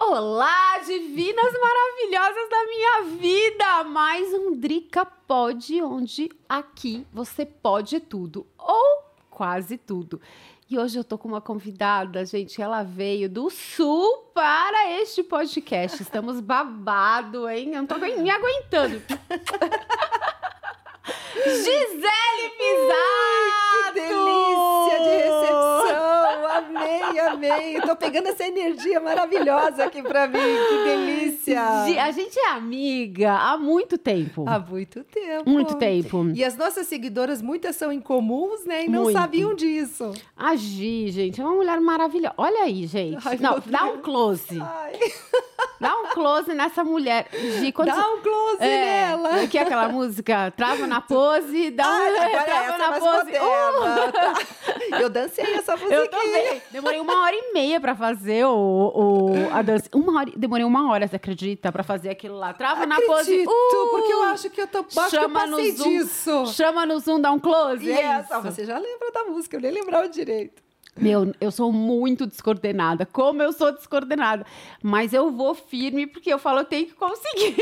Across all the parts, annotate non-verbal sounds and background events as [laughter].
Olá, divinas maravilhosas da minha vida! Mais um Drica Pode, onde aqui você pode tudo, ou quase tudo. E hoje eu tô com uma convidada, gente, ela veio do sul para este podcast. Estamos babado, hein? Eu não tô me aguentando. [laughs] Gisele Pisato! Que delícia de recepção! Amei, amei! Tô pegando essa energia maravilhosa aqui pra mim. Que delícia! A gente é amiga há muito tempo. Há muito tempo. Muito tempo. E as nossas seguidoras, muitas são incomuns, né? E não Muito. sabiam disso. A Gi, gente, é uma mulher maravilhosa. Olha aí, gente. Ai, não, dá um close. Ai, Dá um close nessa mulher. Gi, quando dá um close É, nela. o que é aquela música? Trava na pose, dá um Ai, agora [laughs] trava é na pose. Tá. [laughs] Eu dancei essa música. Eu também. Demorei uma hora e meia pra fazer o, o- a dança. Uma hora, demorei uma hora, você acredita? Pra fazer aquilo lá. Trava na pose. Acredito, uh, porque eu acho que eu tô, acho que eu chama passei no zoom, disso. Chama no zoom, dá um close. E é essa, isso. você já lembra da música, eu nem lembrava direito. Meu, eu sou muito descoordenada. Como eu sou descoordenada. Mas eu vou firme porque eu falo, eu tenho que conseguir.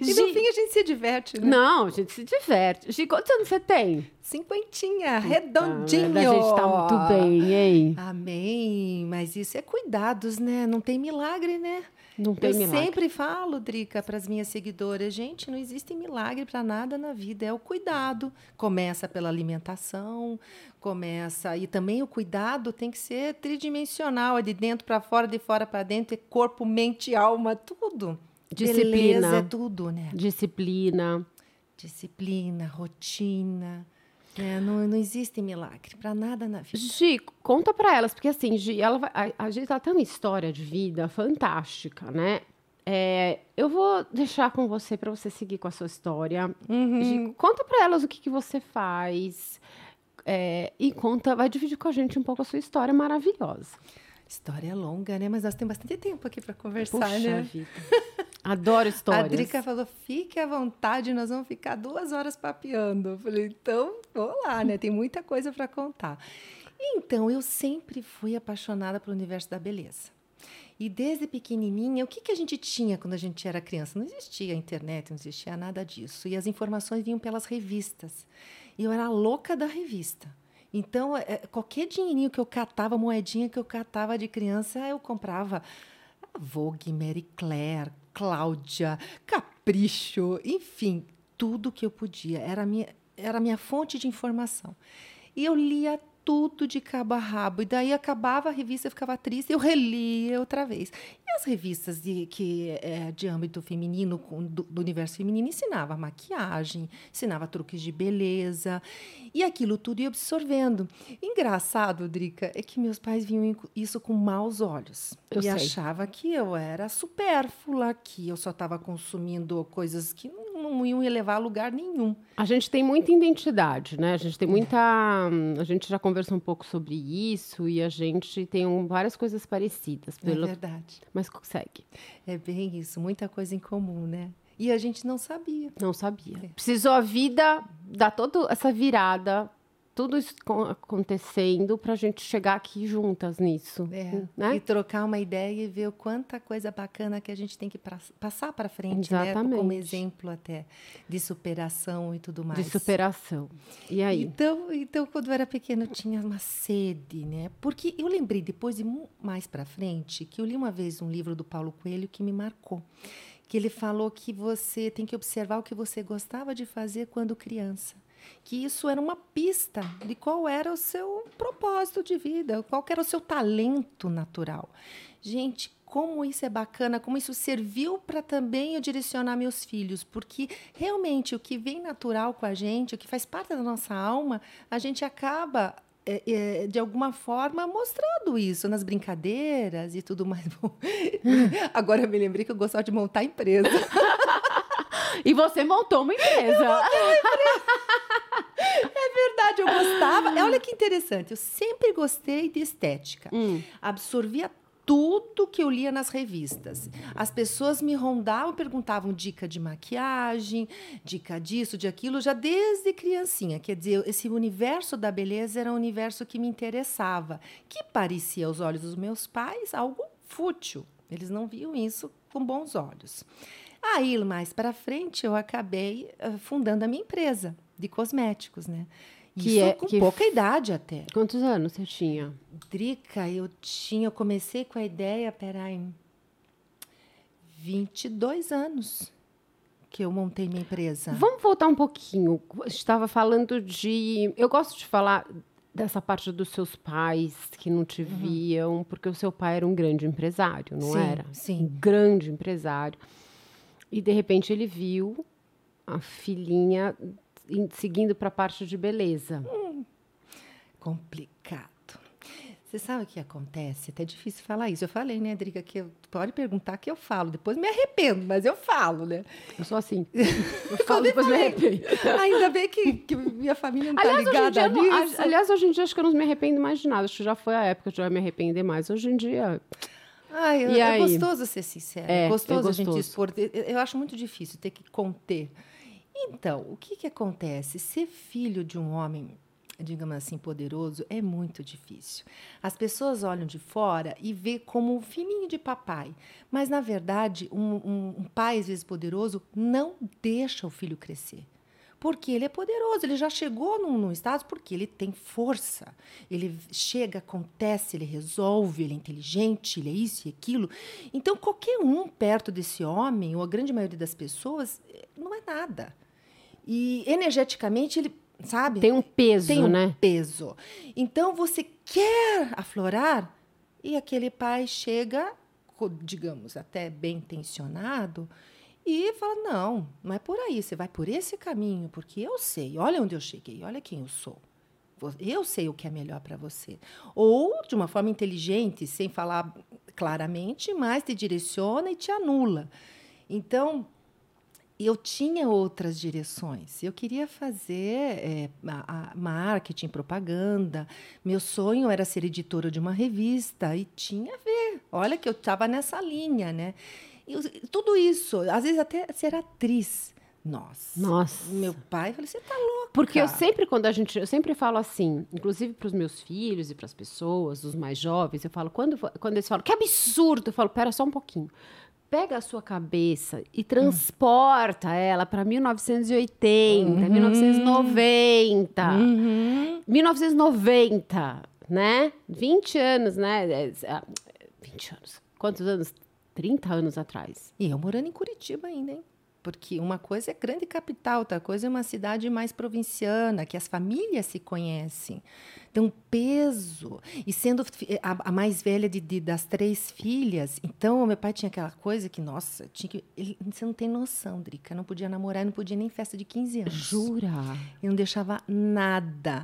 E Gi- no fim a gente se diverte, né? Não, a gente se diverte. Gi, quantos anos você tem? Cinquentinha, redondinho. A gente tá muito bem, hein? Amém. Mas isso é cuidados, né? Não tem milagre, né? Não tem Eu milagre. sempre falo, Drica, para as minhas seguidoras, gente, não existe milagre para nada na vida, é o cuidado. Começa pela alimentação, começa e também o cuidado tem que ser tridimensional, é de dentro para fora, de fora para dentro, é corpo, mente, alma, tudo. Disciplina. Beleza é tudo, né? Disciplina. Disciplina, rotina. Né? Não, não existe milagre para nada na vida. Gi, conta pra elas, porque assim, Gi, ela a, a Gi tem uma história de vida fantástica, né? É, eu vou deixar com você pra você seguir com a sua história. Uhum. Gi, conta pra elas o que, que você faz. é, e conta, vai dividir com a gente um pouco a sua história maravilhosa. História é longa, né? Mas nós temos bastante tempo aqui para conversar, Puxa né? vida. [laughs] Adoro A histórias. Drica falou: fique à vontade, nós vamos ficar duas horas papeando. Eu falei: então, vamos lá, né? Tem muita coisa para contar. Então, eu sempre fui apaixonada pelo universo da beleza. E desde pequenininha, o que, que a gente tinha quando a gente era criança? Não existia internet, não existia nada disso. E as informações vinham pelas revistas. E eu era a louca da revista. Então, eh, qualquer dinheirinho que eu catava, moedinha que eu catava de criança, eu comprava a Vogue, Mary Claire, Cláudia, Capricho, enfim, tudo que eu podia. Era a minha, era a minha fonte de informação. E eu lia tudo de cabo a rabo. E daí acabava a revista, eu ficava triste, eu relia outra vez. E as revistas de, que, é, de âmbito feminino, com- do, do universo feminino, ensinava maquiagem, ensinava truques de beleza. E aquilo tudo ia absorvendo. Engraçado, Drica, é que meus pais viam isso com maus olhos. Eu e sei. achava que eu era supérflua, que eu só estava consumindo coisas que não, não iam me levar a lugar nenhum. A gente tem muita identidade, né? A gente tem muita. A gente já conversou um pouco sobre isso e a gente tem um- várias coisas parecidas. Pelo... É verdade. Mas consegue. É bem isso, muita coisa em comum, né? E a gente não sabia. Não sabia. É. Precisou a vida dar toda essa virada, tudo isso co- acontecendo pra gente chegar aqui juntas nisso. É, Né? E trocar uma ideia e ver o quanta coisa bacana que a gente tem que pra- passar para frente, né? Como Exatamente. exemplo até de superação e tudo mais. De superação. E aí? Então, então, quando eu era pequena, eu tinha uma sede, né? Porque eu lembrei depois, e mu- mais para frente, que eu li uma vez um livro do Paulo Coelho que me marcou. Que ele falou que você tem que observar o que você gostava de fazer quando criança. Que isso era uma pista de qual era o seu propósito de vida, qual era o seu talento natural. Gente, como isso é bacana, como isso serviu para também eu direcionar meus filhos, porque realmente o que vem natural com a gente, o que faz parte da nossa alma, a gente acaba é, é, de alguma forma mostrando isso nas brincadeiras e tudo mais. Bom, [laughs] agora eu me lembrei que eu gostava de montar empresa. [laughs] E você montou uma empresa. É verdade, eu gostava. Olha que interessante, eu sempre gostei de estética. Hum. Absorvia tudo que eu lia nas revistas. As pessoas me rondavam, perguntavam dica de maquiagem, dica disso, de aquilo, já desde criancinha. Quer dizer, esse universo da beleza era um universo que me interessava, que parecia aos olhos dos meus pais algo fútil. Eles não viam isso com bons olhos. Aí, mais para frente, eu acabei uh, fundando a minha empresa de cosméticos, né? Que Isso é- com que- pouca idade até. Quantos anos você tinha? Drica, eu tinha, eu comecei com a ideia, peraí, 22 anos que eu montei minha empresa. Vamos voltar um pouquinho. Estava falando de. Eu gosto de falar dessa parte dos seus pais que não te viam, porque o seu pai era um grande empresário, não Sim, era? sim. Um grande empresário. E de repente ele viu a filhinha seguindo para a parte de beleza. Complicado. Você sabe o que acontece? É até difícil falar isso. Eu falei, né, Drica, que eu, pode perguntar que eu falo. Depois me arrependo, mas eu falo, né? Eu sou assim. [laughs] Eu falo, depois me arrependo. Ainda bem que, que minha família não está Aliás hoje, ligada dia, nisso. aliás, hoje em dia, acho que eu não me arrependo mais de nada. Acho que já foi a época de eu me arrepender mais. Hoje em dia, Ai, é aí? gostoso ser sincero. É, É, é gostoso a gente gostoso. expor. Eu, eu acho muito difícil ter que conter. Então, o que, que acontece? Ser filho de um homem, digamos assim, poderoso, é muito difícil. As pessoas olham de fora e vê como um filhinho de papai. Mas, na verdade, um, um- um pai, às vezes, poderoso, não deixa o filho crescer. Porque ele é poderoso, ele já chegou num, num estado porque ele tem força. Ele chega, acontece, ele resolve, ele é inteligente, ele é isso e aquilo. Então, qualquer um perto desse homem, ou a grande maioria das pessoas, não é nada. E energeticamente ele, sabe? tem um peso, tem um né? peso. Então você quer aflorar e aquele pai chega, digamos, até bem intencionado e fala: "Não, não é por aí, você vai por esse caminho, porque eu sei, olha onde eu cheguei, olha quem eu sou. Eu sei o que é melhor para você. Ou de uma forma inteligente, sem falar claramente, mas te direciona e te anula. Então, eu tinha outras direções. Eu queria fazer eh, a- a marketing, propaganda. Meu sonho era ser editora de uma revista e tinha a ver. Olha que eu estava nessa linha, né? Tudo isso, às vezes até ser atriz. Nossa. Nossa. Meu pai, eu falei, você tá louca. Porque eu sempre, quando a gente, eu sempre falo assim, inclusive para os meus filhos e para as pessoas, os mais jovens, eu falo, quando, quando eles falam, que absurdo, eu falo, pera só um pouquinho. Pega a sua cabeça e transporta ela para 1980, 1990. Uhum. 1990, né? 20 anos, né? É, ah, 20 anos. Quantos anos? 30 anos atrás. E eu morando em Curitiba ainda, hein? Porque uma coisa é grande capital, outra coisa é uma cidade mais provinciana, que as famílias se conhecem. Então, peso. E sendo fi- a, a mais velha de, de- das três filhas, então, meu pai tinha aquela coisa que, nossa, tinha que, ele, você não tem noção, Drica. Não podia namorar, não podia nem festa de 15 anos. Jura? Eu não deixava nada.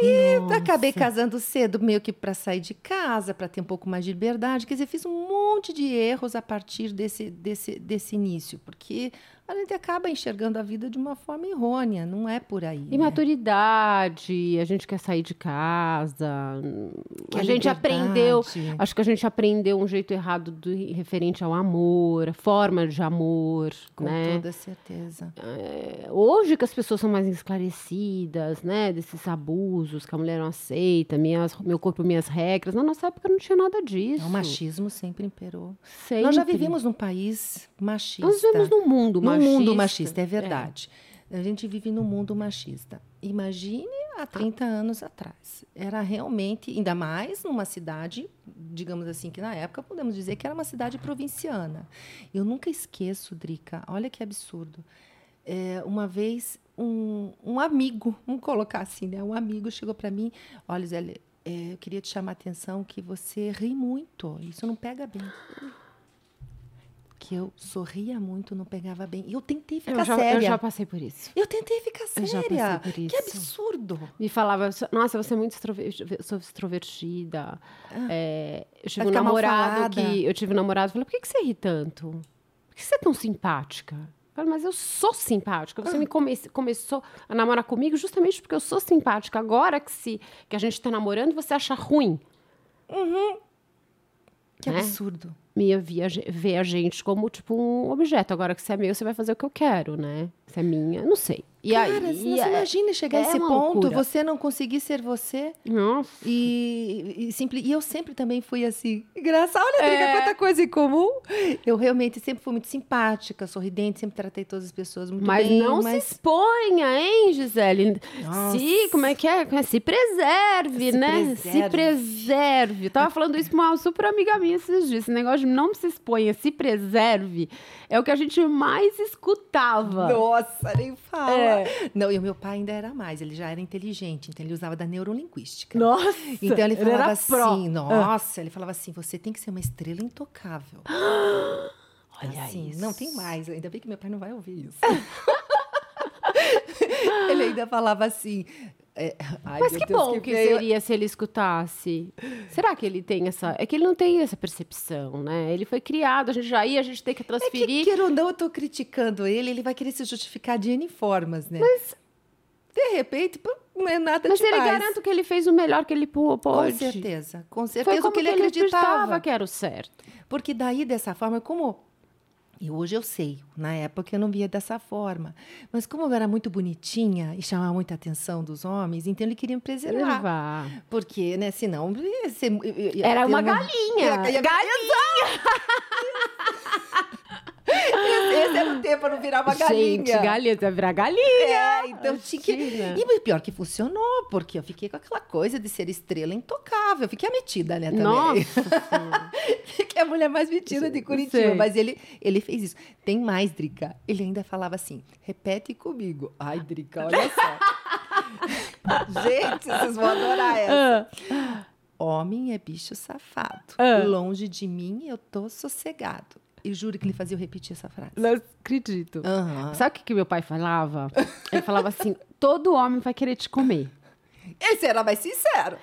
Aí acabei casando cedo, meio que para sair de casa, para ter um pouco mais de liberdade. Quer dizer, fiz um monte de erros a partir desse, desse, desse início, porque a gente acaba enxergando a vida de uma forma errônea, não é por aí. né? Imaturidade, a gente quer sair de casa. Quer a gente liberdade. aprendeu, acho que a gente aprendeu um jeito errado do, referente ao amor, a forma de amor, Com né? toda certeza. É, hoje que as pessoas são mais esclarecidas, né, desses abusos que a mulher não aceita, minhas, meu corpo, minhas regras. Na nossa época não tinha nada disso. O machismo sempre imperou. Sempre. Nós já vivemos num país machista. Nós vivemos num mundo no machista. mundo machista, é verdade. A gente vive num mundo machista. Imagine há 30 anos atrás. Era realmente, ainda mais numa cidade, digamos assim, que na época podemos dizer que era uma cidade provinciana. Eu nunca esqueço, Drica, olha que absurdo. É, uma vez, um, um amigo, vamos colocar assim, né? Um amigo chegou para mim, olha, Zé, é, eu queria te chamar a atenção que você ri muito, isso não pega bem que eu sorria muito, não pegava bem. E eu tentei ficar eu já, séria. eu já passei por isso. Eu tentei ficar Eu já séria. passei por Que isso. absurdo. Me falava, nossa, você é muito extrovertida. É, eu tive um namorado que. Eu tive um namorado que falou: por que, que você ri tanto? Por que você é tão simpática? Eu falei, mas eu sou simpática. Você me come- começou a namorar comigo justamente porque eu sou simpática. Agora que, se, que a gente está namorando, você acha ruim. Que Né? absurdo. Me via, ver a gente como, tipo, um objeto. Agora que você é meu, você vai fazer o que eu quero, né? Se é minha, não sei. E Cara, aí, você não e se é- imagina chegar a é esse uma ponto, loucura. você não conseguir ser você. Nossa. E, e, simples, e eu sempre também fui assim. Engraçado, olha, Drica, É. quanta coisa em comum. Eu realmente sempre fui muito simpática, sorridente, sempre tratei todas as pessoas muito Mas bem. não mas... se exponha, hein, Gisele? Nossa. Se, como é que é? Se preserve, Se né? Se preserve. preserve. Eu tava falando isso pra uma super amiga minha esses dias. Esse negócio de não se exponha, se preserve. É o que a gente mais escutava. Nossa, nem fala. É. Não, e o meu pai ainda era mais, ele já era inteligente, então ele usava da neurolinguística. Nossa! Então ele falava era assim, pró. nossa, ele falava assim, você tem que ser uma estrela intocável. [gasps] Olha assim, isso. não tem mais, ainda bem que meu pai não vai ouvir isso. [laughs] ele ainda falava assim, é, ai, Mas que Deus, bom que, veio- seria se ele escutasse. Será que ele tem essa. É que ele não tem essa percepção, né? Ele foi criado, a gente já ia, a gente tem que É que, transferir. queira ou não, eu tô criticando ele, ele vai querer se justificar de N formas, né? Mas, de repente, não é nada Mas ele demais. garanto que ele fez o melhor que ele pô- Com pôde. certeza, com Foi certeza como o que ele acreditava acreditava. que era o certo. Porque daí, dessa forma, como. E hoje eu sei, na época eu não via dessa forma. Mas como eu era muito bonitinha e chamava muita atenção dos homens, então ele queria me preservar. Preservar. Porque, né, senão. ia ser- ia- ia Era ter uma galinha. Ia- Galinha! Esse era o tempo para não virar uma galinha. Gente, galinha, você vai virar galinha. É, então tinha que. E pior que funcionou, porque eu fiquei com aquela coisa de ser estrela intocável. Eu fiquei a metida, né, também. Nossa [laughs] que é a mulher mais metida de Curitiba. Sei. Mas ele, ele fez isso. Tem mais, Drica. Ele ainda falava assim: repete comigo. Ai, Drica, olha só. [laughs] Gente, vocês vão adorar essa. Ah, Homem é bicho safado. Ah. Longe de mim, eu tô sossegado. E juro que ele fazia eu repetir essa frase. não acredito. Aham. Sabe o que, que meu pai falava? Ele falava assim: todo homem vai querer te comer. Esse era mais sincero.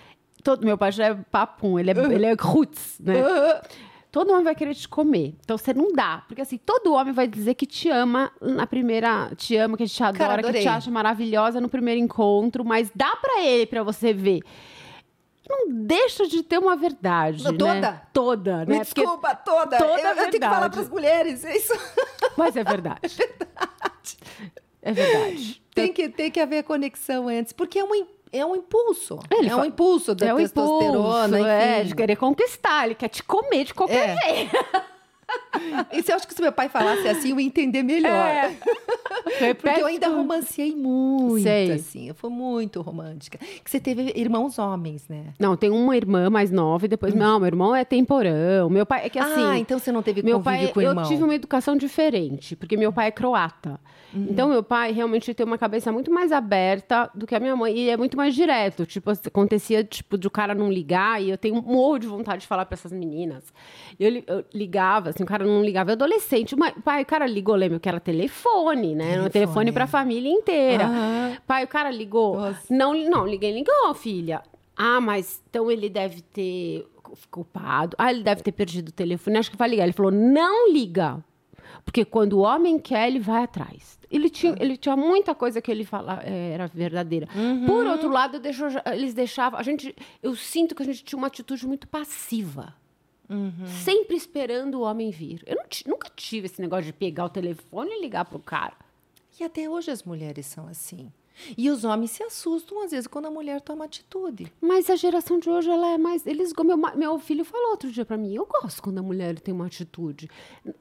Todo, meu pai já é papum, ele é, ele é roots, né? Aham. Todo homem vai querer te comer. Então você não dá. Porque assim, todo homem vai dizer que te ama na primeira. Te ama, que te adora, Cara, que te acha maravilhosa no primeiro encontro, mas dá pra ele, pra você ver. Não deixa de ter uma verdade. Não, né? toda? Toda, Me né? Porque- desculpa, toda. toda eu, eu tenho que falar verdade. para as mulheres. é Isso. [laughs] Mas [laughs] é verdade. É verdade. Tem que, tem que haver conexão antes, porque é um, é um impulso. Ele é um fa- impulso da é testosterona. impulso, é, enfim. de querer conquistar. Ele quer te comer de qualquer É. jeito. [laughs] [laughs] Isso eu acho que se meu pai falasse assim, eu ia entender melhor. É. [laughs] Porque eu ainda romancei muito, Sei. assim. Eu fui muito romântica. Que você teve irmãos homens, né? Não, tem uma irmã mais nova e depois. Não, meu irmão é temporão. Meu pai. É que assim. ah, então você não teve Meu pai, com o eu irmão. tive uma educação diferente, porque meu pai é croata. Uhum. Então, meu pai realmente tem uma cabeça muito mais aberta do que a minha mãe. E é muito mais direto. Tipo, acontecia, tipo, de o cara não ligar. E eu tenho um morro de vontade de falar pra essas meninas. E Eu, eu ligava, assim, o cara não ligava. Adolescente. Mas, pai, o cara ligou, lembra que era telefone, né? Era um Telefone. telefone pra família inteira. Aham. Pai, o cara ligou. Nossa. Não, não, ninguém ligou, filha. Ah, mas então ele deve ter culpado. Ah, ele deve ter perdido o telefone. Acho que vai ligar. Ele falou: não liga. Porque quando o homem quer, ele vai atrás. Ele tinha, ele tinha muita coisa que ele falava eh, era verdadeira. Por outro lado, deixou- eles deixavam. A gente, eu sinto que a gente tinha uma atitude muito passiva. Sempre esperando o homem vir. Eu nunca tive esse negócio de pegar o telefone e ligar pro cara. E até hoje as mulheres são assim. E os homens se assustam, às vezes, quando a mulher toma atitude. Mas a geração de hoje, ela é mais. Eles, meu, meu filho falou outro dia pra mim: eu gosto quando a mulher tem uma atitude.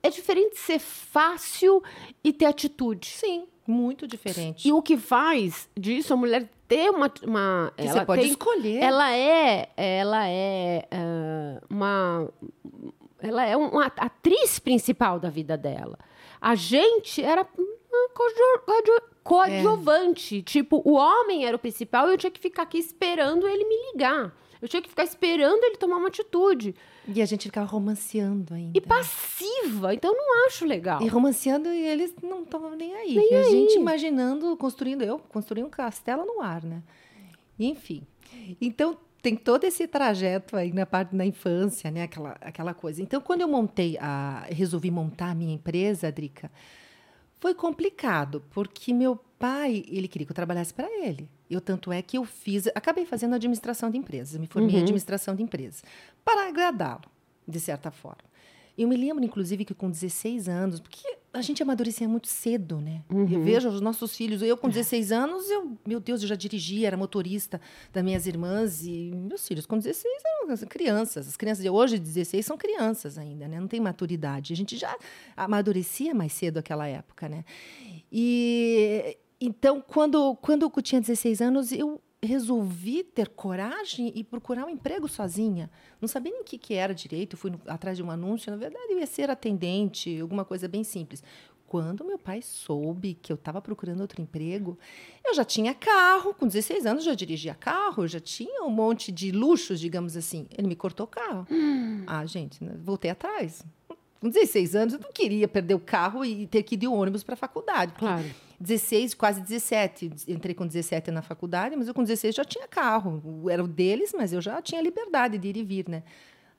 É diferente ser fácil e ter atitude. Sim, muito diferente. E o que faz disso a mulher ter uma. uma Que ela você pode tem- escolher. Ela é. Ela é ah, uma. Ela é uma atriz principal da vida dela. A gente era coadju- coadju- coadjuvante. Tipo, o homem era o principal e eu tinha que ficar aqui esperando ele me ligar. Eu tinha que ficar esperando ele tomar uma atitude. E a gente ficava romanceando ainda. E passiva. Então, eu não acho legal. E romanceando e eles não estavam nem aí. e a gente imaginando, construindo, eu construí um castelo no ar, né? Enfim. Então, tem todo esse trajeto aí na parte da infância, né? Aquela, aquela coisa. Então, quando eu montei a. resolvi montar a minha empresa, Drica, foi complicado, porque meu pai, ele queria que eu trabalhasse para ele. Eu, tanto é que eu fiz, acabei fazendo administração de empresas, me formei em administração de empresas, para agradá-lo, de certa forma. Eu me lembro, inclusive, que com 16 anos, porque a gente amadurecia muito cedo, né? Uhum. Eu vejo os nossos filhos. Eu, com 16 anos, eu, meu Deus, eu já dirigia, era motorista das minhas irmãs. E meus filhos, com 16, eram crianças. As crianças de hoje, 16, são crianças ainda, né? Não tem maturidade. A gente já amadurecia mais cedo aquela época, né? E então, quando, quando eu tinha 16 anos, eu resolvi ter coragem e procurar um emprego sozinha. Não sabia nem o que, que era direito, fui no, atrás de um anúncio. Na verdade, eu ia ser atendente, alguma coisa bem simples. Quando meu pai soube que eu estava procurando outro emprego, eu já tinha carro, com 16 anos já dirigia carro, já tinha um monte de luxos, digamos assim. Ele me cortou o carro. Hum. Ah, gente, né, voltei atrás. Com 16 anos, eu não queria perder o carro e ter que ir de ônibus para a faculdade. Claro 16, quase 17. Entrei com 17 na faculdade, mas eu com 16 já tinha carro. Era o deles, mas eu já tinha liberdade de ir e vir, né?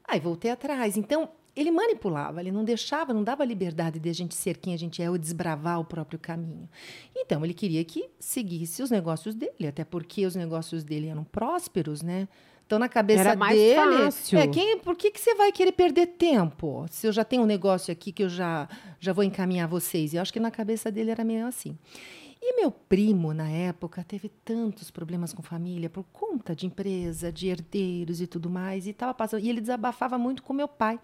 Aí voltei atrás. Então, ele manipulava, ele não deixava, não dava liberdade de a gente ser quem a gente é ou desbravar o próprio caminho. Então, ele queria que seguisse os negócios dele, até porque os negócios dele eram prósperos, né? Então, na cabeça Era mais dele. fácil. É, quem, por que, que você vai querer perder tempo? Se eu já tenho um negócio aqui que eu já, já vou encaminhar vocês. E eu acho que na cabeça dele era meio assim. E meu primo, na época, teve tantos problemas com família por conta de empresa, de herdeiros e tudo mais. E, tava passando, e ele desabafava muito com meu pai.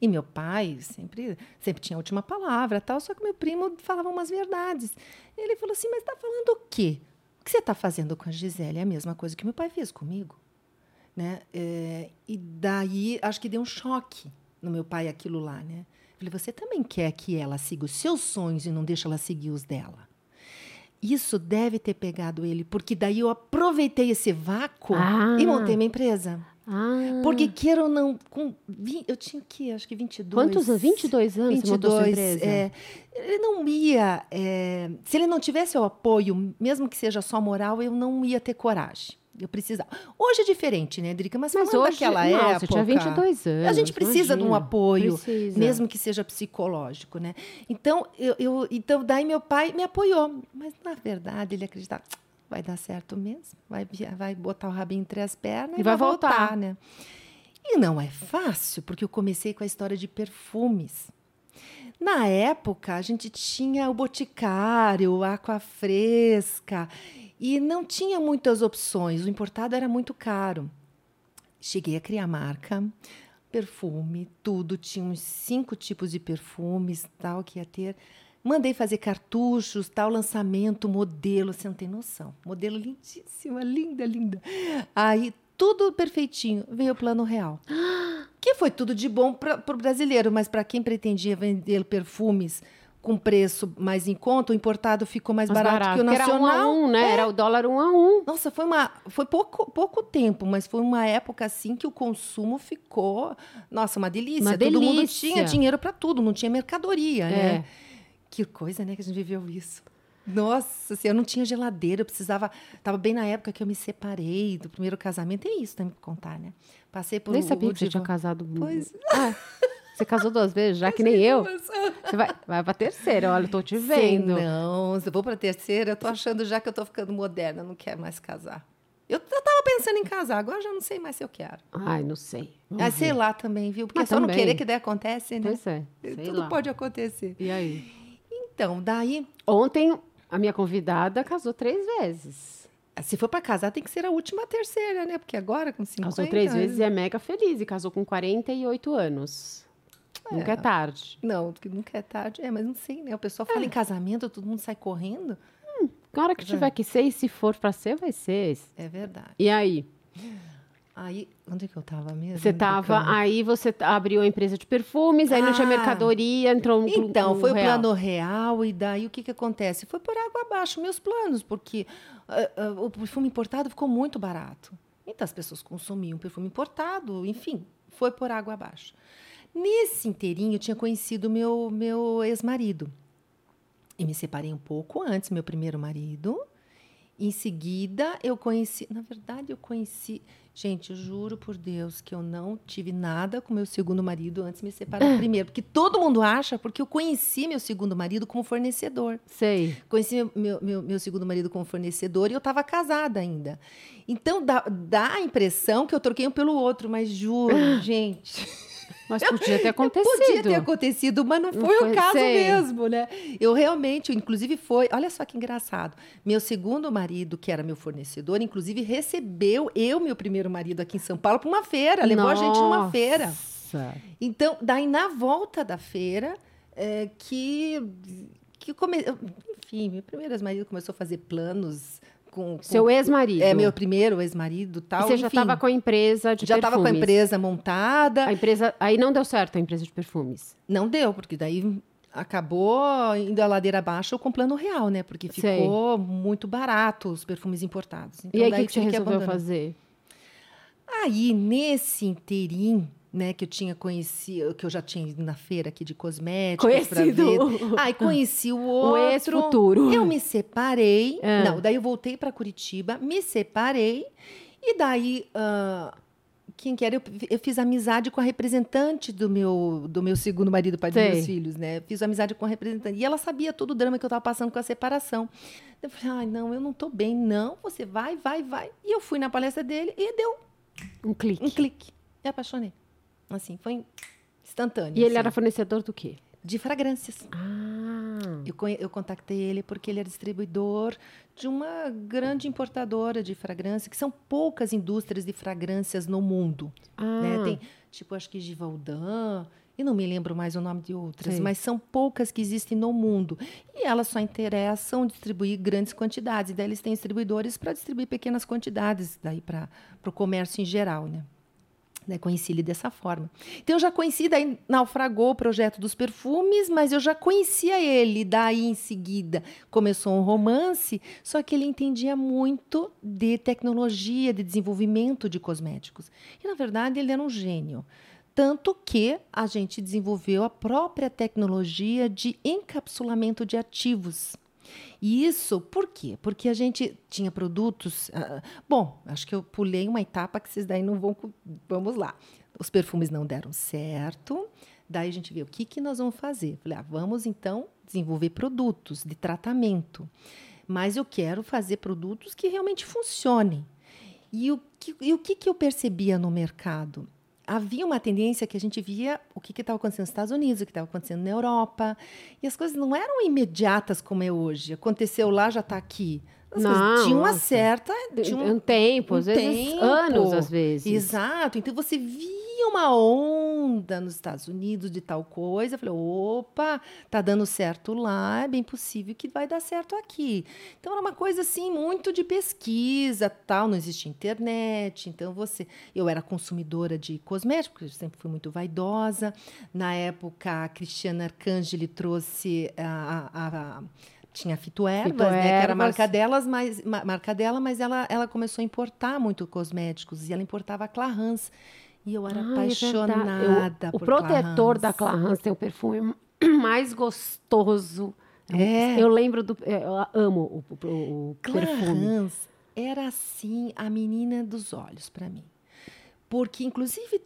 E meu pai sempre, sempre tinha a última palavra, tal, só que meu primo falava umas verdades. Ele falou assim: Mas está falando o quê? Que você está fazendo com a Gisele? É a mesma coisa que meu pai fez comigo. Né? É, e daí, acho que deu um choque no meu pai aquilo lá. Né? falei, você também quer que ela siga os seus sonhos e não deixa ela seguir os dela? Isso deve ter pegado ele, porque daí eu aproveitei esse vácuo Ah. e montei minha empresa. Ah. Porque queira ou não, com, vi- eu tinha o quê? Acho que 22. Quantos anos? 22 anos você montou sua 22, empresa? é, ele não ia. é, se ele não tivesse o apoio, mesmo que seja só moral, eu não ia ter coragem. Eu precisava. Hoje é diferente, né, Drica? Mas, Mas hoje, daquela não, época. você tinha 22 anos. A gente precisa de um imagina. apoio, Precisa. mesmo que seja psicológico, né? Então, eu, eu- então, daí meu pai me apoiou. Mas, na verdade, ele acreditava, vai dar certo mesmo. Vai, vai botar o rabinho entre as pernas E vai vai, voltar. voltar, né? E não é fácil, porque eu comecei com a história de perfumes. Na época, a gente tinha o Boticário, o Aqua Fresca, e não tinha muitas opções. O importado era muito caro. Cheguei a criar marca, perfume, tudo. Tinha uns cinco tipos de perfumes, tal, que ia ter. Mandei fazer cartuchos, tal, lançamento, modelo, você não tem noção. Modelo lindíssima, linda, linda. Aí, tudo perfeitinho. Veio o plano real. [gasps] Que foi tudo de bom para o brasileiro, mas para quem pretendia vender perfumes com preço mais em conta, o importado ficou mais, Mais barato, que o nacional. Era um a um, né? Era o dólar um a um. Nossa, foi uma foi pouco, pouco tempo, mas foi uma época assim que o consumo ficou, nossa, uma delícia. Uma Todo mundo delícia. tinha dinheiro para tudo, não tinha mercadoria, É. né? Que coisa, né, que a gente viveu isso. Nossa, assim, eu não tinha geladeira, eu precisava. Tava bem na época que eu me separei do primeiro casamento. Tem isso também pra contar, né? Passei por Nem sabia o que você tinha casado. Pois Ah, você casou duas vezes, já que nem eu. Você vai, vai pra terceira, olha, eu tô te Sei vendo. não, se eu vou pra terceira, eu tô achando já que eu tô ficando moderna, não quero mais casar. Eu, eu tava pensando em casar, agora já não sei mais se eu quero. Ai, não sei. Vamos Ah, ver. sei lá também, viu? Porque Ah, é só não também. querer que daí acontece, né? Pois é, sei Tudo lá. pode acontecer. E aí? Então, daí, Ontem, a minha convidada casou três vezes. se for pra casar, tem que ser a última a terceira, né? Porque agora, com 50... Casou três vezes e é mega feliz. E casou com 48 anos. Nunca é tarde. Não, porque nunca é tarde. É, mas não sei, né? O pessoal fala em casamento, todo mundo sai correndo. Na hora que tiver que ser, e se for pra ser, vai ser. É verdade. E aí? [laughs] Aí, onde é que eu tava mesmo? Você tava. Brincando? Aí você abriu a empresa de perfumes, aí não tinha Ah. mercadoria, entrou um. Então, um foi o real. plano real, e daí o que, que acontece? Foi por água abaixo meus planos, porque ah, ah, o perfume importado ficou muito barato. Então, as pessoas consumiam perfume importado, enfim, foi por água abaixo. Nesse inteirinho, eu tinha conhecido meu, meu ex-marido. E me separei um pouco antes, meu primeiro marido. Em seguida, eu conheci. Na verdade, eu conheci. Gente, eu juro por Deus que eu não tive nada com meu segundo marido antes de me separar do [laughs] primeiro. Porque todo mundo acha, porque eu conheci meu segundo marido como fornecedor. Sei. Conheci meu, meu, meu, meu segundo marido como fornecedor e eu estava casada ainda. Então dá, dá a impressão que eu troquei um pelo outro, mas juro, [laughs] gente. Mas [laughs] podia ter acontecido. Podia ter acontecido, mas não Não foi, foi- o caso sei. mesmo, né? Eu realmente, inclusive foi, olha só que engraçado. Meu segundo marido, que era meu fornecedor, inclusive recebeu eu, meu primeiro marido aqui em São Paulo, para uma feira, levou a gente numa feira. Nossa. Então, daí na volta da feira, é, que que come... enfim, meu primeiro ex-marido começou a fazer planos com, com Seu ex-marido. é meu primeiro ex-marido, E tal, você já enfim. estava com a empresa de já estava com a perfumes. empresa montada. A empresa... Aí não deu certo a empresa de perfumes. Não deu, porque daí acabou indo a ladeira abaixo com plano real, né? Porque Sei. ficou muito barato os perfumes importados. Então, e aí, o que, que você resolveu fazer? Aí, nesse interim, né, que eu tinha conhecido, que eu já tinha ido na feira aqui de cosméticos Conhecido. ver. Aí conheci o [laughs] O outro. ex-futuro. Eu me separei. Ah. Não, daí eu voltei para Curitiba, me separei. E daí, ah, quem que era? Eu, eu fiz amizade com a representante do meu, do meu segundo marido, pai dos meus filhos, né? Fiz amizade com a representante. E ela sabia todo o drama que eu estava passando com a separação. Eu falei, ai, não, eu não tô bem. Não, você vai, vai, vai. E eu fui na palestra dele e deu Um clique. um clique. Me apaixonei. Assim, foi instantâneo. E ele assim. era fornecedor do quê? De fragrâncias. Ah, Eu, eu contatei ele porque ele era distribuidor de uma grande importadora de fragrância, que são poucas indústrias de fragrâncias no mundo. ah. né? Tem, tipo, acho que Givaudan, e não me lembro mais o nome de outras, Sei. mas são poucas que existem no mundo. E elas só interessam distribuir grandes quantidades. Daí eles têm distribuidores para distribuir pequenas quantidades daí para o comércio em geral, né? Né, conheci ele dessa forma. Então eu já conheci, daí naufragou o projeto dos perfumes, mas eu já conhecia ele. Daí em seguida começou um romance, só que ele entendia muito de tecnologia, de desenvolvimento de cosméticos. E na verdade ele era um gênio. Tanto que a gente desenvolveu a própria tecnologia de encapsulamento de ativos. E isso por quê? Porque a gente tinha produtos. ah, bom, acho que eu pulei uma etapa que vocês daí não vão. Vamos lá. Os perfumes não deram certo. Daí a gente vê o que, que nós vamos fazer. Falei, ah, vamos então desenvolver produtos de tratamento. Mas eu quero fazer produtos que realmente funcionem. E o que, e o que, que eu percebia no mercado? Havia uma tendência que a gente via o que estava acontecendo nos Estados Unidos, o que estava acontecendo na Europa. E as coisas não eram imediatas como é hoje. Aconteceu lá, já está aqui. As Não, tinham uma certa. Um, Tinha um- tempo, às um vezes tempo. anos, às vezes. Exato. Então você via uma onda nos Estados Unidos de tal coisa. Eu falei, opa, tá dando certo lá, é bem possível que vai dar certo aqui. Então era uma coisa assim muito de pesquisa, tal, não existia internet. Então você, eu era consumidora de cosméticos, eu sempre fui muito vaidosa. Na época, a Cristiana Arcangeli trouxe a, a- a- tinha a Fitoervas, né, que era a Fitoervas. marca delas, mas ma- marca dela, mas ela, ela começou a importar muito cosméticos e ela importava a Clarins. E eu era é apaixonada verdade. Eu- O protetor da Clarins. Tem o perfume [clears throat] mais gostoso. É. Eu lembro do. Eu amo o, o- o perfume. Era assim a menina dos olhos para mim. Porque, inclusive,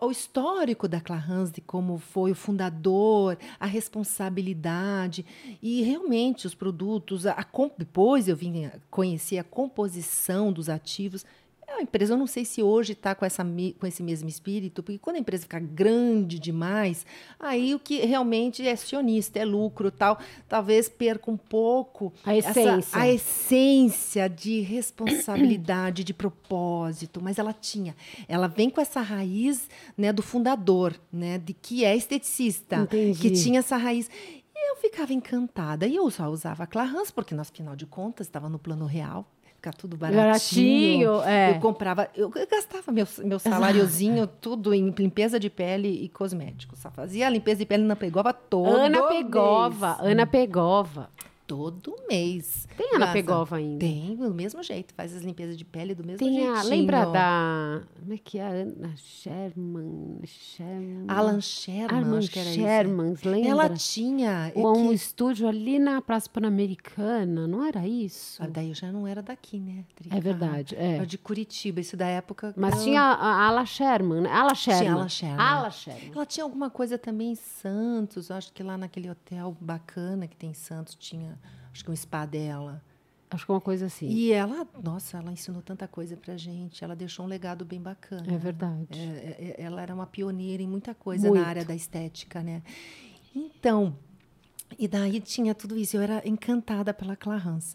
o histórico da Clarins, de como foi o fundador, a responsabilidade e realmente os produtos, a, a depois eu vim conhecer a composição dos ativos. É uma empresa, eu não sei se hoje está com, essa com esse mesmo espírito, porque quando a empresa fica grande demais, aí o que realmente é acionista, é lucro tal, talvez perca um pouco A essa- essência. a essência de responsabilidade, de propósito, mas ela tinha. Ela vem com essa raiz né, do fundador, né, de que é esteticista, Entendi. que tinha essa raiz. Eu ficava encantada. E eu só usava Clarins, porque, no final de contas, estava no plano real. Ficar tudo baratinho. Baratinho, é. Eu comprava, eu eu gastava meu, meu saláriozinho tudo em limpeza de pele e cosméticos. Só fazia a limpeza de pele na Pegova todo Ana Pegova. mês. Ana Pegova. Todo mês. Tem Ana. Pegova ainda? Tem, do mesmo jeito. Faz as limpezas de pele do mesmo Tem jeitinho. a. Lembra da. Como é que é? Ana Sherman. Sherman Alan Sherman, Arman acho que era Shermans, isso. lembra? Ela tinha... é Ou um que- estúdio ali na Praça Pan-Americana, não era isso? Ah, daí eu já não era daqui, né? Tri? É verdade, é. Era de Curitiba, isso da época... Mas eu- tinha a a Ala Sherman, né? Ala Sherman. Ala Sherman. Ala Sherman. Ela tinha alguma coisa também em Santos. eu Acho que lá naquele hotel bacana que tem em Santos tinha... Acho que um spa dela. Acho que é uma coisa assim. E ela, nossa, ela ensinou tanta coisa pra gente. Ela deixou um legado bem bacana. É verdade. É, é, ela era uma pioneira em muita coisa Muito. na área da estética, né? Então, e daí tinha tudo isso. Eu era encantada pela Clarins.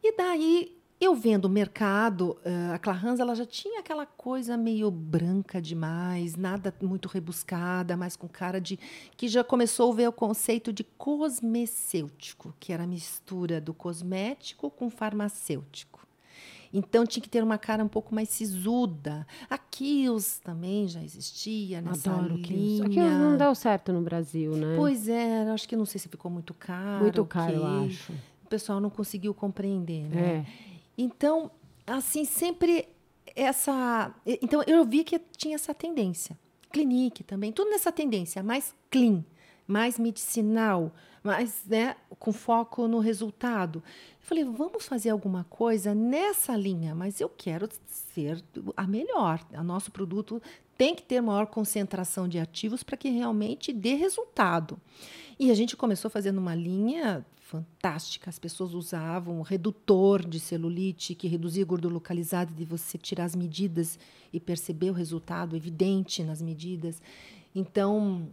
E daí, eu vendo o mercado, eh, a Clarins, ela já tinha aquela coisa meio branca demais, nada muito rebuscada, mas com cara de... Que já começou a ver o conceito de cosmecêutico, que era a mistura do cosmético com farmacêutico. Então tinha que ter uma cara um pouco mais sisuda. A Kiehl's também já existia nessa Adoro linha. Kills. Aquilo não deu certo no Brasil, né? Pois é, acho que não sei se ficou muito caro. Muito caro, eu acho. O pessoal não conseguiu compreender, né? É. Então, assim, sempre essa. Então, eu vi que tinha essa tendência. Clinique também, tudo nessa tendência, mais clean, mais medicinal, mais, né, com foco no resultado. Eu falei, vamos fazer alguma coisa nessa linha, mas eu quero ser a melhor. O nosso produto tem que ter maior concentração de ativos para que realmente dê resultado. E a gente começou fazendo uma linha fantástica. As pessoas usavam um redutor de celulite que reduzia gordura localizada de você tirar as medidas e perceber o resultado evidente nas medidas. Então,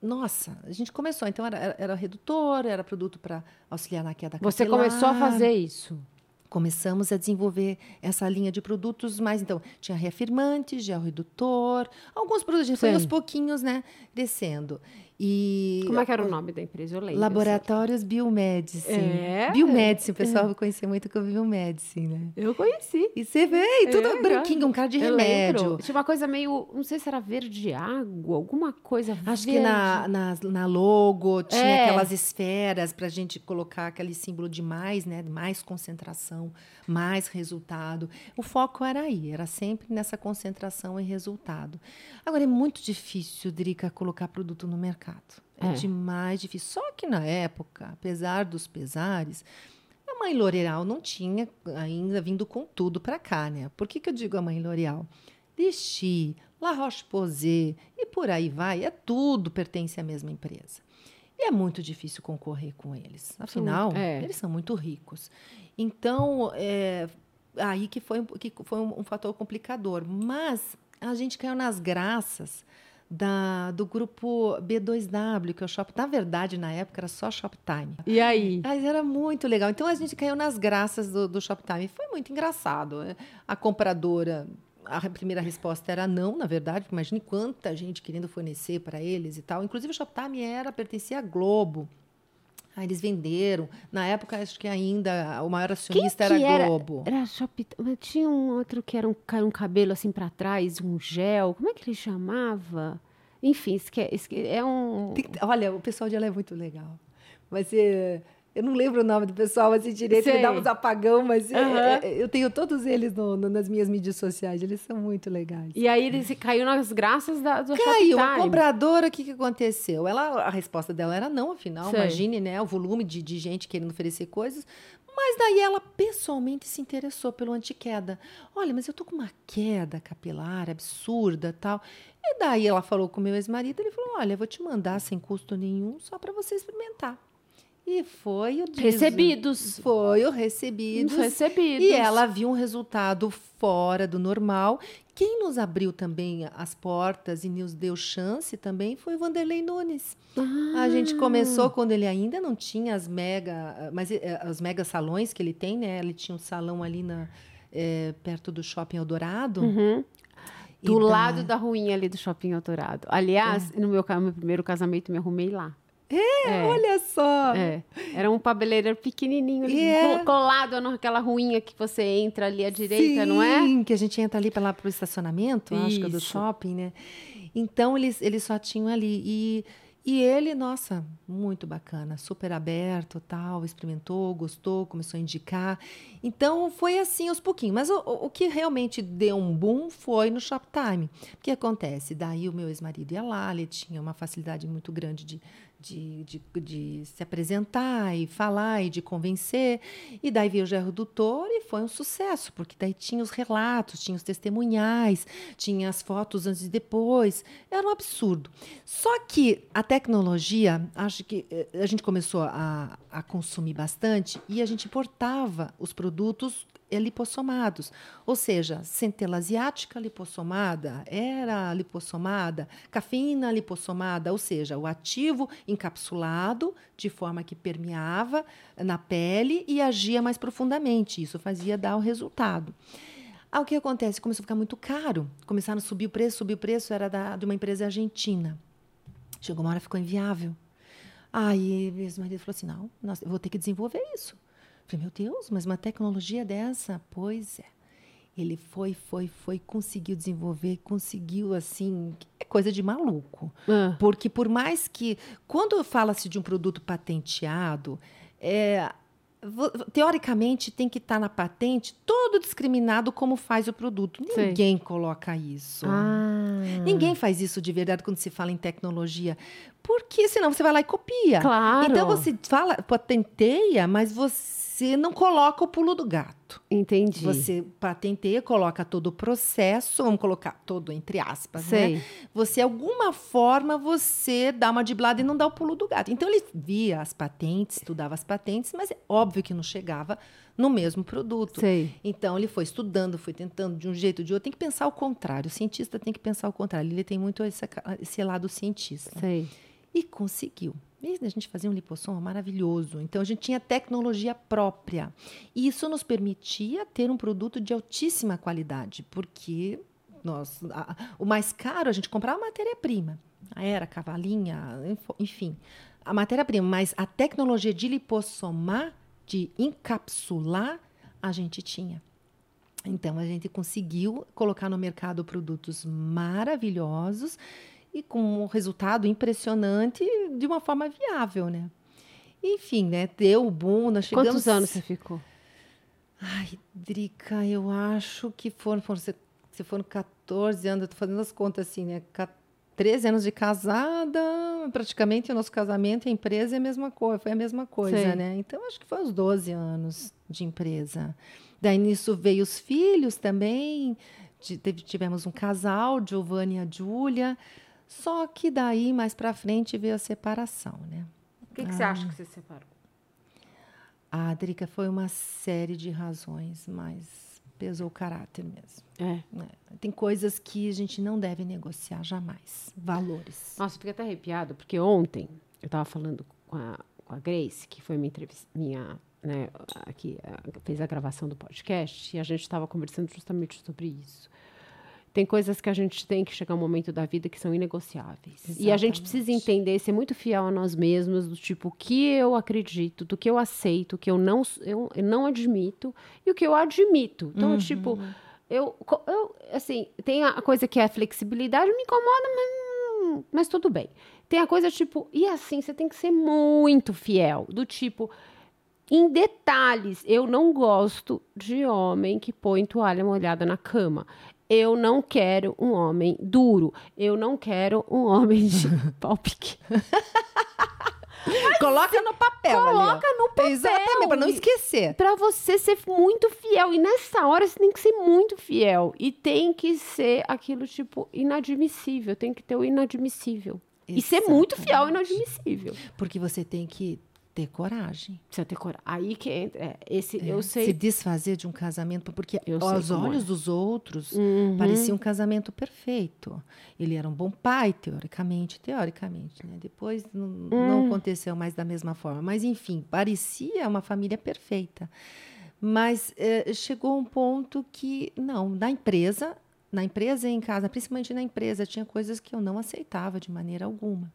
nossa, a gente começou. Então, era, era, redutor, era produto para auxiliar na queda Você capilar. começou a fazer isso. Começamos a desenvolver essa linha de produtos, mas então tinha reafirmante, gel redutor, alguns produtos, a gente foi aos pouquinhos, né, descendo. E Como é que era o nome da empresa? Eu lembro. Laboratórios Biomedicine. É? Biomedicine, o pessoal [laughs] vai conhecer muito com Biomedicine, né? Eu conheci. E você vê, e tudo É, branquinho, um cara de Eu remédio. lembro. Tinha uma coisa meio, não sei se era verde água, alguma coisa Acho verde. que na, na, na logo tinha É. aquelas esferas para a gente colocar aquele símbolo de mais, né? Mais concentração, mais resultado. O foco era aí, era sempre nessa concentração e resultado. Agora, é muito difícil, Drica, colocar produto no mercado. É, É. demais difícil. Só que na época, apesar dos pesares, a mãe L'Oréal não tinha ainda vindo com tudo para cá, né? Por que, que eu digo a mãe L'Oréal? Vichy, La Roche-Posay e por aí vai, é tudo pertence à mesma empresa. E é muito difícil concorrer com eles. Afinal, é. eles são muito ricos. Então, é, aí que foi, que foi um, um fator complicador. Mas a gente caiu nas graças da, do grupo B2W, que é o Shop. Na verdade, na época, era só Shoptime. E aí? Mas era muito legal. Então a gente caiu nas graças do, do Shoptime. Foi muito engraçado. né? A compradora, a primeira resposta era não, na verdade. porque Imagine quanta gente querendo fornecer para eles e tal. Inclusive o Shoptime era pertencia à Globo. Aí eles venderam. Na época, acho que ainda o maior acionista era a era? Globo. Era Shop... Mas tinha um outro que era um, um cabelo assim pra trás, um gel. Como é que ele chamava? Enfim, esque... esque- é um... Tem olha, o pessoal de lá é muito legal. Mas é, eu não lembro o nome do pessoal assim direito, Sei. me dá uns apagão, mas é, Aham. é, eu tenho todos eles no- no- nas minhas mídias sociais, eles são muito legais. E aí ele se caiu nas graças da, do Caiu, a compradora, o que, que aconteceu? Ela, a resposta dela era não, afinal, Sei. imagine né, o volume de, de gente querendo oferecer coisas. Mas daí ela pessoalmente se interessou pelo antiqueda. Olha, mas eu tô com uma queda capilar absurda tal. E daí ela falou com o meu ex-marido, ele falou, olha, eu vou te mandar sem custo nenhum, só para você experimentar. E foi o Recebidos. Foi o recebidos. Recebidos. E ela viu um resultado fora do normal. Quem nos abriu também as portas e nos deu chance também foi o Vanderlei Nunes. Ah. A gente começou quando ele ainda não tinha as mega, mas eh, os mega salões que ele tem, né? Ele tinha um salão ali na, eh, perto do Shopping Eldorado. Uhum. Do da- lado da ruinha ali do Shopping Eldorado. Aliás, no meu, meu primeiro casamento, me arrumei lá. É, Olha só! É. Era um cabeleireiro pequenininho ali, E é- co- colado naquela ruinha que você entra ali à direita, não é? Sim, que a gente entra ali para o estacionamento, acho que é do Isso. shopping, né? Então eles, eles só tinham ali. E, e ele, nossa, muito bacana, super aberto, tal, experimentou, gostou, começou a indicar. Então foi assim aos pouquinhos. Mas o, o o que realmente deu um boom foi no Shoptime. O que acontece? Daí o meu ex-marido ia lá, ele tinha uma facilidade muito grande de, de, de, de se apresentar e falar e de convencer. E daí veio o Gerro Doutor e foi um sucesso, porque daí tinha os relatos, tinha os testemunhais, tinha as fotos antes e depois. Era um absurdo. Só que, até tecnologia, acho que eh, a gente começou a, a consumir bastante e a gente importava os produtos lipossomados. Ou seja, centela asiática lipossomada, era lipossomada, cafeína lipossomada, ou seja, o ativo encapsulado de forma que permeava na pele e agia mais profundamente. Isso fazia dar o resultado. Ah, o que acontece? Começou a ficar muito caro. Começaram a subir o preço, subir o preço, era da, de uma empresa argentina. Chegou uma hora ficou inviável. Aí meu marido falou assim: não, eu vou ter que desenvolver isso. Eu falei, meu Deus, mas uma tecnologia dessa? Pois é. Ele foi, foi, foi, conseguiu desenvolver, conseguiu, assim, é coisa de maluco. Ah. Porque por mais que, quando fala-se de um produto patenteado, é, teoricamente tem que estar tá na patente todo discriminado como faz o produto. Ninguém Sei. coloca isso. Ah. Ninguém faz isso de verdade quando se fala em tecnologia. Porque senão você vai lá e copia. Claro. Então você fala, patenteia, mas você não coloca o pulo do gato. Entendi. Você patenteia, coloca todo o processo, vamos colocar todo entre aspas, né? Sei. né? Você, alguma forma, você dá uma diblada e não dá o pulo do gato. Então, ele via as patentes, estudava as patentes, mas é óbvio que não chegava no mesmo produto. Sei. Então, ele foi estudando, foi tentando de um jeito ou de outro. Tem que pensar o contrário. O cientista tem que pensar o contrário. Ele tem muito esse, esse lado cientista. Sei. E conseguiu. Mesmo a gente fazia um lipossom maravilhoso. Então a gente tinha tecnologia própria. E isso nos permitia ter um produto de altíssima qualidade, porque nós, a, o mais caro a gente comprava matéria-prima. Era cavalinha, enfim, a matéria-prima, mas a tecnologia de lipossomar, de encapsular, a gente tinha. Então a gente conseguiu colocar no mercado produtos maravilhosos e com um resultado impressionante de uma forma viável, né? Enfim, né? Deu o boom, nós chegamos... Quantos anos você ficou? Ai, Drica, eu acho que foram, foram se, se foram 14 anos, eu tô fazendo as contas assim, né? 13 anos de casada, praticamente o nosso casamento e a empresa é a mesma coisa, foi a mesma coisa, Sim. né? Então acho que foi uns 12 anos de empresa. Daí nisso veio os filhos também, tivemos um casal, Giovanni e a Júlia. Só que daí, mais para frente, veio a separação, né? O que, que ah. você acha que você separou? Ah, Drica, foi uma série de razões, mas pesou o caráter mesmo. É. é. Tem coisas que a gente não deve negociar jamais. Valores. Nossa, eu fiquei até arrepiado, porque ontem eu estava falando com a, com a Grace, que foi minha entrevista, minha, né, aqui, fez a gravação do podcast, e a gente estava conversando justamente sobre isso tem coisas que a gente tem que chegar um momento da vida que são inegociáveis. Exatamente. E a gente precisa entender, ser muito fiel a nós mesmos, do tipo, o que eu acredito, do que eu aceito, o que eu não, eu, eu não admito e o que eu admito. Então, uhum. tipo, eu, eu, assim, tem a coisa que é a flexibilidade, me incomoda, mas, mas tudo bem. Tem a coisa, tipo, e assim, você tem que ser muito fiel, do tipo em detalhes, eu não gosto de homem que põe toalha molhada na cama. Eu não quero um homem duro. Eu não quero um homem de [laughs] pau pequeno. Coloca no papel. Coloca ali, no papel. Exatamente, para não esquecer. Para você ser muito fiel. E nessa hora você tem que ser muito fiel. E tem que ser aquilo, tipo, inadmissível. Tem que ter o inadmissível. Exatamente. E ser muito fiel e inadmissível. Porque você tem que ter coragem. Precisa ter coragem. Aí que entra. É, esse, é, eu sei. Se desfazer de um casamento, porque eu aos olhos é. dos outros uhum. parecia um casamento perfeito. Ele era um bom pai, teoricamente, teoricamente. Né? Depois não, não aconteceu mais da mesma forma. Mas, enfim, parecia uma família perfeita. Mas é, chegou um ponto que, não, na empresa, na empresa e em casa, principalmente na empresa, tinha coisas que eu não aceitava de maneira alguma.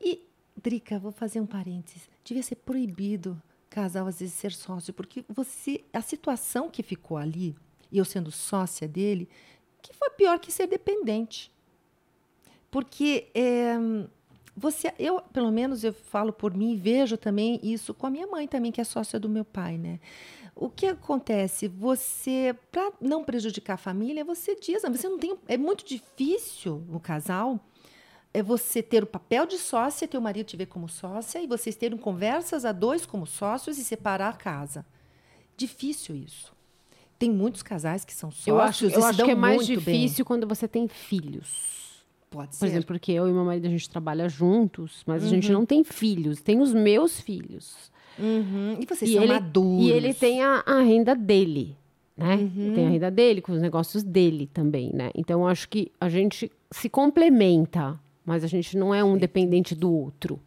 E Drica, vou fazer um parênteses. Devia ser proibido casal às vezes ser sócio, porque você, a situação que ficou ali, e eu sendo sócia dele, que foi pior que ser dependente. Porque é, você, eu, pelo menos eu falo por mim, vejo também isso com a minha mãe também, que é sócia do meu pai, né? O que acontece? Você, para não prejudicar a família, você diz, você não tem, é muito difícil no casal é você ter o papel de sócia, teu marido te ver como sócia, e vocês terem conversas a dois como sócios e separar a casa. Difícil isso. Tem muitos casais que são sócios. Eu acho, eu acho que é mais difícil bem. quando você tem filhos. Pode Por ser. exemplo, porque eu e meu marido a gente trabalha juntos, mas a Uhum. gente não tem filhos. Tem os meus filhos. Uhum. E vocês E são ele, maduros. e ele tem a, a renda dele, né? Uhum. Tem a renda dele, com os negócios dele também, né? Então, eu acho que a gente se complementa, mas a gente não é um dependente do outro.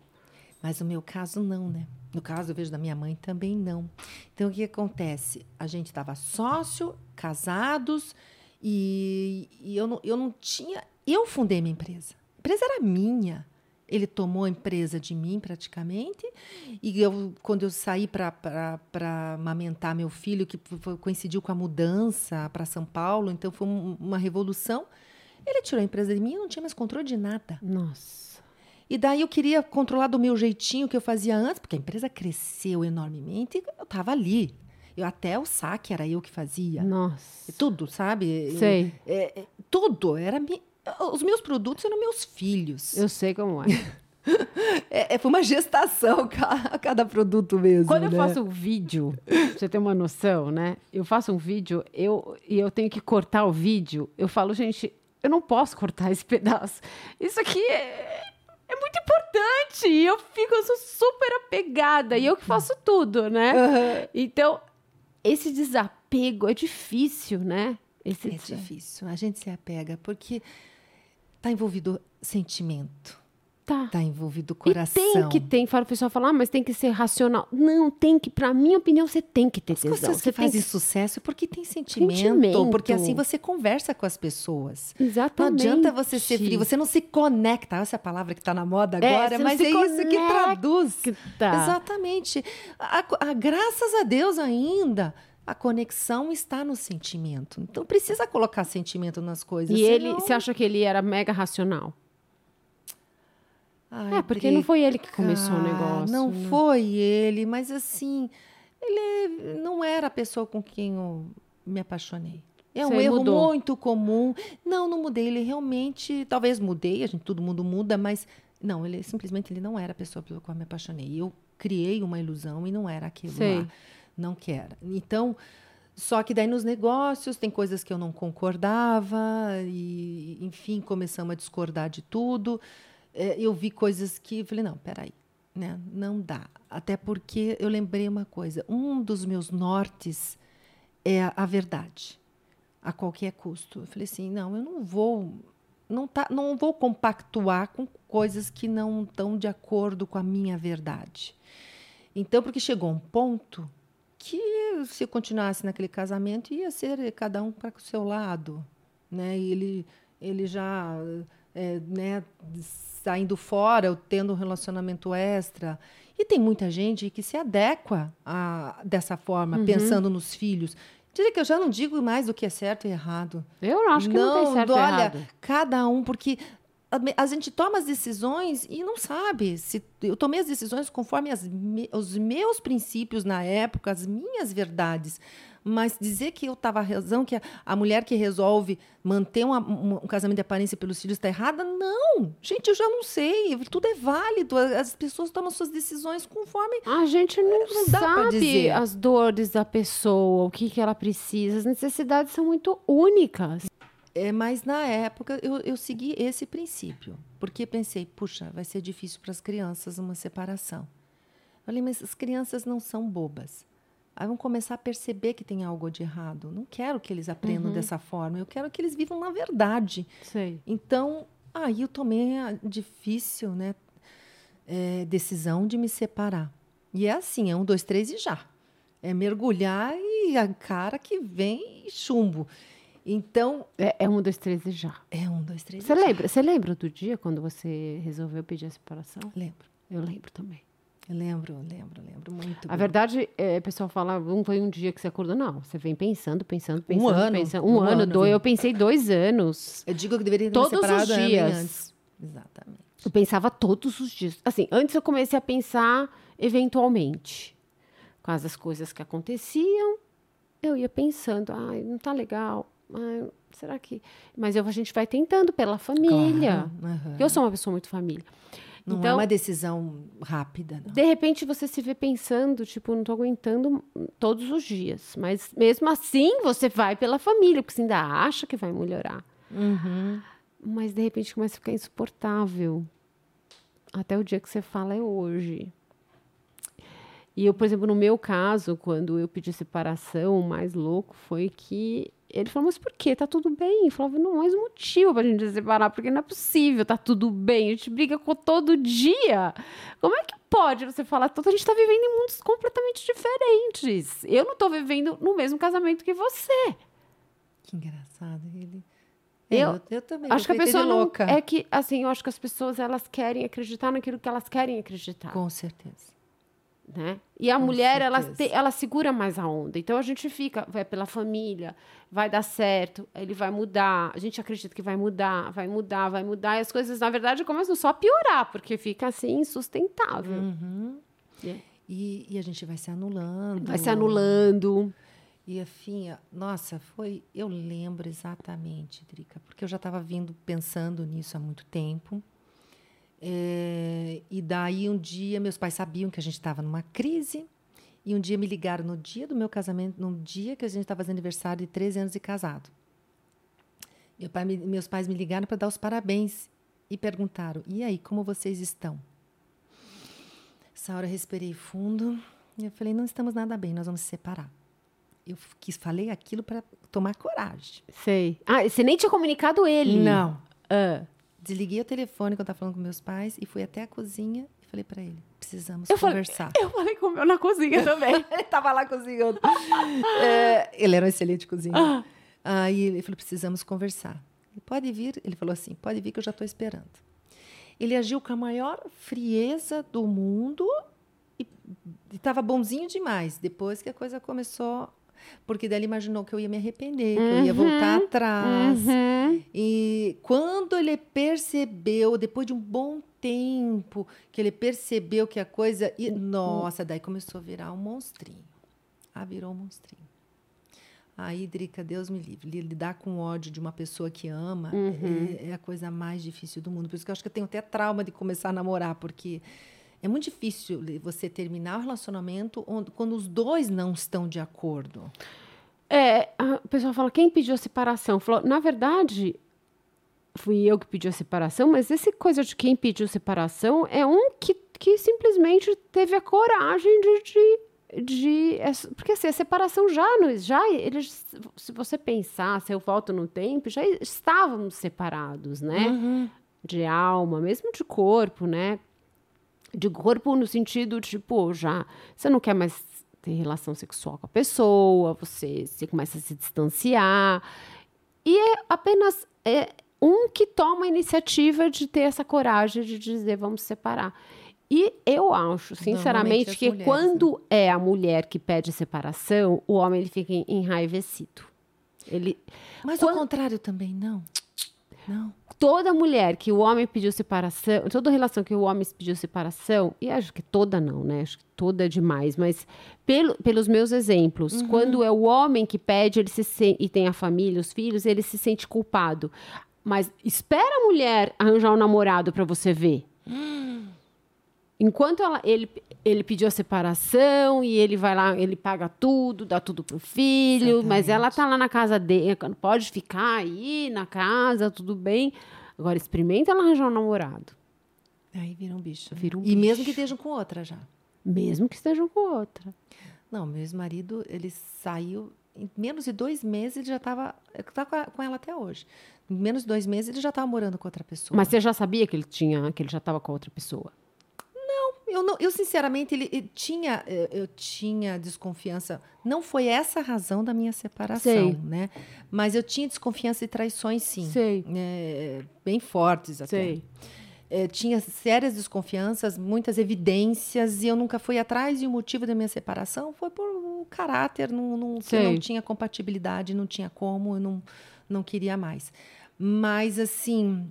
Mas no meu caso, não, né? No caso, eu vejo da minha mãe também não. Então, o que acontece? A gente estava sócio, casados, e, e eu, não, eu não tinha. Eu fundei minha empresa. A empresa era minha. Ele tomou a empresa de mim, praticamente. E eu, quando eu saí para amamentar meu filho, que coincidiu com a mudança para São Paulo, então foi um- uma revolução. Ele tirou a empresa de mim e eu não tinha mais controle de nada. Nossa. E daí eu queria controlar do meu jeitinho que eu fazia antes, porque a empresa cresceu enormemente e eu estava ali. Eu, até o saque era eu que fazia. Nossa. Tudo, sabe? Sei. É, é, tudo. Era mi- Os meus produtos eram meus filhos. Eu sei como é. [laughs] É, é, foi uma gestação [laughs] ca- cada produto mesmo. Quando eu né? faço um vídeo, pra você ter uma noção, né? Eu faço um vídeo eu, e eu tenho que cortar o vídeo. Eu falo, gente, eu não posso cortar esse [laughs] pedaço. Isso aqui é, é muito importante. E eu fico, eu sou super apegada. E eu que faço tudo, né? Então, esse desapego é difícil, né? Esse É difícil. A gente se apega porque tá envolvido sentimento, Tá. tá envolvido E coração. tem que ter, fala o pessoal fala, ah, mas tem que ser racional. Não, tem que, pra minha opinião, você tem que ter As tesão. Você fazem que... sucesso porque tem sentimento, Sentimento. porque assim você conversa com as pessoas. Não Exatamente. adianta você ser frio, você não se conecta. Essa é a palavra que está na moda É, agora, não mas é isso que conecta. traduz. Tá. Exatamente. A- a- graças a Deus ainda. A conexão está no sentimento. Então precisa colocar sentimento nas coisas. E ele, senão- você acha que ele era mega racional? Ai, é, porque não foi ele que começou o negócio. Não né? foi ele, mas assim, ele não era a pessoa com quem eu me apaixonei. É um Você erro mudou. muito comum. Não, não mudei. Ele realmente, talvez mudei, a gente, todo mundo muda, mas não, ele simplesmente ele não era a pessoa pela qual eu me apaixonei. Eu criei uma ilusão e não era aquilo Sei. lá. Não quero. Então, só que daí nos negócios tem coisas que eu não concordava e, enfim, começamos a discordar de tudo. É, eu vi coisas que falei, não, peraí, né? Não dá. Até porque eu lembrei uma coisa, um dos meus nortes é a, verdade, a qualquer custo. Eu falei assim, não, eu não vou, não tá, não vou compactuar com coisas que não estão de acordo com a minha verdade. Então, porque chegou um ponto que se eu continuasse naquele casamento ia ser cada um para o seu lado, né? E ele ele já é, né, saindo fora, ou tendo um relacionamento extra. E tem muita gente que se adequa a, dessa forma, pensando nos filhos. Dizer que eu já não digo mais o que é certo e errado. Eu acho que não, tem certo e olha, errado. cada um, porque a, a gente toma as decisões e não sabe se eu tomei as decisões conforme as me- os meus princípios na época, as minhas verdades. Mas dizer que eu estava razão, que a, a mulher que resolve manter uma- um, um casamento de aparência pelos filhos está errada, não. Gente, eu já não sei. Tudo é válido. As pessoas tomam suas decisões conforme A gente não, Não dá pra sabe dizer. as dores da pessoa, o que, que ela precisa. As necessidades são muito únicas. É, mas na época eu, eu segui esse princípio, porque pensei, puxa, vai ser difícil para as crianças uma separação. Eu falei, mas as crianças não são bobas. Aí vão começar a perceber que tem algo de errado. Não quero que eles aprendam dessa forma, eu quero que eles vivam na verdade. Sei. Então, aí eu tomei a difícil né, é, decisão de me separar. E é assim, é um, dois, três e já. É mergulhar e a cara que vem e chumbo. Então, É, é um, dois, três e já. é um, dois, três Você e já. lembra, você lembra do dia quando você resolveu pedir a separação? Lembro. Eu lembro também. Eu lembro, lembro, lembro muito. A bem. verdade, é, o pessoal fala, não foi um dia que você acordou, não. Você vem pensando, pensando, pensando, ano, pensando. Um, um ano, ano, dois. Eu pensei dois anos. Eu digo que deveria ter Todos os dias. antes. Exatamente. Eu pensava todos os dias. Assim, antes eu comecei a pensar eventualmente. Com as coisas que aconteciam, eu ia pensando, ai, não tá legal. Ai, será que. Mas eu- a gente vai tentando pela família. Claro, aham. Eu sou uma pessoa muito família. Não é então, uma decisão rápida, não. de repente você se vê pensando, tipo, não tô aguentando todos os dias. Mas mesmo assim, você vai pela família, porque você ainda acha que vai melhorar. Uhum. mas de repente começa a ficar insuportável. Até o dia que você fala é hoje. E eu, por exemplo, no meu caso, quando eu pedi separação, o mais louco foi que ele falou, mas por quê? Tá tudo bem. Eu falava, não há mais motivo pra gente se separar, porque não é possível, tá tudo bem. A gente briga com todo dia. Como é que pode você falar tudo? A gente tá vivendo em mundos completamente diferentes. Eu não tô vivendo no mesmo casamento que você. Que engraçado. Ele... Eu, É, eu, também. Acho que a eu pessoa não, louca. é que assim, eu acho que as pessoas elas querem acreditar naquilo que elas querem acreditar, Com certeza. Né? E a Com mulher ela, te- ela segura mais a onda. Então a gente fica, vai pela família, vai dar certo, ele vai mudar. A gente acredita que vai mudar, vai mudar, vai mudar e as coisas na verdade começam só a piorar, porque fica assim insustentável. Uhum. É. E, e a gente vai se anulando. Vai se anulando. E afim, nossa, foi. Eu lembro exatamente, Drica, porque eu já estava vindo pensando nisso há muito tempo. É, e daí um dia meus pais sabiam que a gente estava numa crise. E um dia me ligaram no dia do meu casamento, no dia que a gente estava fazendo aniversário de 13 anos de casado. Meu pai me- meus pais me ligaram para dar os parabéns e perguntaram: e aí, como vocês estão? Essa hora eu respirei fundo e eu falei: não estamos nada bem, nós vamos se separar. Eu quis, falei aquilo para tomar coragem. Sei. Ah, você nem tinha comunicado ele? Não. Ah. Desliguei o telefone quando eu estava falando com meus pais e fui até a cozinha e falei para ele: precisamos Eu falei- conversar. [laughs] Eu falei com o meu na cozinha também. [laughs] ele estava lá cozinhando. É, ele era um excelente cozinheiro. Ah. Aí ele falou: precisamos conversar. Pode vir. Ele falou assim: pode vir que eu já estou esperando. Ele agiu com a maior frieza do mundo e estava bonzinho demais. Depois que a coisa começou. Porque daí ele imaginou que eu ia me arrepender, que eu ia voltar atrás. Uhum. E quando ele percebeu, depois de um bom tempo, que ele percebeu que a coisa. E, nossa, daí começou a virar um monstrinho. Ah, virou um monstrinho. Aí, Drica, Deus me livre. li- Lidar com ódio de uma pessoa que ama é, é a coisa mais difícil do mundo. Por isso que eu acho que eu tenho até trauma de começar a namorar, porque é muito difícil você terminar o relacionamento quando os dois não estão de acordo. É, a- o pessoal fala, quem pediu a separação? Falou, na verdade, fui eu que pedi a separação, mas esse coisa de quem pediu separação é um que, que simplesmente teve a coragem de. de de essa- porque assim, a separação já não já eles se você pensar se eu volto no tempo já estávamos separados né de alma mesmo de corpo né de corpo no sentido tipo já você não quer mais ter relação sexual com a pessoa você você começa a se distanciar e é apenas é, um que toma a iniciativa de ter essa coragem de dizer vamos separar e eu acho sinceramente que mulheres, quando é a mulher que pede separação o homem ele fica enraivecido ele Mas Quando- o contrário também, não. Não. Toda mulher que o homem pediu separação, toda relação que o homem pediu separação, e acho que toda não, né? Acho que toda é demais, mas pelo, pelos meus exemplos, quando é o homem que pede, ele se sen- e tem a família, os filhos, ele se sente culpado. Mas espera a mulher arranjar um namorado para você ver. Enquanto ela- ele, ele pediu a separação e ele vai lá, ele paga tudo, dá tudo pro filho, mas ela tá lá na casa dele, pode ficar aí na casa, tudo bem. Agora experimenta ela arranjar um namorado, Aí vira um bicho. né? Vira um e mesmo que bicho. estejam com outra já. mesmo que estejam com outra. Não, meu ex-marido, ele saiu. Em menos de dois meses, ele já estava. Está com, a- com ela até hoje. Em menos de dois meses, ele já estava morando com outra pessoa. Mas você já sabia que ele tinha, que ele já estava com outra pessoa? Eu, não, eu sinceramente, ele, tinha, eu tinha desconfiança. Não foi essa a razão da minha separação, Sei. né? Mas eu tinha desconfiança e traições, sim. Sei. Eh, bem fortes até. Sei. Eh, tinha sérias desconfianças, muitas evidências, e eu nunca fui atrás. E o motivo da minha separação foi por um caráter, não, não, não tinha compatibilidade, não tinha como, eu não, não queria mais. Mas, assim,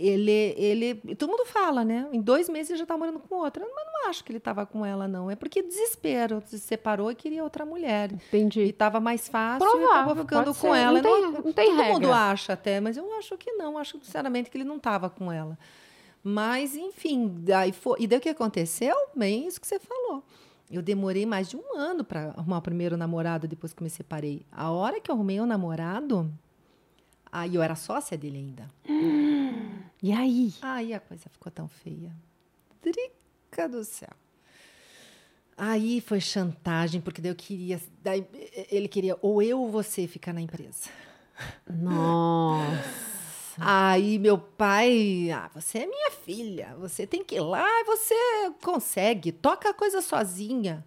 ele, ele. Todo mundo fala, né? Em dois meses ele já tá morando com outra. Mas não acho que ele estava com ela, não. É porque desespero. Se separou e queria outra mulher. E Entendi. estava mais fácil e Provável, acabou ficando pode com ser. ela. Não tem- não tem todo regra. mundo acha até, mas eu acho que não. Acho sinceramente que ele não estava com ela. Mas, enfim, daí foi. E daí o que aconteceu? Bem, isso que você falou. Eu demorei mais de um ano para arrumar o primeiro namorado depois que me separei. A hora que eu arrumei o namorado, Aí eu era sócia dele ainda. [gasps] [gasps] E aí? Aí a coisa ficou tão feia. Drica do céu. Aí foi chantagem, porque daí eu queria. Daí ele queria ou eu ou você ficar na empresa. Nossa. Aí meu pai, ah, você é minha filha, você tem que ir lá e você consegue, toca a coisa sozinha.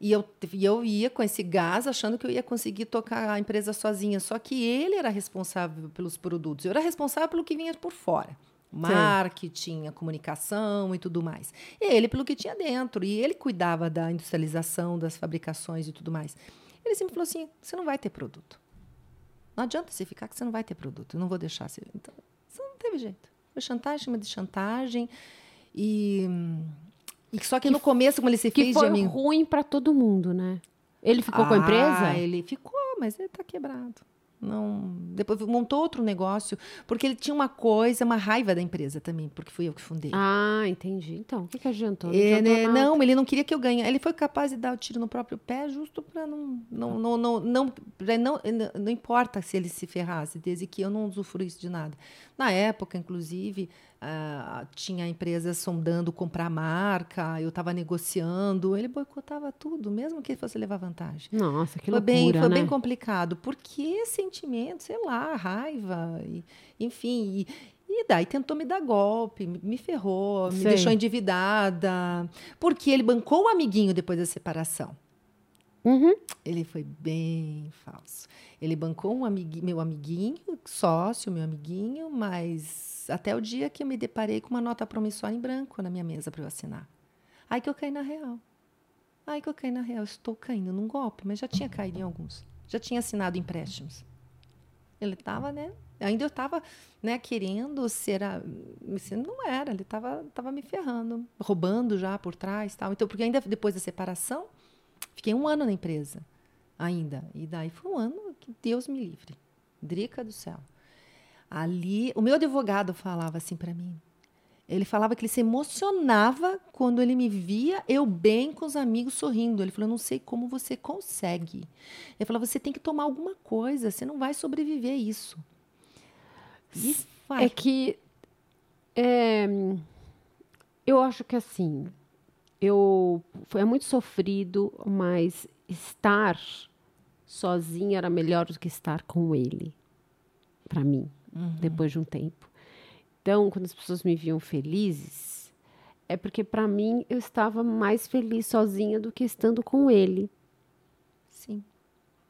E eu, e eu ia com esse gás achando que eu ia conseguir tocar a empresa sozinha. Só que ele era responsável pelos produtos, eu era responsável pelo que vinha por fora. Marketing, a comunicação e tudo mais. E ele pelo que tinha dentro. E ele cuidava da industrialização, das fabricações e tudo mais. Ele sempre falou assim: você não vai ter produto. Não adianta você ficar que você não vai ter produto. Eu não vou deixar você. Então, não teve jeito. Foi chantagem, cima de chantagem. E, e só que, que no começo, como ele se que fez foi de amigo. ruim para todo mundo, né? Ele ficou com a empresa? Ah, ele ficou, mas ele está quebrado. Não, depois montou outro negócio, porque ele tinha uma coisa, uma raiva da empresa também, porque fui eu que fundei. Ah, entendi. Então, o que, que adiantou? Não, é, né, não, ele não queria que eu ganhe. Ele foi capaz de dar o tiro no próprio pé, justo para não não, não, não, não, não, não importa se ele se ferrasse, desde que eu não usufruísse de nada. Na época, inclusive, Uh, tinha empresas sondando comprar marca, eu estava negociando, ele boicotava tudo, mesmo que fosse levar vantagem. Nossa, que foi loucura, bem, Foi né? bem complicado, porque sentimento, sei lá, raiva, e, enfim, e, e daí tentou me dar golpe, me ferrou, me deixou endividada, porque ele bancou o amiguinho depois da separação. Uhum. Ele foi bem falso. Ele bancou um meu amiguinho, sócio, meu amiguinho, mas até o dia que eu me deparei com uma nota promissória em branco na minha mesa para eu assinar. Aí que eu caí na real. Aí que eu caí na real. Estou caindo num golpe, mas já tinha caído em alguns. Já tinha assinado empréstimos. Ele estava, né? Ainda eu estava né, querendo ser. A, não era, ele estava tava me ferrando, roubando já por trás. tal. Então, porque ainda depois da separação, fiquei um ano na empresa ainda. E daí foi um ano que Deus me livre. Drica do céu. Ali, o meu advogado falava assim para mim. Ele falava que ele se emocionava quando ele me via eu bem com os amigos sorrindo. Ele falou: "Eu não sei como você consegue". Ele falou: "Você tem que tomar alguma coisa, você não vai sobreviver a isso". É que é, eu acho que assim, eu foi muito sofrido, mas estar sozinha era melhor do que estar com ele, para mim, uhum. depois de um tempo. Então, quando as pessoas me viam felizes, é porque para mim eu estava mais feliz sozinha do que estando com ele. Sim.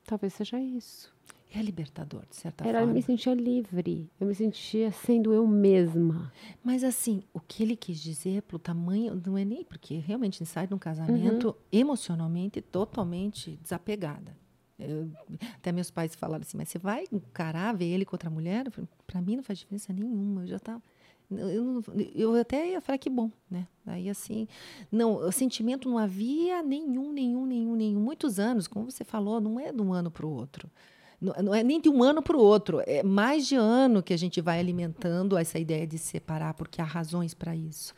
Talvez seja isso. É libertador, de certa Era, forma. Eu me sentia livre, eu me sentia sendo eu mesma. Mas assim, o que ele quis dizer pelo tamanho, não é nem porque realmente sai de um casamento uhum. emocionalmente totalmente desapegada. Eu, até meus pais falaram assim, mas você vai encarar, ver ele com outra mulher? Para mim não faz diferença nenhuma, eu já estava... Eu, eu até ia falar que bom, né? Aí assim, não, o sentimento não havia nenhum, nenhum, nenhum, nenhum. Muitos anos, como você falou, não é de um ano para o outro. Não, não, é nem de um ano para o outro, é mais de ano que a gente vai alimentando essa ideia de se separar, porque há razões para isso.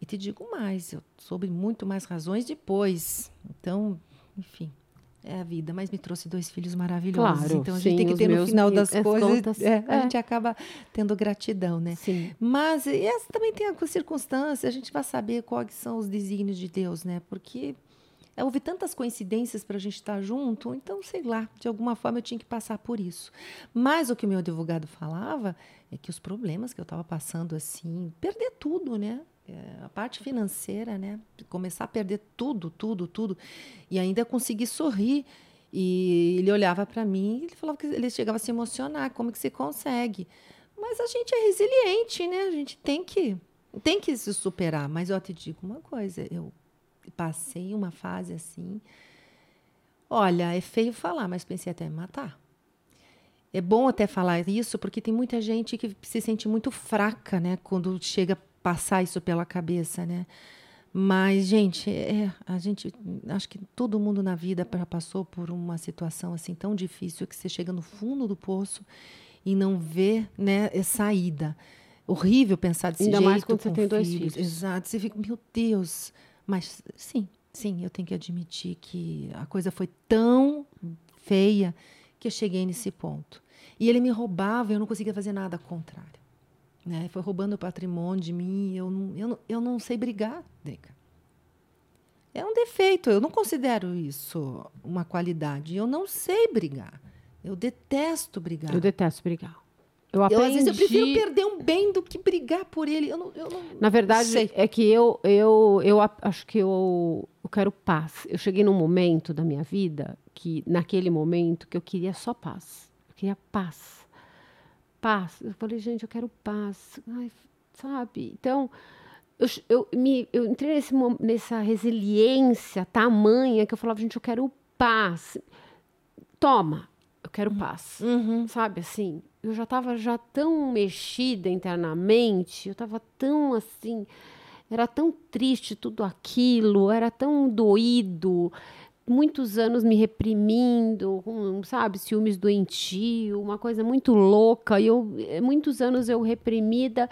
E te digo mais, eu soube muito mais razões depois. Então, enfim, é a vida, mas me trouxe dois filhos maravilhosos. Claro, então a sim, gente tem que ter no final das coisas, contas, é, é. a gente acaba tendo gratidão, né? Sim. Mas e essa também tem a circunstância, a gente vai saber quais são os desígnios de Deus, né? Porque é, houve tantas coincidências para a gente estar junto, então sei lá, de alguma forma eu tinha que passar por isso. Mas o que o meu advogado falava é que os problemas que eu estava passando assim, perder tudo, né? É, a parte financeira, né? Começar a perder tudo, tudo, tudo. E ainda conseguir sorrir. E ele olhava para mim e ele falava que ele chegava a se emocionar. Como que você consegue? Mas a gente é resiliente, né? A gente tem que, tem que se superar. Mas eu te digo uma coisa: eu passei uma fase assim. Olha, é feio falar, mas pensei até em matar. É bom até falar isso, porque tem muita gente que se sente muito fraca, né? Quando chega passar isso pela cabeça, né? Mas, gente, é, a gente acho que todo mundo na vida já passou por uma situação assim tão difícil que você chega no fundo do poço e não vê, né, saída. Horrível pensar desse Ainda jeito. mais quando você tem dois filhos. filhos. Exato. Você fica, meu Deus. Mas sim, sim, eu tenho que admitir que a coisa foi tão feia que eu cheguei nesse ponto. E ele me roubava, eu não conseguia fazer nada contrário. Né? Foi roubando o patrimônio de mim, eu não, eu não, eu não sei brigar, Drica. É um defeito, eu não considero isso uma qualidade. Eu não sei brigar. Eu detesto brigar. Eu detesto brigar. Eu, aprendi... eu, às vezes eu prefiro perder um bem do que brigar por ele. Eu não, eu não Na verdade, sei. é que eu, eu, eu acho que eu, eu quero paz. Eu cheguei num momento da minha vida que, naquele momento, que eu queria só paz. Eu queria paz. Paz. Eu falei, gente, eu quero paz. Ai, sabe? Então, eu, eu, me, eu entrei nesse, nessa resiliência tamanha que eu falava, gente, eu quero paz. Toma, eu quero uhum. paz. Uhum. Sabe assim? Eu já estava já tão mexida internamente, eu estava tão assim, era tão triste tudo aquilo, era tão doído, muitos anos me reprimindo, com, sabe, ciúmes doentio, uma coisa muito louca, e eu muitos anos eu reprimida.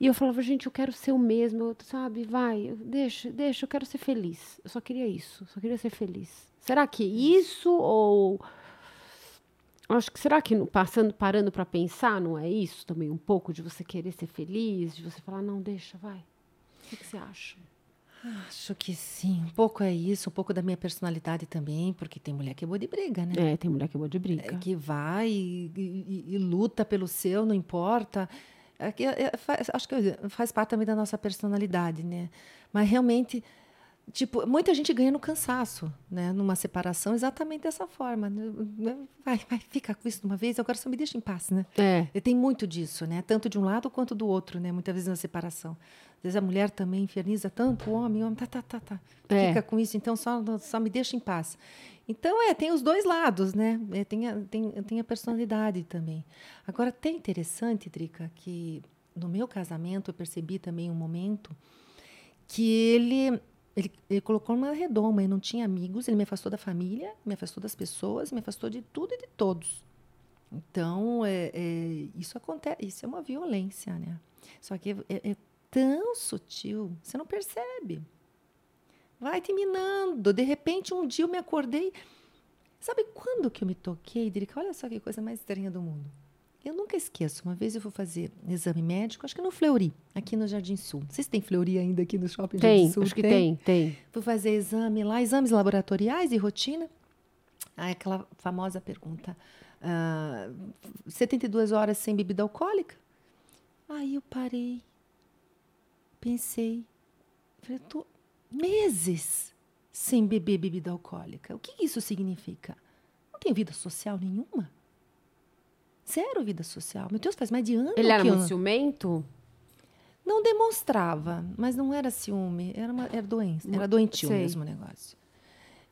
E eu falava, gente, eu quero ser o mesmo, eu, sabe? Vai, deixa, deixa, eu quero ser feliz. Eu só queria isso, só queria ser feliz. Será que isso ou acho que será que passando, parando para pensar, não é isso também um pouco de você querer ser feliz, de você falar, não, deixa, vai. O que, que você acha? Acho que sim. Um pouco é isso, um pouco da minha personalidade também, porque tem mulher que é boa de briga, né? É, tem mulher que é boa de briga. É, que vai e, e, e, luta pelo seu, não importa. É, é, faz, acho que faz parte também da nossa personalidade, né? Mas realmente, tipo, muita gente ganha no cansaço, né? Numa separação, exatamente dessa forma. Né? Vai, vai, fica com isso de uma vez, agora só me deixa em paz, né? É. Tem muito disso, né? Tanto de um lado quanto do outro, né? Muitas vezes na separação. Às vezes a mulher também inferniza tanto o homem, o homem, tá, tá, tá, tá. É. Fica com isso, então só, só me deixa em paz. Então, é, tem os dois lados, né? É, tem, a, tem, tem a personalidade também. Agora, tem interessante, Drica, que no meu casamento eu percebi também um momento que ele, ele, ele colocou uma redoma, ele não tinha amigos, ele me afastou da família, me afastou das pessoas, me afastou de tudo e de todos. Então, é, é, isso acontece, isso é uma violência, né? Só que é, é tão sutil, você não percebe vai te minando. De repente, um dia eu me acordei. Sabe quando que eu me toquei, Drica? Olha só que coisa mais estranha do mundo. Eu nunca esqueço. Uma vez eu fui fazer exame médico, acho que no Fleury, aqui no Jardim Sul. Vocês têm Fleury ainda aqui no Shopping tem, Jardim Sul? Acho que tem, tem. Fui fazer exame lá, exames laboratoriais e rotina. Aí aquela famosa pergunta: uh, ah, 72 horas sem bebida alcoólica? Aí eu parei, pensei, falei, tô, meses sem beber bebida alcoólica. O que isso significa? Não tem vida social nenhuma. Zero vida social. Meu Deus, faz mais de ano Ele era eu... muito ciumento? Não demonstrava, mas não era ciúme, era, uma, era doença, era doentio Sei. mesmo o negócio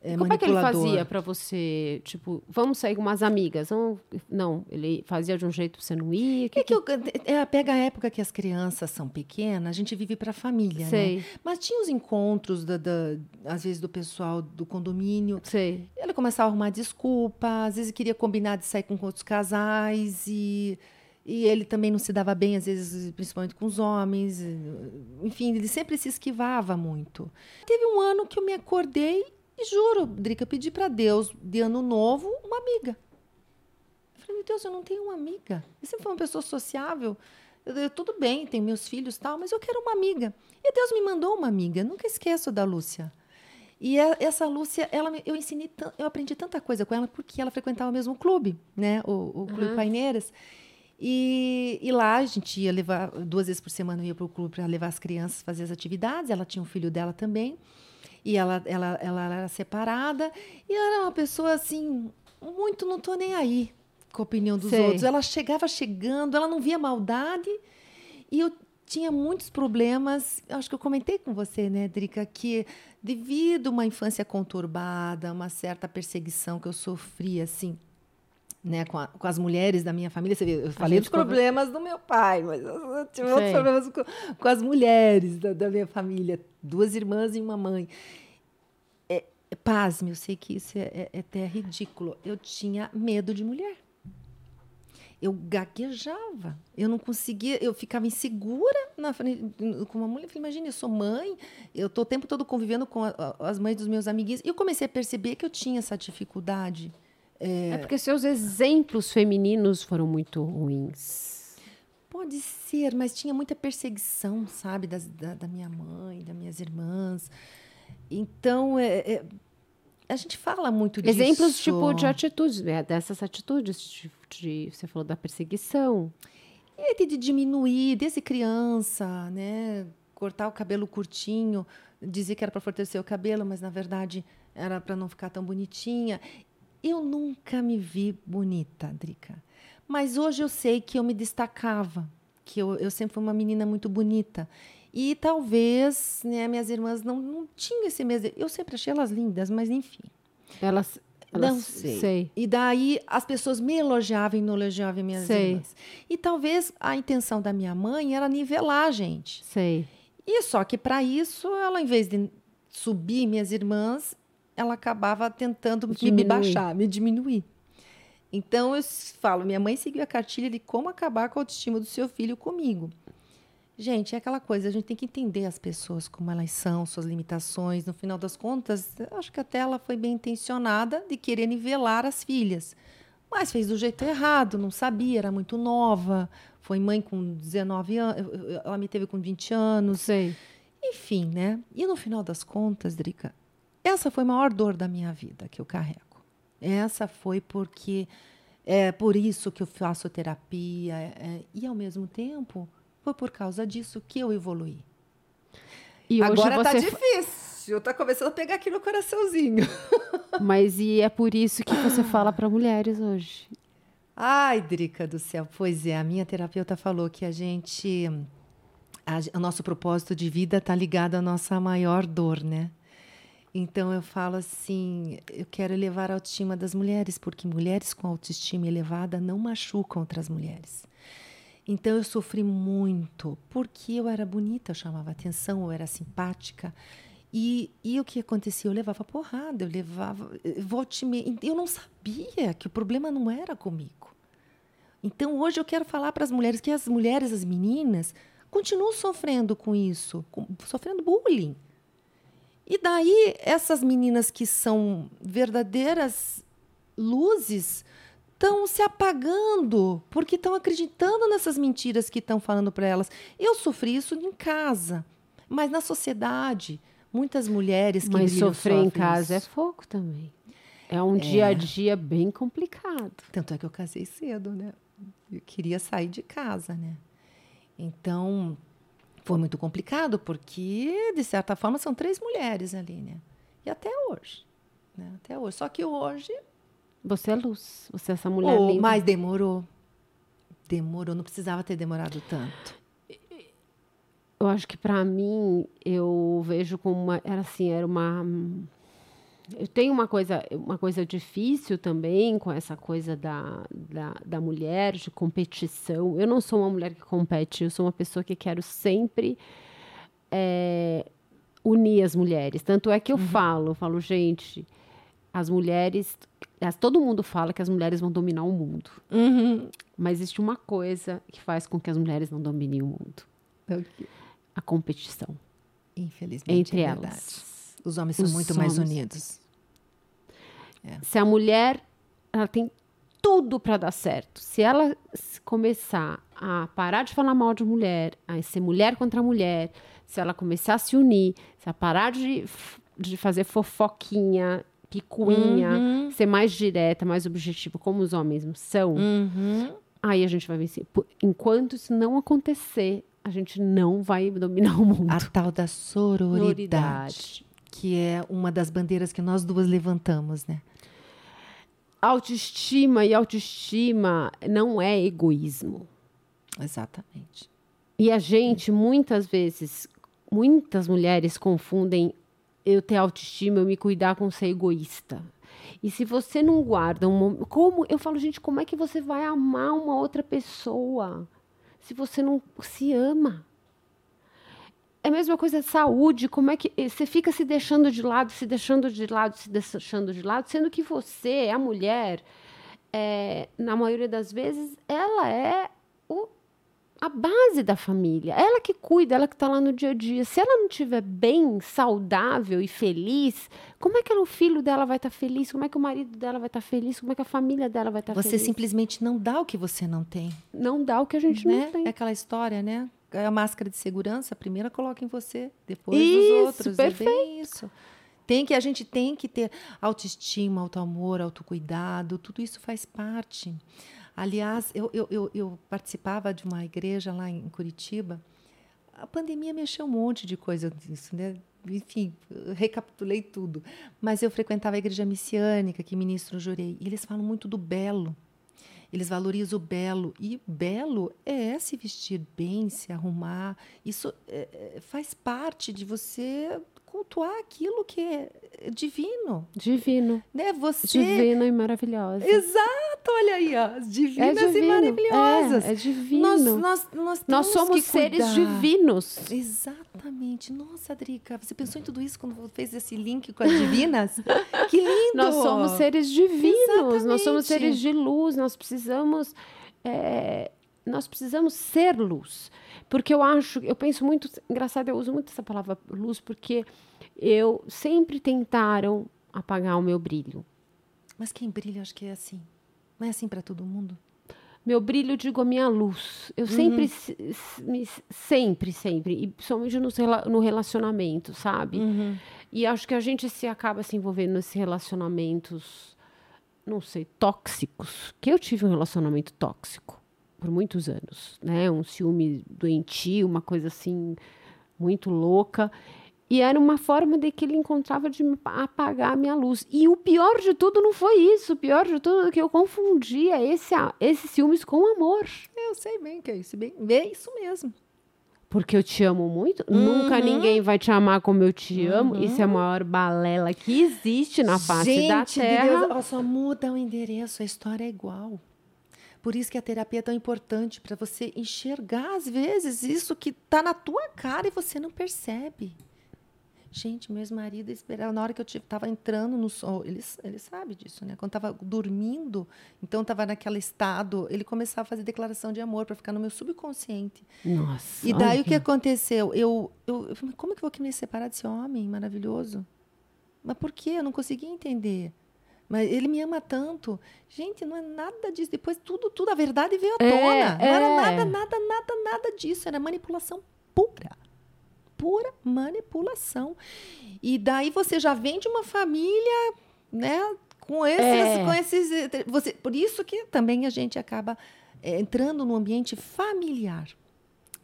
é, Como é que ele fazia para você, tipo, vamos sair com umas amigas? Não, não, ele fazia de um jeito pra você não ir? Que, é que, eu, é, pega a época que as crianças são pequenas, a gente vive para a família, né? Sei. né? Mas tinha os encontros, da, da, às vezes, do pessoal do condomínio. Sei. Ele começava a arrumar desculpa, às vezes queria combinar de sair com outros casais e... E ele também não se dava bem, às vezes, principalmente com os homens. Enfim, ele sempre se esquivava muito. Teve um ano que eu me acordei e juro, Drica, pedi para Deus, de ano novo, uma amiga. Eu falei, meu Deus, eu não tenho uma amiga. Eu sempre fui uma pessoa sociável. Eu, eu, tudo bem, tenho meus filhos tal, mas eu quero uma amiga. E Deus me mandou uma amiga. Nunca esqueço da Lúcia. E a, essa Lúcia, ela, eu ensinei, eu aprendi tanta coisa com ela porque ela frequentava o mesmo clube, né? O, o Clube uhum. Paineiras. E, e, lá a gente ia levar, duas vezes por semana eu ia para o clube para levar as crianças fazer as atividades. Ela tinha um filho dela também. E ela, ela, ela era separada. E ela era uma pessoa assim, muito não tô nem aí com a opinião dos Sei. outros. Ela chegava chegando, ela não via maldade. E eu tinha muitos problemas. Acho que eu comentei com você, né, Drica, que devido a uma infância conturbada, uma certa perseguição que eu sofri, assim, né, com, a, com, as mulheres da minha família. Você vê, eu falei dos problemas do meu pai, mas eu tive Sei. outros problemas com, com as mulheres da, da, minha família. Duas irmãs e uma mãe. É, pasme, eu sei que isso é, é, é até ridículo. Eu tinha medo de mulher. Eu gaguejava. Eu não conseguia, eu ficava insegura na frente com uma mulher. Imagina, eu sou mãe, eu estou o tempo todo convivendo com a, as mães dos meus amiguinhos. E eu comecei a perceber que eu tinha essa dificuldade É... é porque seus exemplos femininos foram muito ruins. Pode ser, mas tinha muita perseguição, sabe, das, da, da minha mãe, das minhas irmãs. Então, é, é, a gente fala muito disso. Exemplos tipo de atitudes, né? dessas atitudes, de, de, você falou da perseguição. E de diminuir desde criança, né? Cortar o cabelo curtinho, dizer que era para fortalecer o cabelo, mas na verdade era para não ficar tão bonitinha. Eu nunca me vi bonita, Drica. Mas hoje eu sei que eu me destacava, que eu, eu sempre fui uma menina muito bonita. E talvez né, minhas irmãs não, não tinham esse mesmo. Eu sempre achei elas lindas, mas enfim. Elas. elas não sei. sei. E daí as pessoas me elogiavam e não elogiavam minhas sei. irmãs. E talvez a intenção da minha mãe era nivelar a gente. Sei. E só que para isso, ela, em vez de subir minhas irmãs, ela acabava tentando diminuir. me baixar, me diminuir. Então eu falo, minha mãe seguiu a cartilha de como acabar com a autoestima do seu filho comigo. Gente, é aquela coisa, a gente tem que entender as pessoas como elas são, suas limitações. No final das contas, acho que até ela foi bem intencionada de querer nivelar as filhas. Mas fez do jeito errado, não sabia, era muito nova. Foi mãe com 19 anos, ela me teve com 20 anos. Sei. Enfim, né? E no final das contas, Drica, essa foi a maior dor da minha vida que eu carrego. Essa foi porque é por isso que eu faço terapia é, e ao mesmo tempo foi por causa disso que eu evoluí. E Agora tá você... tá difícil, tá começando a pegar aqui no coraçãozinho. [laughs] Mas e é por isso que você fala para mulheres hoje. Ai, Drica do céu, pois é, a minha terapeuta falou que a gente o nosso propósito de vida está ligado à nossa maior dor, né? Então eu falo assim, eu quero elevar a autoestima das mulheres, porque mulheres com autoestima elevada não machucam outras mulheres. Então eu sofri muito, porque eu era bonita, eu chamava atenção, eu era simpática. E, e o que acontecia? Eu levava porrada, eu levava. Volte eu não sabia que o problema não era comigo. Então hoje eu quero falar para as mulheres que as mulheres, as meninas, continuam sofrendo com isso, com, sofrendo bullying. E daí essas meninas que são verdadeiras luzes estão se apagando porque estão acreditando nessas mentiras que estão falando para elas. Eu sofri isso em casa, mas na sociedade, muitas mulheres que Mas sofrer em casa isso. é fogo também. É um é. dia a dia bem complicado. Tanto é que eu casei cedo, né? Eu queria sair de casa, né? Então, foi muito complicado, porque, de certa forma, são três mulheres ali, né? E até hoje. Né? Até hoje. Só que hoje você é luz, você é essa mulher oh, linda. Mas demorou. Demorou, não precisava ter demorado tanto. Eu acho que para mim eu vejo como uma, era assim, era uma eu tenho uma coisa, uma coisa difícil também com essa coisa da, da, da, mulher, de competição. Eu não sou uma mulher que compete, eu sou uma pessoa que quero sempre é, unir as mulheres. Tanto é que eu uhum. falo, eu falo, gente, as mulheres. Todo mundo fala que as mulheres vão dominar o mundo. Uhum. Mas existe uma coisa que faz com que as mulheres não dominem o mundo: okay. a competição. Infelizmente. Entre é elas. Os homens são Os muito homens. mais unidos. É. Se a mulher ela tem tudo para dar certo, se ela começar a parar de falar mal de mulher, a ser mulher contra mulher, se ela começar a se unir, se ela parar de, de fazer fofoquinha, picuinha, uhum. ser mais direta, mais objetiva, como os homens são, uhum. aí a gente vai vencer. Enquanto isso não acontecer, a gente não vai dominar o mundo. A tal da sororidade, sororidade. Que é uma das bandeiras que nós duas levantamos, né? Autoestima e autoestima não é egoísmo. Exatamente. E a gente, muitas vezes, muitas mulheres confundem eu ter autoestima, eu me cuidar com ser egoísta. E se você não guarda um como eu falo, gente, como é que você vai amar uma outra pessoa se você não se ama? É a mesma coisa de saúde, como é que você fica se deixando de lado, se deixando de lado, se deixando de lado, sendo que você, a mulher, é, na maioria das vezes, ela é o a base da família. Ela que cuida, ela que está lá no dia a dia. Se ela não estiver bem, saudável e feliz, como é que o filho dela vai estar tá feliz? Como é que o marido dela vai estar tá feliz? Como é que a família dela vai estar tá você feliz? Você simplesmente não dá o que você não tem. Não dá o que a gente né? não tem. É aquela história, né? É a máscara de segurança, a primeira coloca em você, depois isso, os outros. Perfeito. É isso. Tem que a gente tem que ter autoestima, autoamor, autocuidado, tudo isso faz parte. Aliás, eu, eu, eu, eu, participava de uma igreja lá em Curitiba. A pandemia mexeu um monte de coisa disso, né? Enfim, recapitulei tudo. Mas eu frequentava a igreja missiânica, que ministro jurei. E eles falam muito do belo. Eles valorizam o belo. E belo é se vestir bem, se arrumar. Isso é, faz parte de você cultuar aquilo que é divino. Divino. Né? Você... Divino e maravilhosa. Exato, olha aí, ó. Divinas é divino. e maravilhosas. É, é divino. Nós, nós, nós, nós somos seres divinos. Exatamente. Nossa, Drica, você pensou em tudo isso quando fez esse link com as divinas? que lindo! Nós somos seres divinos, Exatamente. nós somos seres de luz, nós precisamos. É, nós precisamos ser luz. Porque eu acho, eu penso muito, engraçado, eu uso muito essa palavra luz, porque eu sempre tentaram apagar o meu brilho. Mas quem brilha, acho que é assim. Não é assim para todo mundo? Meu brilho, digo a minha luz. Eu sempre, Uhum. sempre, sempre, e principalmente no, no relacionamento, sabe? Uhum. E acho que a gente se acaba se envolvendo nesses relacionamentos, não sei, tóxicos. Que eu tive um relacionamento tóxico por muitos anos, né? Um ciúme doentio, uma coisa assim muito louca. E era uma forma de que ele encontrava de apagar a minha luz. E o pior de tudo não foi isso. O pior de tudo é que eu confundia esse, esse ciúmes com amor. Eu sei bem que é isso. Bem, é isso mesmo. Porque eu te amo muito. Uhum. Nunca ninguém vai te amar como eu te amo. Uhum. Isso é a maior balela que existe na face Gente da Terra. De Deus, só muda o endereço, a história é igual. Por isso que a terapia é tão importante para você enxergar às vezes isso que está na tua cara e você não percebe. Gente, meu ex-marido esperava na hora que eu estava entrando no sol, ele, ele sabe disso, né? Quando estava dormindo, então estava naquele estado, ele começava a fazer declaração de amor para ficar no meu subconsciente. Nossa. E daí o que aconteceu? Eu, eu, eu como é que eu vou me separar desse homem maravilhoso? Mas por quê? Eu não conseguia entender. Mas ele me ama tanto. Gente, não é nada disso. Depois tudo, tudo, a verdade veio à É, tona. Não era é. nada, nada, nada, nada disso. Era manipulação pura. Pura manipulação. E daí você já vem de uma família, né? Com esses, É. com esses. Você, por isso que também a gente acaba é, entrando no ambiente familiar.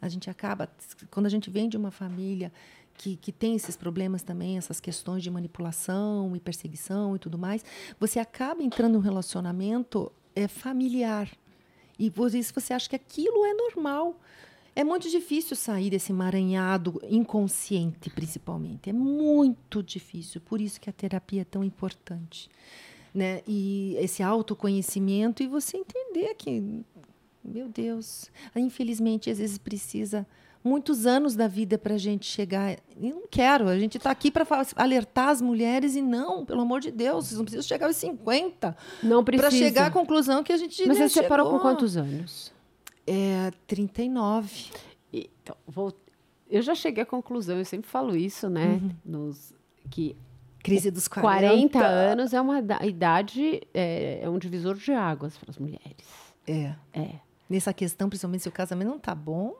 A gente acaba, quando a gente vem de uma família que, que tem esses problemas também, essas questões de manipulação e perseguição e tudo mais, você acaba entrando num relacionamento é, familiar. E por isso você acha que aquilo é normal. É muito difícil sair desse emaranhado inconsciente, principalmente. É muito difícil. Por isso que a terapia é tão importante. Né? E esse autoconhecimento e você entender que, meu Deus, infelizmente, às vezes precisa muitos anos da vida para a gente chegar. E não quero, a gente está aqui para alertar as mulheres e não, pelo amor de Deus, vocês não precisam chegar aos 50 Não precisa. para chegar à conclusão que a gente Mas você se separou com chegou. quantos anos? É, 39. Então, vou... Eu já cheguei à conclusão, eu sempre falo isso, né? Uhum. Nos... Que Crise dos 40, 40, anos é uma da- idade, é, é um divisor de águas para as mulheres. É. É. Nessa questão, principalmente se o casamento não tá bom,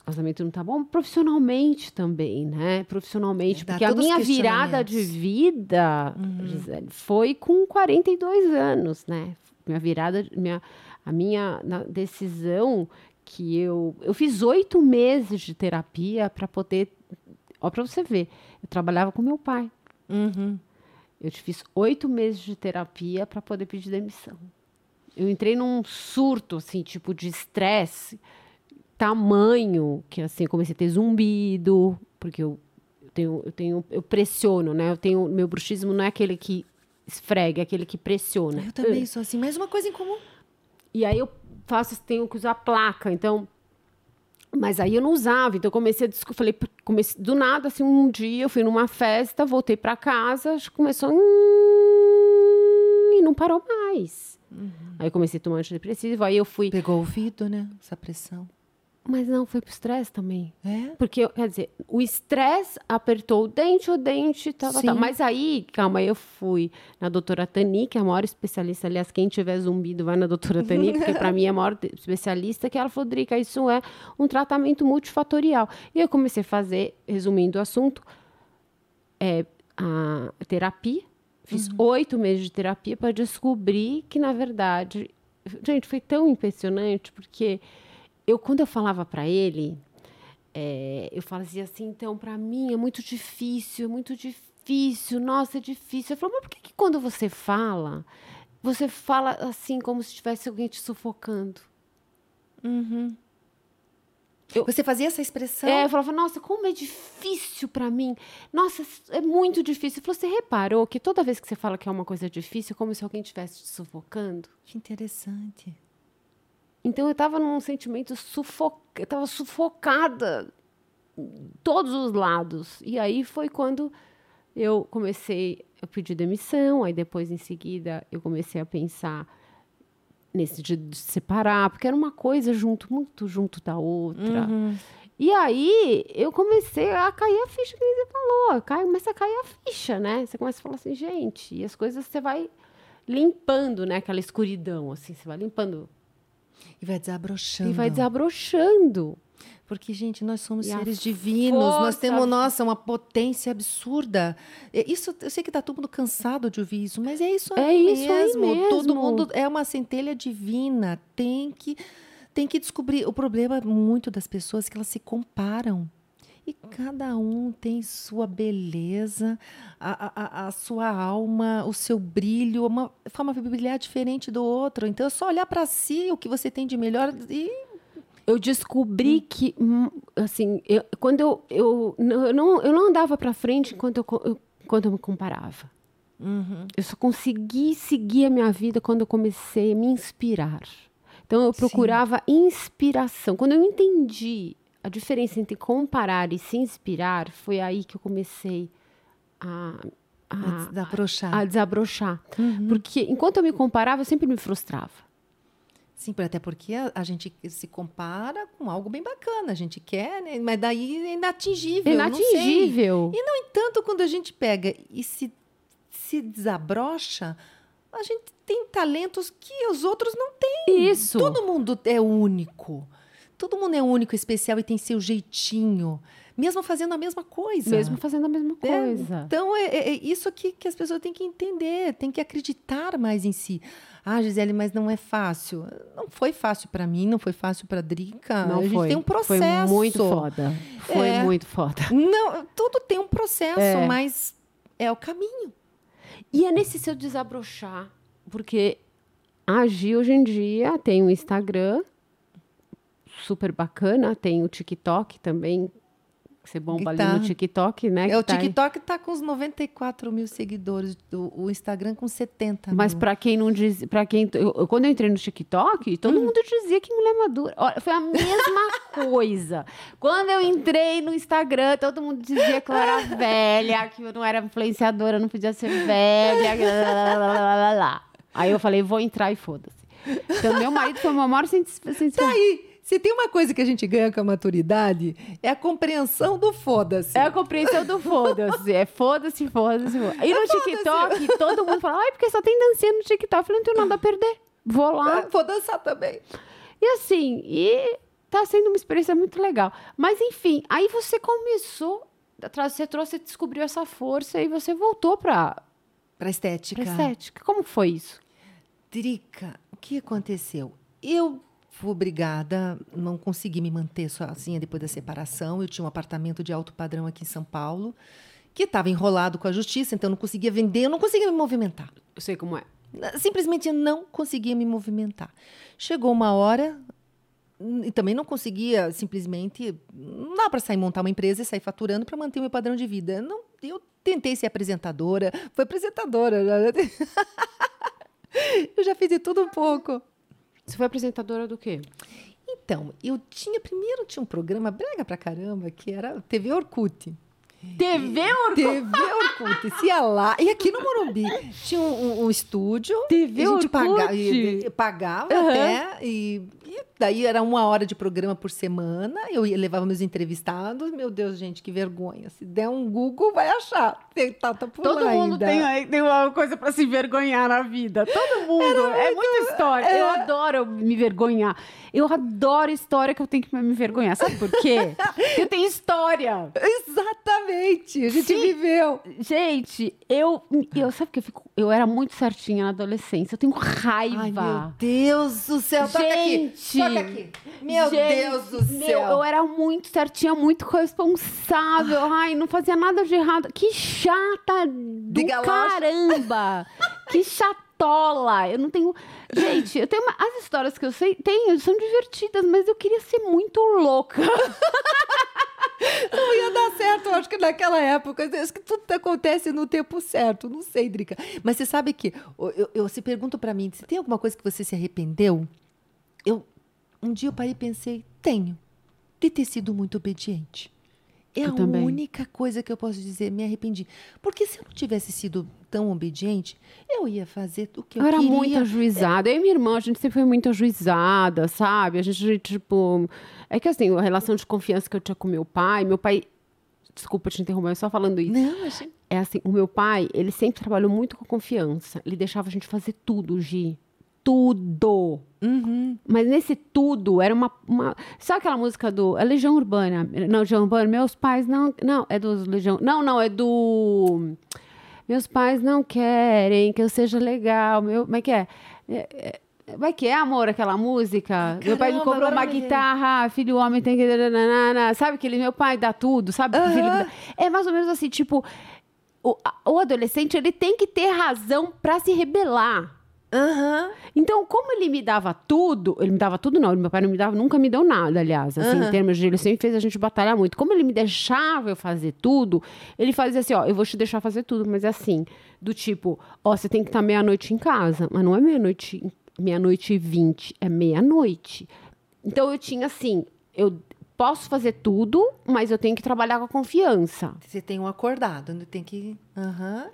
O casamento não tá bom, profissionalmente também, né? Profissionalmente, Dá porque a minha virada de vida, Uhum. Gisele, foi com 42 anos, né? Minha virada, minha, a minha na- decisão que eu eu fiz oito meses de terapia para poder, ó, para você ver, eu trabalhava com meu pai. Uhum. Eu fiz oito meses de terapia para poder pedir demissão. Eu entrei num surto, assim, tipo de estresse, tamanho, que assim, comecei a ter zumbido, porque eu, eu tenho, eu tenho, eu pressiono, né? Eu tenho, meu bruxismo não é aquele que esfrega, é aquele que pressiona. eu também sou assim. Mas uma coisa em comum. E aí eu faço, tenho que usar placa, então. Mas aí eu não usava, então eu comecei a falei, comecei, do nada, assim, um dia eu fui numa festa, voltei para casa, começou "Hum", e não parou mais. Aí eu comecei a tomar antidepressivo, aí eu fui, Pegou o ouvido, né? Essa pressão. Mas não, foi pro estresse também. É? Porque, quer dizer, o estresse apertou o dente, o dente, tal, tal, tal. Sim. Mas aí, calma, eu fui na doutora Tani, que é a maior especialista. Aliás, quem tiver zumbido, vai na doutora Tani, porque para mim é a maior especialista, que ela falou, Drica, isso é um tratamento multifatorial. E eu comecei a fazer, resumindo o assunto, é, a terapia. Fiz oito meses de terapia para descobrir que, na verdade, gente, foi tão impressionante, porque eu, quando eu falava para ele, é, eu fazia assim, então, para mim é muito difícil, é muito difícil, nossa, é difícil. Eu falei, mas por que, que quando você fala, você fala assim, como se tivesse alguém te sufocando? Você fazia essa expressão? É, eu falava, nossa, como é difícil pra mim. Nossa, é muito difícil. Falou, você reparou que toda vez que você fala que é uma coisa difícil, é como se alguém estivesse te sufocando? Que interessante. Então eu tava num sentimento sufoc... eu tava sufocada todos os lados. E aí foi quando eu comecei a pedir demissão, aí depois em seguida eu comecei a pensar nesse de de separar, porque era uma coisa junto, muito junto da outra. E aí eu comecei a cair a ficha que você falou, cai, começa a cair a ficha, né? Você começa a falar assim, gente, e as coisas você vai limpando, né? Aquela escuridão, assim, você vai limpando E vai desabrochando. e vai desabrochando. Porque, gente, nós somos E seres divinos, nós força- temos, nossa, uma potência absurda. Isso, eu sei que está todo mundo cansado de ouvir isso, mas é isso aí, É isso aí mesmo. Todo mesmo. mundo é uma centelha divina. Tem que, tem que descobrir. O problema muito das pessoas é que elas se comparam. E cada um tem sua beleza, a, a- a, sua alma, o seu brilho, uma forma de brilhar diferente do outro. Então é só olhar para si, o que você tem de melhor e Eu descobri que, hum, assim, eu- quando eu, eu, não- eu, não, eu não andava para frente enquanto eu, co- eu, me comparava. Eu só consegui seguir a minha vida quando eu comecei a me inspirar. Então, eu procurava inspiração. Quando eu entendi a diferença entre comparar e se inspirar, foi aí que eu comecei a, a, a desabrochar. a desabrochar. Porque enquanto eu me comparava, eu sempre me frustrava. Sim, até porque a, a gente se compara com algo bem bacana. A gente quer, né? Mas daí é inatingível. eu não. Inatingível. E, no entanto, quando a gente pega e se, se desabrocha, a gente tem talentos que os outros não têm. Isso. Todo mundo é único. Todo mundo é único, especial e tem seu jeitinho. Mesmo fazendo a mesma coisa. Mesmo fazendo a mesma É, coisa. Então, é, é- é isso que, que as pessoas têm que entender, têm que acreditar mais em si. Ah, Gisele, mas não é fácil. Não foi fácil para mim, não foi fácil para Drica. Não a gente foi. tem um processo. Foi muito foda. Foi É. muito foda. Não, tudo tem um processo, É. mas é o caminho. E é nesse seu desabrochar, porque a Gi hoje em dia tem o Instagram super bacana, tem o TikTok também. Você bomba Que ali tá- no TikTok, né? É, o tá. TikTok tá com os 94 mil seguidores, o, o Instagram com 70 Mas mil. pra quem não diz, para quem eu- quando eu entrei no TikTok, Hum. todo mundo dizia que mulher madura. Olha, foi a mesma [laughs] coisa. Quando eu entrei no Instagram, todo mundo dizia que eu era velha, que eu não era influenciadora, não podia ser velha. Lá, lá, lá, lá. Aí eu falei, vou entrar e foda-se. Então meu marido foi uma maior sensação. Tá aí. Se tem uma coisa que a gente ganha com a maturidade, é a compreensão do foda-se. É a compreensão do foda-se. É foda-se, foda-se. foda E no TikTok, todo mundo fala, ai, porque só tem dancinha no TikTok. Eu falei, não tenho nada a perder. Vou lá, Ah, Vou dançar também. E assim, e tá sendo uma experiência muito legal. Mas enfim, aí você começou, você trouxe, descobriu essa força e você voltou pra, Pra estética. pra estética. Como foi isso? Drica, o que aconteceu? Eu fui obrigada, não consegui me manter sozinha depois da separação. Eu tinha um apartamento de alto padrão aqui em São Paulo, que estava enrolado com a justiça, então eu não conseguia vender, eu não conseguia me movimentar. Eu sei como é. Simplesmente eu não conseguia me movimentar. Chegou uma hora e também não conseguia simplesmente não dá para sair montar uma empresa e sair faturando para manter o meu padrão de vida. Não, eu tentei ser apresentadora, foi apresentadora. já- [laughs] eu já fiz de tudo um pouco. Você foi apresentadora do quê? Então, eu tinha primeiro tinha um programa brega pra caramba que era TV Orkut. TV Orkut. TV Orkut. Se ia lá. E aqui no Morumbi tinha um, um- um estúdio. TV a gente Orkut. paga- e- pagava Aham. até. E, e daí era uma hora de programa por semana. Eu ia, levava meus entrevistados. Meu Deus, gente, que vergonha. Se der um Google, vai achar. Tem tata por Todo mundo ainda. tem, tem uma coisa pra se envergonhar na vida. Todo mundo. é muita história. Eu adoro me vergonhar. Eu adoro história que eu tenho que me vergonhar. Sabe por quê? [laughs] Porque eu tenho história. Exatamente. A gente Sim. viveu. Gente, eu, eu sabe que eu fico. Eu era muito certinha na adolescência. Eu tenho raiva. Ai, meu Deus do céu. Toca Gente, aqui. Toca aqui. Meu Gente, Deus do meu, céu. eu era muito certinha, muito responsável. Ai, não fazia nada de errado. Que chata do Diga caramba. [laughs] que chatola. Eu não tenho. Gente, eu tenho uma- as histórias que eu sei, tenho, são divertidas, mas eu queria ser muito louca. [laughs] Não ia dar certo, eu acho que naquela época. Acho que tudo acontece no tempo certo. Não sei, Drica. Mas você sabe que eu, eu, se pergunto pra mim, se tem alguma coisa que você se arrependeu? Eu um dia eu parei e pensei, tenho. De ter sido muito obediente. É Eu a também. única coisa que eu posso dizer, me arrependi. Porque se eu não tivesse sido tão obediente, eu ia fazer o que eu, Eu era queria. muito ajuizada. Eu e minha irmã, a gente sempre foi muito ajuizada, sabe? A gente, tipo. É que assim, a relação de confiança que eu tinha com meu pai, meu pai. Desculpa te interromper, só falando isso. Não, achei... É assim, o meu pai, ele sempre trabalhou muito com confiança. Ele deixava a gente fazer tudo, Gi. Tudo. Uhum. Mas nesse tudo era uma, uma. Sabe aquela música do. É Legião Urbana? Não, Legião Urbana. Meus pais não. Não, é do Legião. Não, não, é do. Meus pais não querem que eu seja legal. Meu, como é que é? É, é Vai que é, amor, aquela música? meu pai me caramba, comprou uma guitarra, filho homem tem que. Sabe aquele meu pai dá tudo, sabe? dá- É mais ou menos assim, tipo, o, o adolescente ele tem que ter razão pra se rebelar. Aham. Então, como ele me dava tudo, ele me dava tudo não, meu pai não me dava, nunca me deu nada, aliás, assim, em termos de, ele sempre fez a gente batalhar muito. Como ele me deixava eu fazer tudo, ele fazia assim, ó, eu vou te deixar fazer tudo, mas é assim, do tipo, ó, você tem que estar meia-noite em casa, mas não é meia-noite, meia-noite e vinte, é meia-noite. Então, eu tinha assim, eu posso fazer tudo, mas eu tenho que trabalhar com a confiança. Você tem um acordado, tem que. Aham.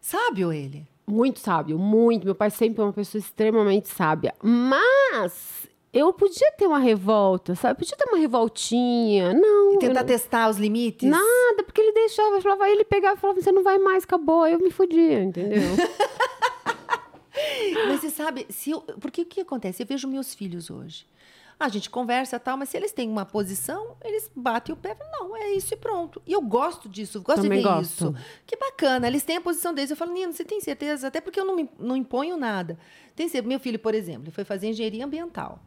Sábio ele. Muito sábio, muito. Meu pai sempre é uma pessoa extremamente sábia. Mas eu podia ter uma revolta, sabe? Podia ter uma revoltinha. Não. E eu tentar não- testar os limites. Nada, porque ele deixava, eu falava, aí ele pegava e falava, você não vai mais, acabou. Eu me fudia, entendeu? [laughs] Mas você sabe, se eu, porque o que acontece? Eu vejo meus filhos hoje. A gente conversa e tal, mas se eles têm uma posição, eles batem o pé não, é isso e pronto. E eu gosto disso, gosto Também de ver gosto. isso. Que bacana, eles têm a posição deles. Eu falo, Nino, você tem certeza? Até porque eu não, me, não imponho nada. Tem certeza. Meu filho, por exemplo, ele foi fazer engenharia ambiental.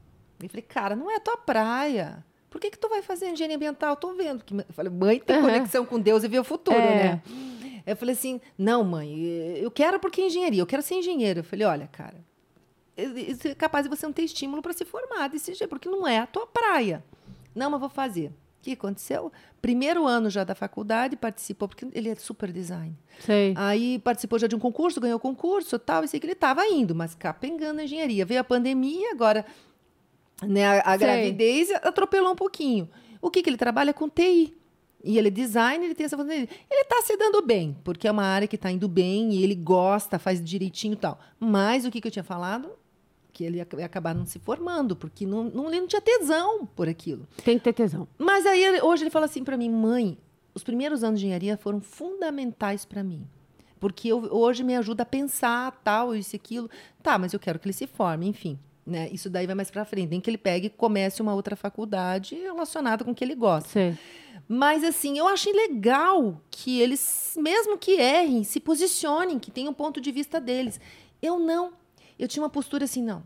Eu falei, cara, não é a tua praia. Por que, que tu vai fazer engenharia ambiental? Tô vendo. Que... Eu falei, mãe tem Aham. conexão com Deus e vê o futuro, É. né? Eu falei assim, não, mãe, eu quero porque é engenharia, eu quero ser engenheiro. Eu falei, olha, cara, é capaz de você não ter estímulo para se formar desse jeito, porque não é a tua praia. Não, mas vou fazer. O que aconteceu? Primeiro ano já da faculdade, participou, porque ele é super design. Sei. Aí participou já de um concurso, ganhou concurso tal, e sei que ele estava indo, mas capengando na engenharia. Veio a pandemia, agora né, a, a gravidez atropelou um pouquinho. O que, que ele trabalha com TI? E ele é designer, ele tem essa. Ele está se dando bem, porque é uma área que está indo bem e ele gosta, faz direitinho e tal. Mas o que, que eu tinha falado? Que ele ia acabar não se formando, porque não, não, ele não tinha tesão por aquilo. Tem que ter tesão. Mas aí hoje ele fala assim para mim, mãe, os primeiros anos de engenharia foram fundamentais para mim. Porque eu, hoje me ajuda a pensar tal, isso e aquilo. Tá, mas eu quero que ele se forme, enfim. Né? Isso daí vai mais para frente. Nem que ele pegue e comece uma outra faculdade relacionada com o que ele gosta. Sei. Mas, assim, eu achei legal que eles, mesmo que errem, se posicionem, que tenham um ponto de vista deles. Eu não. Eu tinha uma postura assim, não.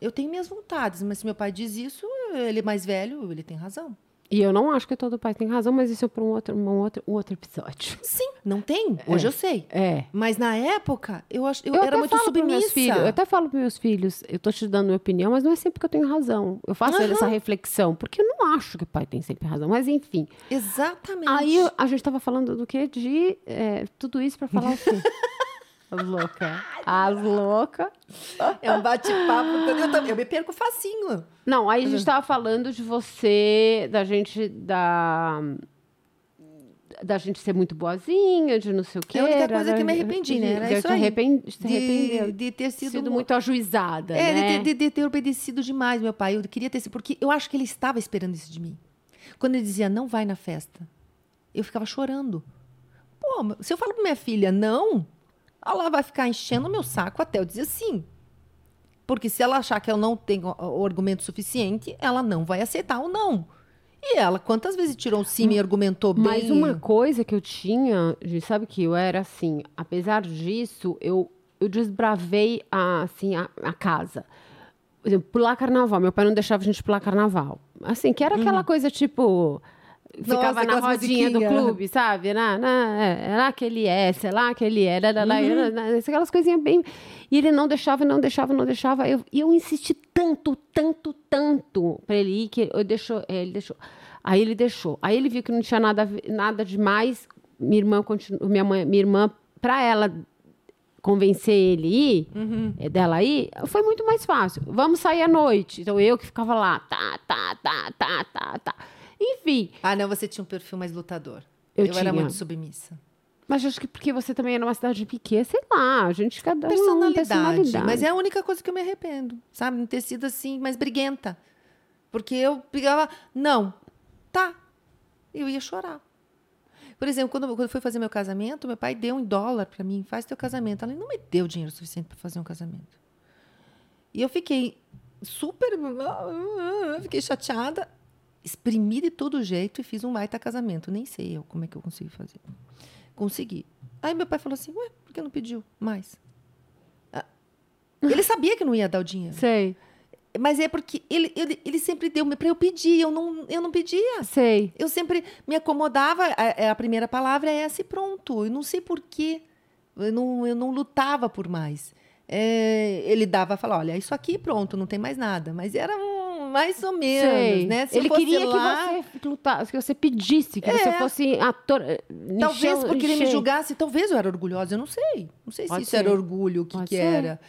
Eu tenho minhas vontades, mas se meu pai diz isso, ele é mais velho, ele tem razão. E eu não acho que todo pai tem razão, mas isso é para um outro, um outro, um outro episódio. Sim, não tem. Hoje eu sei. É. Mas na época, eu, ach... eu, Eu era muito submissa. filhos, eu até falo para meus filhos, eu tô te dando minha opinião, mas não é sempre que eu tenho razão. Eu faço Aham. essa reflexão, porque eu não acho que o pai tem sempre razão, mas enfim. Exatamente. Aí a gente tava falando do quê? De é, tudo isso para falar o quê? [laughs] As loucas. [laughs] As loucas. É um bate-papo. Eu, também- eu me perco facinho. Não, aí a Uhum. gente tava falando de você, da gente, da... da gente ser muito boazinha, de não sei o quê. É a única era- coisa que eu me arrependi, né? Era de, isso de arrepen- De, ter sido, sido muito ajuizada, É, né? de, de- de ter obedecido demais, meu pai. Eu queria ter sido. Porque eu acho que ele estava esperando isso de mim. Quando ele dizia, não vai na festa, eu ficava chorando. Pô, se eu falo pra minha filha, não, ela vai ficar enchendo o meu saco até eu dizer sim. Porque se ela achar que eu não tenho o argumento suficiente, ela não vai aceitar o não. E ela, quantas vezes tirou sim e me argumentou bem? Mas uma coisa que eu tinha, sabe que eu era assim, apesar disso, eu, eu desbravei a, assim, a, a casa. Por exemplo, pular carnaval. Meu pai não deixava a gente pular carnaval. Assim, que era aquela coisa tipo. Ficava. Nossa, na rodinha do clube, sabe? Na, na, é, lá que ele é, sei lá que ele é, lá, lá, lá, Uhum. lá, lá, aquelas coisinhas bem. E ele não deixava, não deixava, não deixava. Eu, e eu insisti tanto, tanto, tanto pra ele ir que eu deixou, é, ele deixou. Aí ele deixou. Aí ele viu que não tinha nada, nada demais. Minha irmã continu, minha mãe, minha irmã, pra ela convencer ele ir, Uhum. eh, dela ir, foi muito mais fácil. Vamos sair à noite. Então eu que ficava lá, tá, tá, tá, tá, tá, tá. Enfim, Ah, não, você tinha um perfil mais lutador. Eu Eu, era tinha. muito submissa. mas acho que porque você também era uma cidade pequena, sei lá, a gente cada um personalidade, personalidade. Mas é a única coisa que eu me arrependo, sabe? Não ter sido assim, mais briguenta. Porque eu pegava, não, tá. Eu ia chorar. Por exemplo, quando, quando eu fui fazer meu casamento, meu pai deu um dólar para mim, faz teu casamento. Ela não me deu dinheiro suficiente para fazer um casamento. E eu fiquei super. Fiquei chateada, exprimi de todo jeito e fiz um baita casamento. Nem sei eu como é que eu consegui fazer. Consegui. Aí meu pai falou assim: ué, por que não pediu mais? Ah, Ele [laughs] sabia que não ia dar o dinheiro. Sei, Mas é porque ele, ele, ele sempre deu para eu pedir, eu não, eu não pedia. sei. Eu sempre me acomodava, a, a primeira palavra é essa e pronto. Eu não sei porquê. Eu não, eu não lutava por mais. É, ele dava, falava, olha, isso aqui pronto, não tem mais nada. Mas era um, mais ou menos, sei. né? Se ele queria lá- É. que você lutasse, que você pedisse, que você fosse ator. Talvez encher- porque ele me julgasse, talvez eu era orgulhosa, eu não sei. Não sei Pode se isso ser. era orgulho, o que, que era.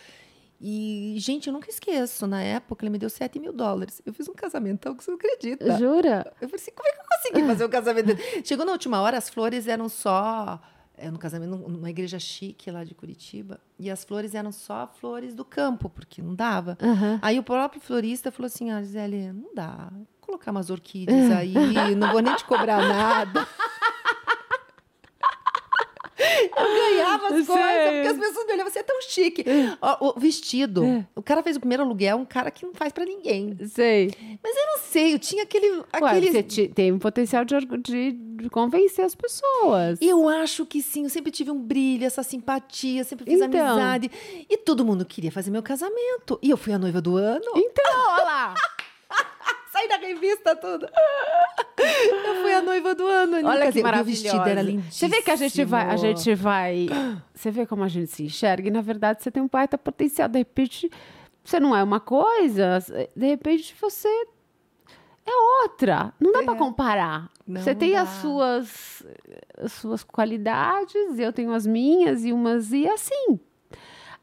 E, gente, eu nunca esqueço. Na época, ele me deu 7 mil dólares. Eu fiz um casamento, você não acredita. Jura? Eu falei assim, como é que eu consegui fazer o casamento? Chegou na última hora, as flores eram só... É, no casamento, num- numa igreja chique lá de Curitiba. E as flores eram só flores do campo, porque não dava. Aham. Aí o próprio florista falou assim, ah, Gisele, não dá. Vou colocar umas orquídeas [laughs] aí, não vou nem te cobrar nada. [laughs] Eu ganhava as Sei. coisas, porque as pessoas me olhavam, você é tão chique. Ó, o vestido. O cara fez o primeiro aluguel, um cara que não faz pra ninguém. Sei. Mas eu não sei, eu tinha aquele. Ué, aquele... você tem um potencial de, de convencer as pessoas. Eu acho que sim, eu sempre tive um brilho, essa simpatia, sempre fiz Então. amizade. E todo mundo queria fazer meu casamento. E eu fui a noiva do ano. Então, olha lá. [laughs] Saí da revista tudo. Eu fui a noiva do ano. Olha que dizer, o meu maravilhosa. vestido era lindíssimo. Você vê que a gente vai, a gente vai, você vê como a gente se enxerga e na verdade você tem um baita potencial. De repente você não é uma coisa, de repente você é outra. Não dá É. pra comparar. Não você tem dá. as suas as suas qualidades, eu tenho as minhas e umas e assim.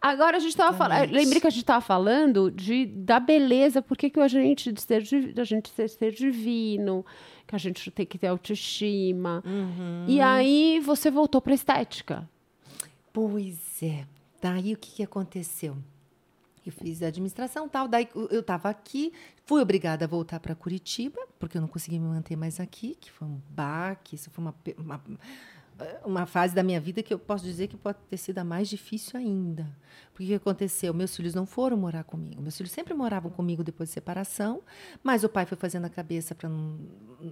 Agora a gente estava falando, lembrei que a gente estava falando de da beleza, por que a gente de ser da gente ser, ser divino, que a gente tem que ter autoestima. Uhum. E aí você voltou para estética. Pois é. Daí o que, que aconteceu? Eu fiz administração tal. Daí eu estava aqui, fui obrigada a voltar para Curitiba, porque eu não consegui me manter mais aqui, que foi um baque, isso foi uma, uma, uma fase da minha vida que eu posso dizer que pode ter sido a mais difícil ainda. Porque o que aconteceu? Meus filhos não foram morar comigo. Meus filhos sempre moravam comigo depois de separação, mas o pai foi fazendo a cabeça para não,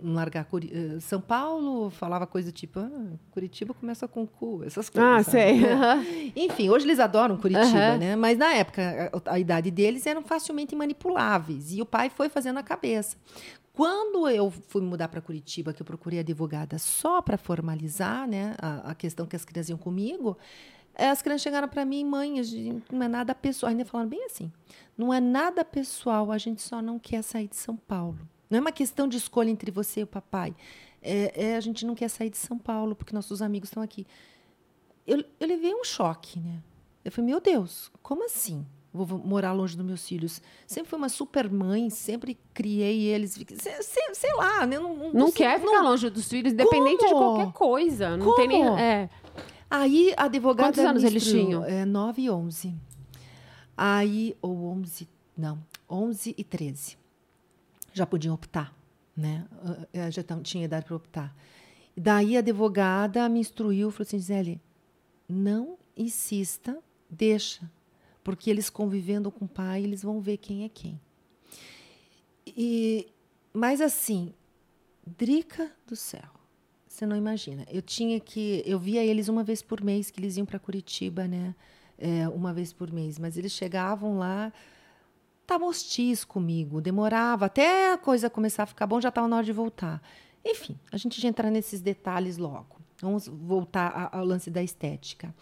não largar Curi- eh, São Paulo, falava coisa tipo, ah, Curitiba começa com cu, essas coisas. Ah, sabe? sei. [laughs] É. Enfim, hoje eles adoram Curitiba, Aham. né? Mas na época, a, a idade deles eram facilmente manipuláveis. E o pai foi fazendo a cabeça. Quando eu fui mudar para Curitiba, que eu procurei advogada só para formalizar né, a, a questão que as crianças iam comigo, eh, as crianças chegaram para mim, mãe, não é nada pessoal. Ainda falaram bem assim: não é nada pessoal, a gente só não quer sair de São Paulo. Não é uma questão de escolha entre você e o papai. É, é a gente não quer sair de São Paulo porque nossos amigos estão aqui eu, eu levei um choque, né? Eu falei, meu Deus, como assim? Vou morar longe dos meus filhos. Sempre fui uma super mãe, sempre criei eles. Sei, sei, sei lá, né? Não, não, não quer ficar longe dos filhos, independente Como? de qualquer coisa. Não Como? tem nem. É. Aí a advogada. Quantos anos eles tinham? É, 9 e 11. Aí, ou 11, não, 11 e 13. Já podiam optar, né? Já tinha idade para optar. Daí a advogada me instruiu, falou assim, Gisele, não insista, deixa, porque eles convivendo com o pai, eles vão ver quem é quem. E, mas assim, Drica do céu, você não imagina. Eu tinha que, eu via eles uma vez por mês que eles iam para Curitiba, né? É, uma vez por mês, mas eles chegavam lá, estavam hostis comigo, demorava até a coisa começar a ficar bom, já estava na hora de voltar. Enfim, a gente já entrar nesses detalhes logo. Vamos voltar ao lance da estética.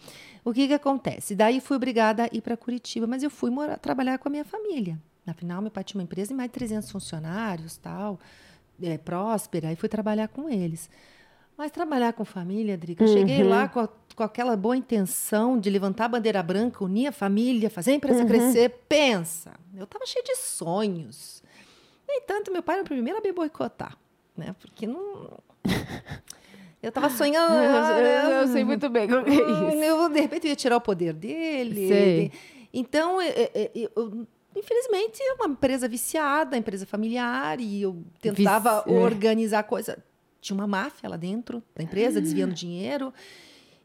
O que, que acontece? Daí fui obrigada a ir para Curitiba, mas eu fui morar, trabalhar com a minha família. Afinal, meu pai tinha uma empresa de mais de 300 funcionários, tal, é, próspera, e fui trabalhar com eles. Mas trabalhar com família, Drica, eu uhum. cheguei lá com, a, com, aquela boa intenção de levantar a bandeira branca, unir a família, fazer a empresa uhum. crescer. Pensa, eu estava cheio de sonhos. No entanto, meu pai era o primeiro a me boicotar, né? Porque não. Eu estava sonhando. [laughs] eu, eu, eu, sei muito bem como é isso. Eu, de repente, ia tirar o poder dele. Sei. Então, eu, infelizmente, é uma empresa viciada, empresa familiar, e eu tentava Vici... É. organizar a coisa. Tinha uma máfia lá dentro da empresa, ah. desviando dinheiro.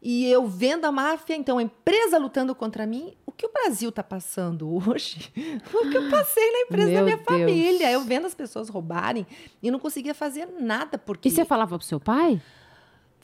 E eu vendo a máfia, então a empresa lutando contra mim, o que o Brasil está passando hoje foi [laughs] o que eu passei na empresa Meu da minha Deus. família. Eu vendo as pessoas roubarem e não conseguia fazer nada. Porque... E você falava pro seu pai?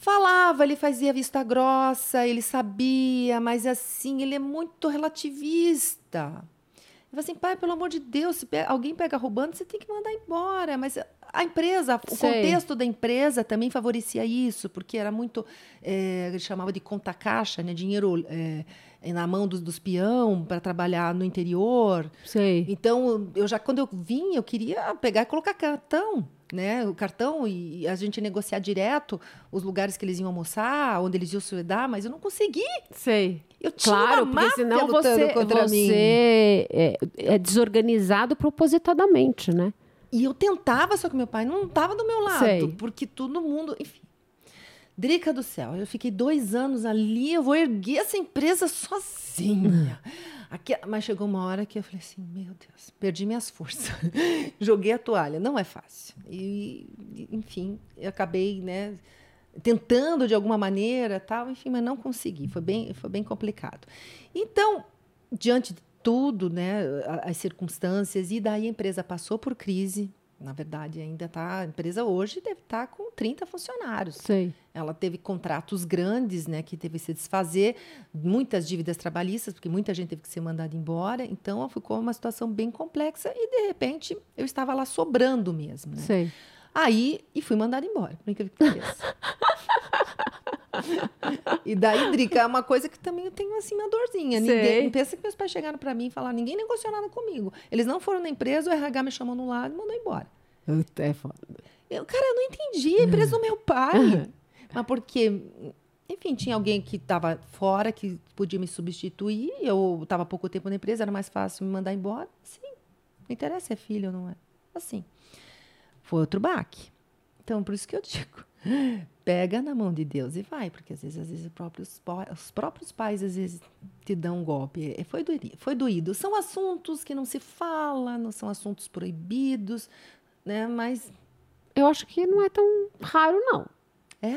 Falava, ele fazia vista grossa, ele sabia, mas assim, ele é muito relativista. Eu falei assim, pai, pelo amor de Deus, se alguém pega roubando, você tem que mandar embora. Mas a empresa, o Sei. contexto da empresa também favorecia isso, porque era muito, é, ele chamava de conta-caixa, né? dinheiro é, na mão dos, dos peão para trabalhar no interior. Sei. Então, eu já quando eu vim, eu queria pegar e colocar cartão né, o cartão e a gente negociar direto os lugares que eles iam almoçar, onde eles iam se hospedar, mas eu não consegui. Sei. Eu tinha claro, uma porque senão você, contra você mim. É, é desorganizado propositadamente, né? E eu tentava, só que meu pai não estava do meu lado, Sei. porque todo mundo, enfim. Drica do céu, eu fiquei dois anos ali, eu vou erguer essa empresa sozinha. Aqui, mas chegou uma hora que eu falei assim, meu Deus, perdi minhas forças. [laughs] Joguei a toalha. Não é fácil. E, enfim, eu acabei, né, tentando de alguma maneira, tal, enfim, mas não consegui. Foi bem, foi bem complicado. Então, diante de tudo, né, as circunstâncias, e daí a empresa passou por crise, na verdade, ainda está. A empresa hoje deve estar tá com 30 funcionários. Sei. Ela teve contratos grandes, né, que teve que se desfazer, muitas dívidas trabalhistas, porque muita gente teve que ser mandada embora. Então, ficou uma situação bem complexa e, de repente, eu estava lá sobrando mesmo. Né? Sei. Aí, e fui mandada embora, por incrível que pareça. [laughs] e daí, Drica, é uma coisa que também eu tenho assim uma dorzinha. Ninguém, pensa que meus pais chegaram para mim e falaram: ninguém negociou nada comigo. Eles não foram na empresa, o RH me chamou no lado e mandou embora. É foda. Eu, cara, eu não entendi. A empresa do meu pai. Mas porque, enfim, tinha alguém que estava fora, que podia me substituir. Eu estava pouco tempo na empresa, era mais fácil me mandar embora. Sim, não interessa se é filho ou não é. Assim. Foi outro baque. Então, por isso que eu digo pega na mão de Deus e vai, porque às vezes, às vezes os, próprios, os próprios pais às vezes te dão um golpe. É, foi doído, foi doído. São assuntos que não se fala, não são assuntos proibidos, né? Mas eu acho que não é tão raro, não. É?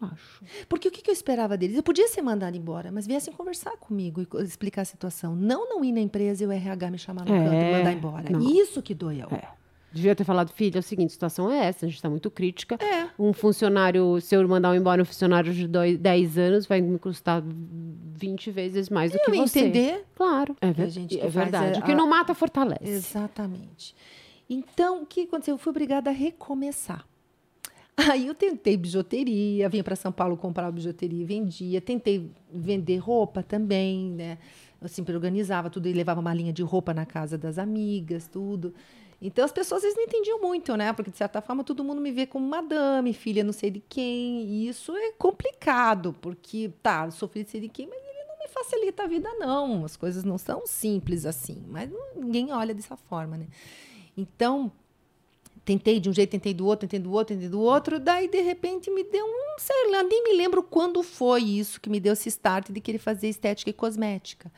Eu acho. Porque o que, eu esperava deles? Eu podia ser mandada embora, mas viessem conversar comigo e explicar a situação. Não não ir na empresa e o RH me chamar no é, canto e mandar embora. Não. Isso que doeu. É. Devia ter falado, filha, é o seguinte, a situação é essa, a gente está muito crítica. É. Um funcionário, se eu mandar embora um funcionário de dois, 10 anos, vai me custar 20 vezes mais do eu que você. entender. Claro, é, ver, é verdade. É, o que não mata, fortalece. Exatamente. Então, o que aconteceu? Eu fui obrigada a recomeçar. Aí eu tentei bijuteria, vinha para São Paulo comprar bijuteria e vendia. Tentei vender roupa também, né? Eu sempre organizava tudo e levava uma linha de roupa na casa das amigas, tudo. Então as pessoas às vezes não entendiam muito, né? Porque de certa forma todo mundo me vê como madame, filha não sei de quem. E isso é complicado, porque tá, filha de sei de quem, mas ele não me facilita a vida, não. As coisas não são simples assim, mas ninguém olha dessa forma, né? Então, tentei de um jeito, tentei do outro, tentei do outro, tentei do outro, daí de repente me deu um, sei lá, nem me lembro quando foi isso que me deu esse start de querer fazer estética e cosmética.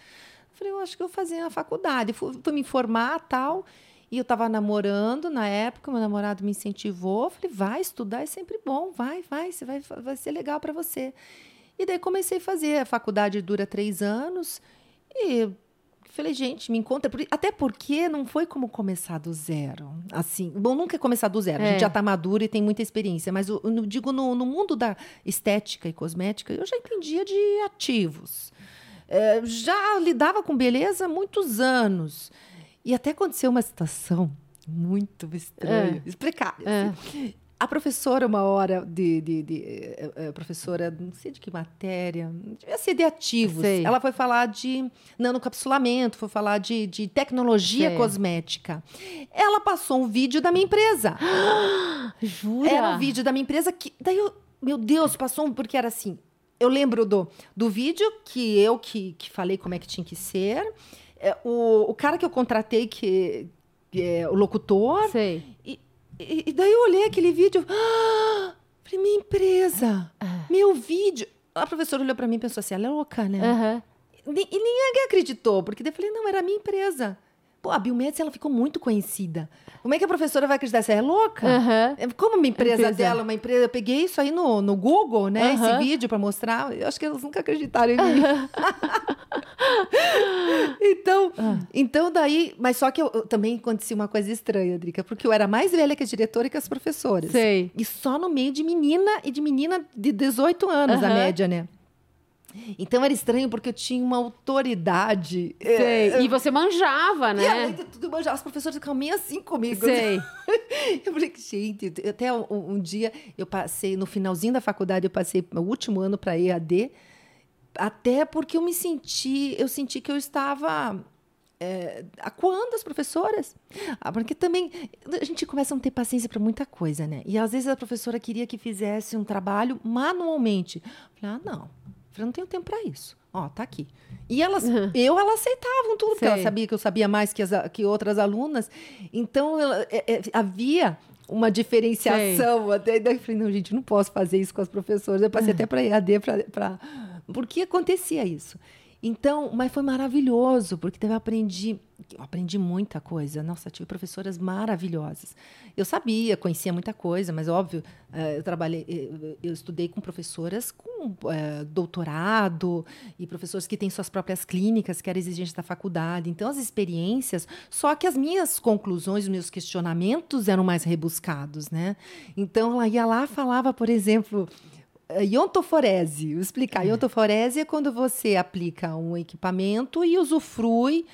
Falei, eu acho que eu vou fazer na faculdade, fui, fui me informar tal, e eu estava namorando na época, meu namorado me incentivou, falei, vai estudar, é sempre bom, vai, vai, você vai, vai ser legal para você. E daí comecei a fazer, a faculdade dura três anos, e Falei, gente, me encontra. Até porque não foi como começar do zero. Assim, bom, nunca é começar do zero. É. A gente é. já está maduro e tem muita experiência. Mas eu, eu digo, no, no, mundo da estética e cosmética, eu já entendia de ativos. É, já lidava com beleza há muitos anos. E até aconteceu uma situação muito estranha. É. Explicar. Assim. A professora, uma hora de, de, de, de, eh, professora, não sei de que matéria, devia ser de ativos. Sei. Ela foi falar de nanocapsulamento, foi falar de, de tecnologia sei. cosmética. Ela passou um vídeo da minha empresa. [gasps] Jura? Era um vídeo da minha empresa que. Daí eu, meu Deus, passou um. Porque era assim. Eu lembro do, do vídeo que eu que, que falei como é que tinha que ser. É, o, o cara que eu contratei, que, que é o locutor. Sei. E, e, e, daí eu olhei aquele vídeo. Ah, falei, minha empresa, ah. meu vídeo. A professora olhou para mim e pensou assim: ela é louca, né? Uhum. E, e ninguém acreditou, porque daí eu falei: não, era a minha empresa. Pô, a Biomedes, ela ficou muito conhecida. Como é que a professora vai acreditar? Você é louca? Uhum. Como uma empresa, empresa, dela, uma empresa... Eu peguei isso aí no, no Google, né? Uhum. Esse vídeo para mostrar. Eu acho que elas nunca acreditaram em mim. [laughs] então, uhum. então daí... Mas só que eu, eu, também acontecia uma coisa estranha, Drica. Porque eu era mais velha que a diretora e que as professoras. Sei. E só no meio de menina e de menina de 18 anos, a média, né? Então era estranho porque eu tinha uma autoridade. Sei. É, e você manjava, né? E além de tudo, manjava. As professoras ficavam meio assim comigo. Sei. [laughs] eu falei, gente, até um, um, dia eu passei, no finalzinho da faculdade, eu passei o último ano para EAD, até porque eu me senti, eu senti que eu estava é, acuando as professoras. Ah, porque também a gente começa a não ter paciência para muita coisa, né? E às vezes a professora queria que fizesse um trabalho manualmente. Eu falei, ah, não falei, não tenho tempo para isso. Ó, tá aqui. E elas, uhum. eu, elas aceitavam tudo, porque ela sabia que eu sabia mais que, as, que outras alunas. Então, ela, é, é, havia uma diferenciação. Sei. Até, daí eu falei, não, gente, não posso fazer isso com as professoras. Eu passei uhum. até para EAD, para... Porque acontecia isso. Então, mas foi maravilhoso, porque eu aprendi, eu aprendi muita coisa. Nossa, tive professoras maravilhosas. Eu sabia, conhecia muita coisa, mas óbvio, eh, eu trabalhei, eh, eu estudei com professoras com é, doutorado e professores que têm suas próprias clínicas, que era exigente da faculdade. Então, as experiências, só que as minhas conclusões, os meus questionamentos eram mais rebuscados, né? Então, ela ia lá, falava, por exemplo, iontoforese. Vou explicar. Iontoforese é quando você aplica um equipamento e usufrui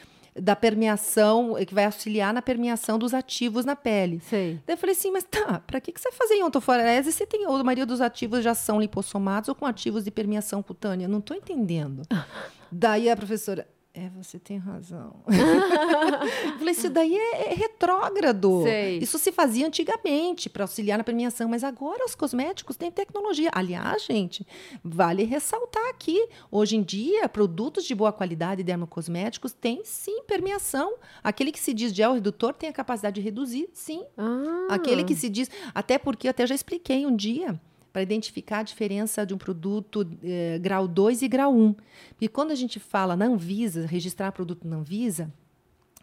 da permeação, que vai auxiliar na permeação dos ativos na pele. Sei. Daí eu falei assim, mas tá, para que, que você vai fazer iontoforese se tem, a maioria dos ativos já são lipossomados ou com ativos de permeação cutânea? Não estou entendendo. [laughs] Daí a professora, é, você tem razão. [laughs] eu falei, isso daí é, é retrógrado. Sei. Isso se fazia antigamente para auxiliar na premiação, mas agora os cosméticos têm tecnologia. Aliás, gente, vale ressaltar aqui, hoje em dia, produtos de boa qualidade dermocosméticos têm sim permeação. Aquele que se diz gel redutor tem a capacidade de reduzir, sim. Ah. Aquele que se diz, até porque eu até já expliquei um dia, para identificar a diferença de um produto eh, grau 2 e grau 1. Porque quando a gente fala na Anvisa, registrar produto na Anvisa,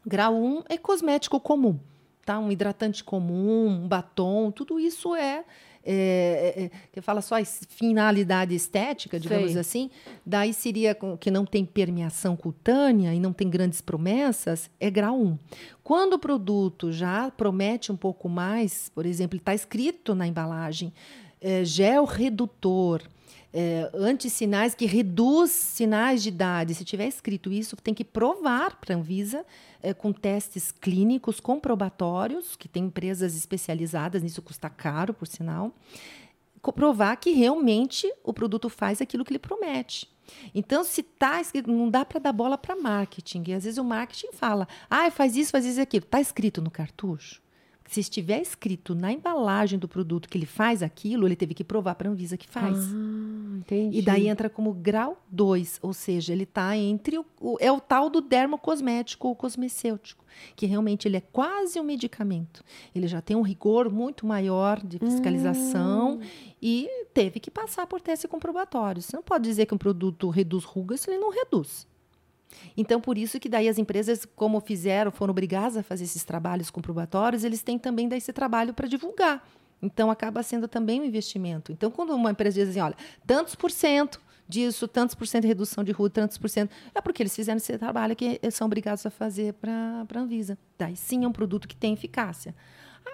grau 1 é cosmético comum, tá? Um hidratante comum, um batom, tudo isso é é, é, que fala só finalidade estética, digamos Sei. assim, daí seria que não tem permeação cutânea e não tem grandes promessas, é grau 1. Quando o produto já promete um pouco mais, por exemplo, está escrito na embalagem, é, gel redutor, é, antissinais que reduz sinais de idade. Se tiver escrito isso, tem que provar para a Anvisa é, com testes clínicos comprobatórios, que tem empresas especializadas nisso, custa caro, por sinal, provar que realmente o produto faz aquilo que ele promete. Então, se está escrito, não dá para dar bola para marketing. E às vezes o marketing fala, ah, faz isso, faz isso e aquilo. Está escrito no cartucho? Se estiver escrito na embalagem do produto que ele faz aquilo, ele teve que provar para a Anvisa que faz. Ah, entendi. E daí entra como grau 2, ou seja, ele está entre o, o- é o tal do dermocosmético ou cosmecêutico, que realmente ele é quase um medicamento. Ele já tem um rigor muito maior de fiscalização e teve que passar por teste comprobatório. Você não pode dizer que um produto reduz rugas se ele não reduz. Então, por isso que daí as empresas, como fizeram, foram obrigadas a fazer esses trabalhos comprobatórios, eles têm também daí esse trabalho para divulgar. Então, acaba sendo também um investimento. Então, quando uma empresa diz assim, olha, tantos por cento disso, tantos por cento de redução de ruga, tantos por cento, é porque eles fizeram esse trabalho que são obrigados a fazer para a Anvisa. Daí sim é um produto que tem eficácia.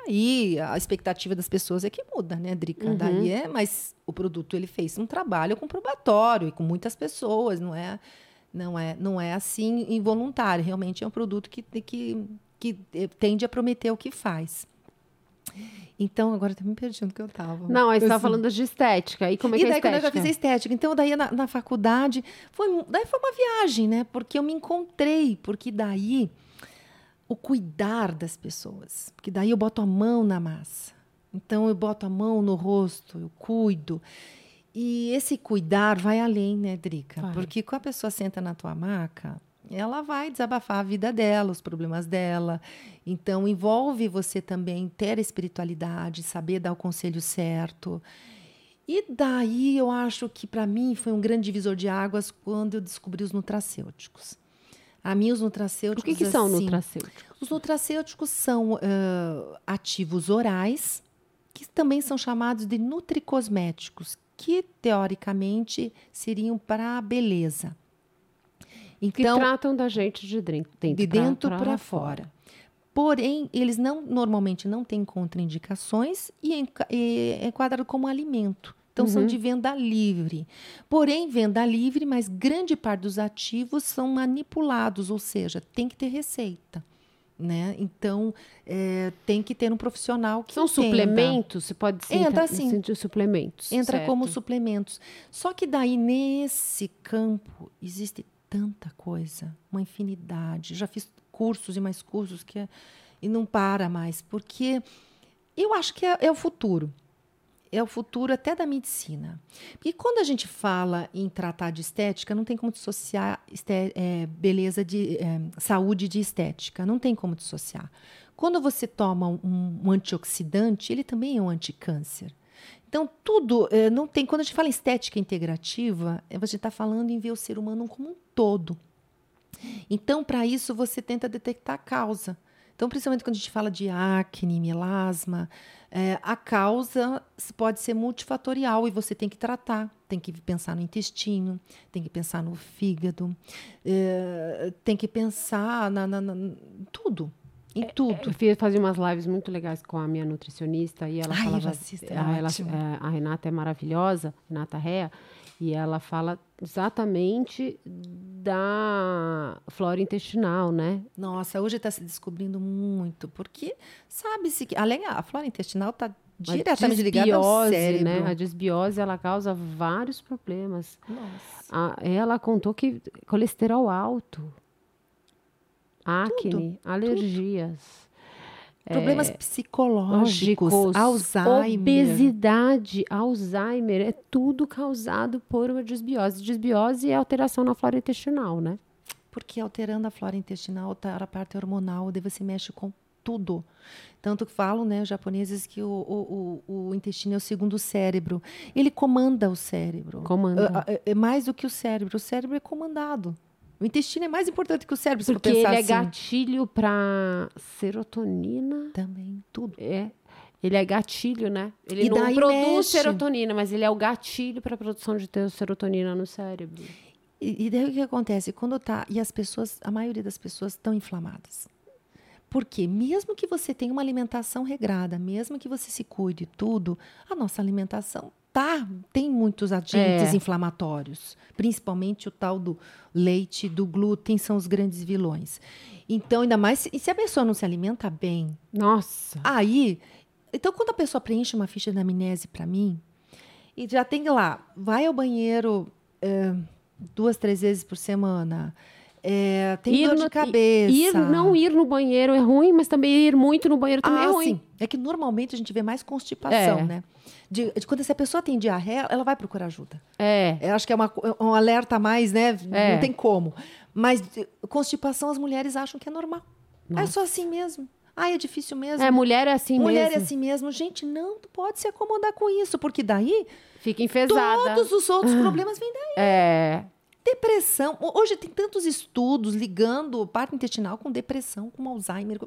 Aí a expectativa das pessoas é que muda, né, Drica? Uhum. Daí é, mas o produto ele fez um trabalho comprobatório e com muitas pessoas, não é, não é, não é assim involuntário. Realmente é um produto que que, que eh, tende a prometer o que faz. Então agora eu me perdi onde que eu estava. Não, aí você estava Assim. falando de estética. E como é E que é daí, a quando eu já estética? fiz estética, então daí na, na faculdade, foi, daí foi uma viagem, né? Porque eu me encontrei, porque daí o cuidar das pessoas, porque daí eu boto a mão na massa. Então eu boto a mão no rosto, eu cuido. E esse cuidar vai além, né, Drica? Vai. Porque quando a pessoa senta na tua maca, ela vai desabafar a vida dela, os problemas dela. Então envolve você também ter a espiritualidade, saber dar o conselho certo. E daí eu acho que para mim foi um grande divisor de águas quando eu descobri os nutracêuticos. A mim os O nutracêuticos que, que são assim, nutracêuticos? os nutracêuticos são ah, ativos orais, que também são chamados de nutricosméticos, que teoricamente seriam para a beleza. Que Então, tratam da gente de dentro, de dentro para fora. Porém, eles não normalmente não têm contraindicações e e é enquadrado como alimento. Então, são Uhum. de venda livre. Porém, venda livre, mas grande parte dos ativos são manipulados, ou seja, tem que ter receita. Né? Então, é, tem que ter um profissional que São entenda. suplementos? Você pode se Entra, entra, sim. sentir suplementos. Entra certo. como suplementos. Só que daí, nesse campo, existe tanta coisa, uma infinidade. Já fiz cursos e mais cursos que é- e não para mais, porque eu acho que é, é o futuro. É o futuro até da medicina. E quando a gente fala em tratar de estética, não tem como dissociar esté- é, beleza de é, saúde de estética. Não tem como dissociar. Quando você toma um, um antioxidante, ele também é um anticâncer. Então, tudo, eh, não tem. Quando a gente fala em estética integrativa, eh, você está falando em ver o ser humano como um todo. Então, para isso, você tenta detectar a causa. Então, principalmente quando a gente fala de acne, melasma, eh, a causa pode ser multifatorial e você tem que tratar. Tem que pensar no intestino, tem que pensar no fígado, eh, tem que pensar na, na- na- em tudo. Em tudo. Eu fiz- fazia umas lives muito legais com a minha nutricionista e ela Ai, falava. assisto, é ela- é, a Renata é maravilhosa, Renata Rea, e ela fala exatamente da flora intestinal, né? Nossa, hoje está se descobrindo muito, porque sabe-se que, além a flora intestinal está diretamente ligada ao cérebro. Né? A desbiose ela causa vários problemas. Nossa. A- ela contou que colesterol alto, acne, alergias. Problemas psicológicos, lógicos, Alzheimer. Obesidade, Alzheimer, é tudo causado por uma desbiose. Desbiose é alteração na flora intestinal, né? Porque alterando a flora intestinal, altera a parte hormonal, daí você mexe com tudo. Tanto que falam, né, os japoneses, que o, o, o, o intestino é o segundo cérebro. Ele comanda o cérebro. Comanda. É, é- é mais do que o cérebro. O cérebro é comandado. O intestino é mais importante que o cérebro, se for Porque ele pensar é assim. gatilho para serotonina. Também, tudo. É. Ele é gatilho, né? Ele E não produz mexe. serotonina, mas ele é o gatilho para a produção de ter serotonina no cérebro. E, e daí o que acontece? Quando tá. E as pessoas, a maioria das pessoas estão inflamadas. Porque mesmo que você tenha uma alimentação regrada, mesmo que você se cuide tudo, a nossa alimentação tá, tem muitos agentes É. inflamatórios. Principalmente o tal do leite, do glúten, são os grandes vilões. Então, ainda mais se, e se a pessoa não se alimenta bem, Nossa. Aí, então quando a pessoa preenche uma ficha de amnese para mim, e já tem lá, vai ao banheiro eh, duas, três vezes por semana, é, tem Ir dor no- de cabeça. Ir, não ir no banheiro é ruim, mas também ir muito no banheiro também ah, é ruim. sim. É que normalmente a gente vê mais constipação, É. né? De, de quando essa pessoa tem diarreia, ela vai procurar ajuda. É. Eu acho que é uma um alerta a mais, né? É. Não tem como. Mas de- constipação as mulheres acham que é normal. É Nossa. só assim mesmo. Ah, é difícil mesmo. É, mulher é assim Mulher mesmo. é assim mesmo. Gente, não, pode se acomodar com isso, porque daí Fica enfesada. todos os outros [gasps] problemas vêm daí. É. Depressão. Ho- Hoje tem tantos estudos ligando parte intestinal com depressão, com Alzheimer,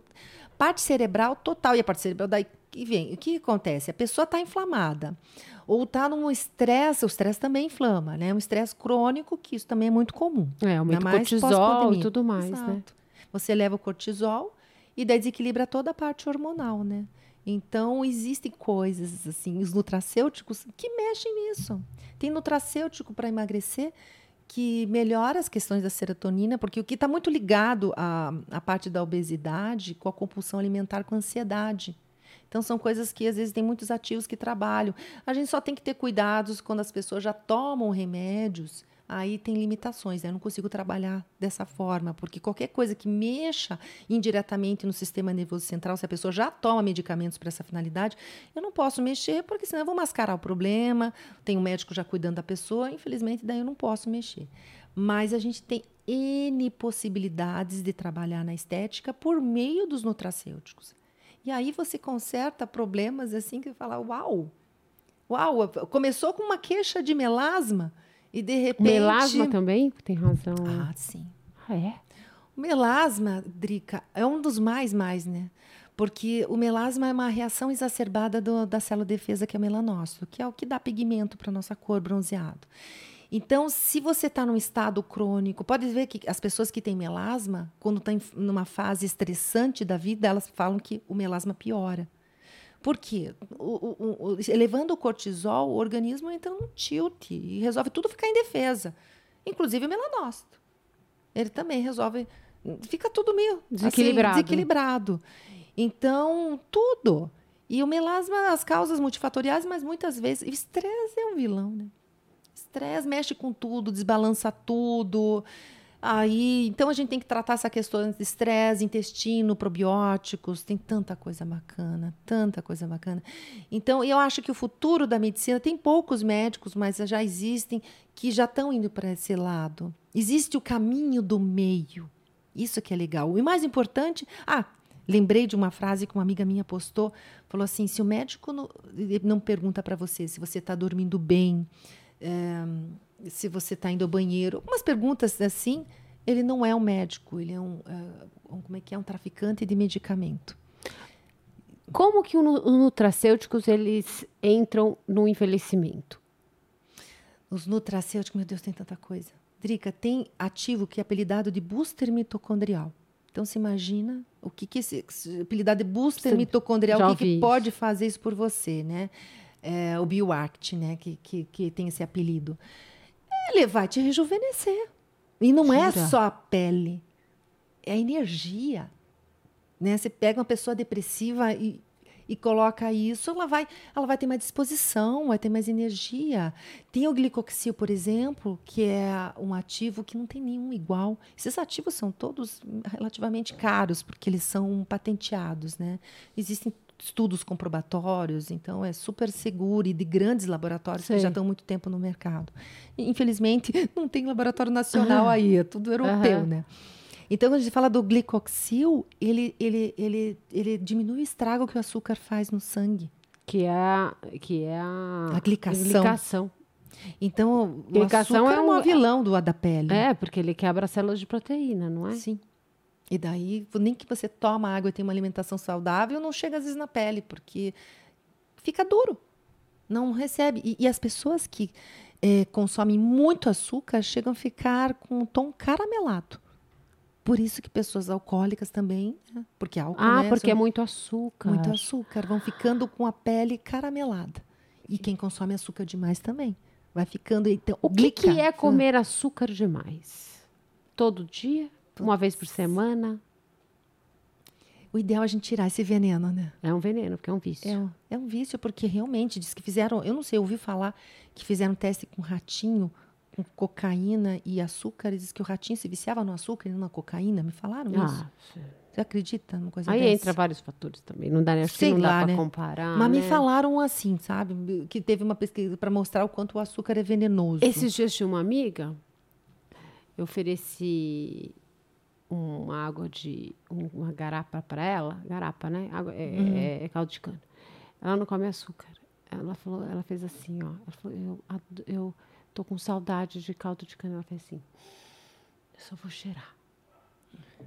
parte cerebral total. E a parte cerebral daí que vem. O que acontece? A pessoa está inflamada. Ou está num estresse, o estresse também inflama, né? Um estresse crônico, que isso também é muito comum. É, aumenta o mais cortisol e tudo mais, né? Exato. Você eleva o cortisol e daí desequilibra toda a parte hormonal, né? Então, existem coisas, assim, os nutracêuticos que mexem nisso. Tem nutracêutico para emagrecer que melhora as questões da serotonina, porque o que está muito ligado à, à parte da obesidade com a compulsão alimentar, com ansiedade. Então, são coisas que às vezes tem muitos ativos que trabalham. A gente só tem que ter cuidados quando as pessoas já tomam remédios. Aí tem limitações, né? Eu não consigo trabalhar dessa forma, porque qualquer coisa que mexa indiretamente no sistema nervoso central, se a pessoa já toma medicamentos para essa finalidade, eu não posso mexer, porque senão eu vou mascarar o problema. Tem um médico já cuidando da pessoa, infelizmente, daí eu não posso mexer. Mas a gente tem N possibilidades de trabalhar na estética por meio dos nutracêuticos. E aí você conserta problemas assim que fala, uau! Uau, começou com uma queixa de melasma e de repente. Melasma também? Tem razão. Ah, sim. Ah, é? O melasma, Drica, é um dos mais mais, né? Porque o melasma é uma reação exacerbada do- da célula de defesa que é o melanócito, que é o que dá pigmento para nossa cor bronzeado. Então, se você está num estado crônico, pode ver que as pessoas que têm melasma, quando estão numa fase estressante da vida, elas falam que o melasma piora. Por quê? O- o- o- elevando o cortisol, o organismo entra num tilt e resolve tudo ficar em defesa, inclusive o melanócito. Ele também resolve. Fica tudo meio assim, Desequilibrado. desequilibrado. Então, tudo. E o melasma, as causas multifatoriais, mas muitas vezes. O estresse é um vilão, né? Estresse mexe com tudo, desbalança tudo. Aí, então a gente tem que tratar essa questão de estresse, intestino, probióticos, tem tanta coisa bacana, tanta coisa bacana. Então, eu acho que o futuro da medicina tem poucos médicos, mas já existem que já estão indo para esse lado. Existe o caminho do meio. Isso que é legal. E mais importante, ah, lembrei de uma frase que uma amiga minha postou, falou assim: se o médico não, não pergunta para você se você está dormindo bem, é, se você está indo ao banheiro, algumas perguntas assim, ele não é um médico, ele é um, um- como é que é um traficante de medicamento. Como que os nutracêuticos eles entram no envelhecimento? Os nutracêuticos, meu Deus, tem tanta coisa. Drica, tem ativo que é apelidado de booster mitocondrial. Então, se imagina o que, que esse, apelidado de booster Sim, mitocondrial, o que, que pode fazer isso por você, né? É, o BioAct, né? Que, que, que tem esse apelido. Ele vai te rejuvenescer. E não é Jura? só a pele, é a energia. Né? Você pega uma pessoa depressiva e, e coloca isso, ela vai, ela vai ter mais disposição, vai ter mais energia. Tem o glicoxil, por exemplo, que é um ativo que não tem nenhum igual. Esses ativos são todos relativamente caros, porque eles são patenteados. Né? Existem estudos comprobatórios, então é super seguro e de grandes laboratórios Sei. que já estão muito tempo no mercado. E, Infelizmente, [laughs] não tem laboratório nacional aí, é tudo europeu, Aham. né? Então, quando a gente fala do glicoxil, ele, ele, ele, ele diminui o estrago que o açúcar faz no sangue. Que é a, que é a, A glicação. glicação. Então, o Glicação açúcar é é um vilão do, da pele. É, porque ele quebra as células de proteína, não é? Sim. E daí, nem que você toma água e tem uma alimentação saudável, não chega às vezes na pele, porque fica duro. Não recebe. E, e as pessoas que eh, consomem muito açúcar chegam a ficar com um tom caramelado. Por isso que pessoas alcoólicas também, né? porque álcool, Ah, né, porque são- é muito açúcar. Muito açúcar, vão ficando com a pele caramelada. E quem consome açúcar demais também. Vai ficando. Então, O que, que glica- é comer açúcar demais? Todo dia? Uma vez por semana? O ideal é a gente tirar esse veneno, né? É um veneno, porque é um vício. É, um- é um vício, porque realmente diz que fizeram. Eu não sei, eu ouvi falar que fizeram teste com ratinho com cocaína e açúcar. Diz que o ratinho se viciava no açúcar e não na cocaína. Me falaram isso. Ah, Você acredita numa coisa aí dessa? entra vários fatores também. Não dá, acho Sei que não lá, dá né? pra comparar. Mas me né? falaram assim, sabe? Que teve uma pesquisa para mostrar o quanto o açúcar é venenoso. Esses dias tinha uma amiga, eu ofereci uma água de. um- uma garapa para ela. Garapa, né? Água, é, Uhum. é- é caldo de cana. Ela não come açúcar. Ela falou, ela fez assim, ó. Ela falou, eu, eu tô com saudade de caldo de cana. Ela fez assim. Eu só vou cheirar.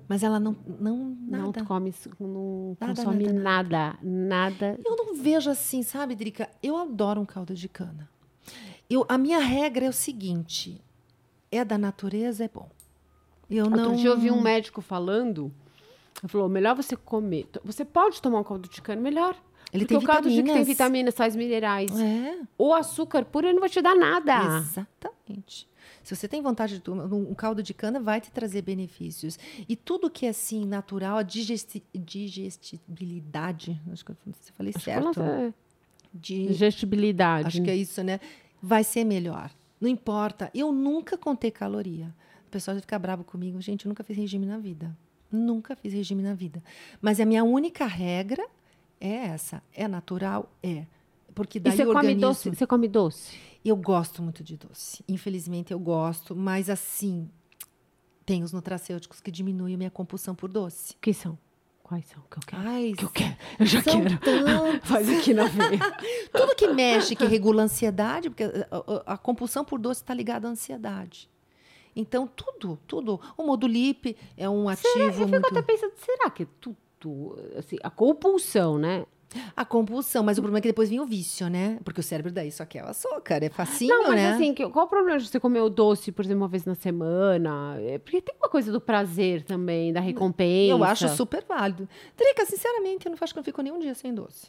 Mas ela não, não Não nada. come, su- não Nada, consome nada, nada, nada. Eu não vejo assim, sabe, Drica? Eu adoro um caldo de cana. Eu, a minha regra é o seguinte: é da natureza, é bom. Eu não. Outro dia eu ouvi um médico falando, ele falou, melhor você comer. Você pode tomar um caldo de cana, melhor. Ele Porque tem o caldo de que tem vitaminas. vitaminas, sais minerais. É, O açúcar puro ele não vai te dar nada. exatamente. Se você tem vontade de tomar um caldo de cana, vai te trazer benefícios. E tudo que é assim natural, a digesti digestibilidade, acho que eu falei Acho certo. é, De- digestibilidade. Acho que é isso, né? Vai ser melhor. Não importa. Eu nunca contei caloria. Pessoal vai ficar bravo comigo. Gente, eu nunca fiz regime na vida. Nunca fiz regime na vida. Mas a minha única regra é essa. É natural? É. Porque E daí você o come organismo... doce? Você come doce? Eu gosto muito de doce. Infelizmente, eu gosto. Mas assim, tem os nutracêuticos que diminuem a minha compulsão por doce. Que são? Quais são? Que eu quero. Ai, Que eu quero. Eu já quero. tantos. [laughs] Faz aqui na veia. [laughs] Tudo que mexe, que regula a ansiedade, porque a, a- a compulsão por doce está ligada à ansiedade. Então, tudo, tudo. O modulip é um ativo Eu fico muito... até pensando, será que é tudo, assim, a compulsão, né? A compulsão, mas o problema é que depois vem o vício, né? Porque o cérebro daí só quer o açúcar, é facinho, não, mas né? assim, qual o problema de você comer o doce, por exemplo, uma vez na semana? É, Porque tem uma coisa do prazer também, da recompensa. Eu acho super válido. Drica, sinceramente, eu não acho que eu não fico nem um dia sem doce.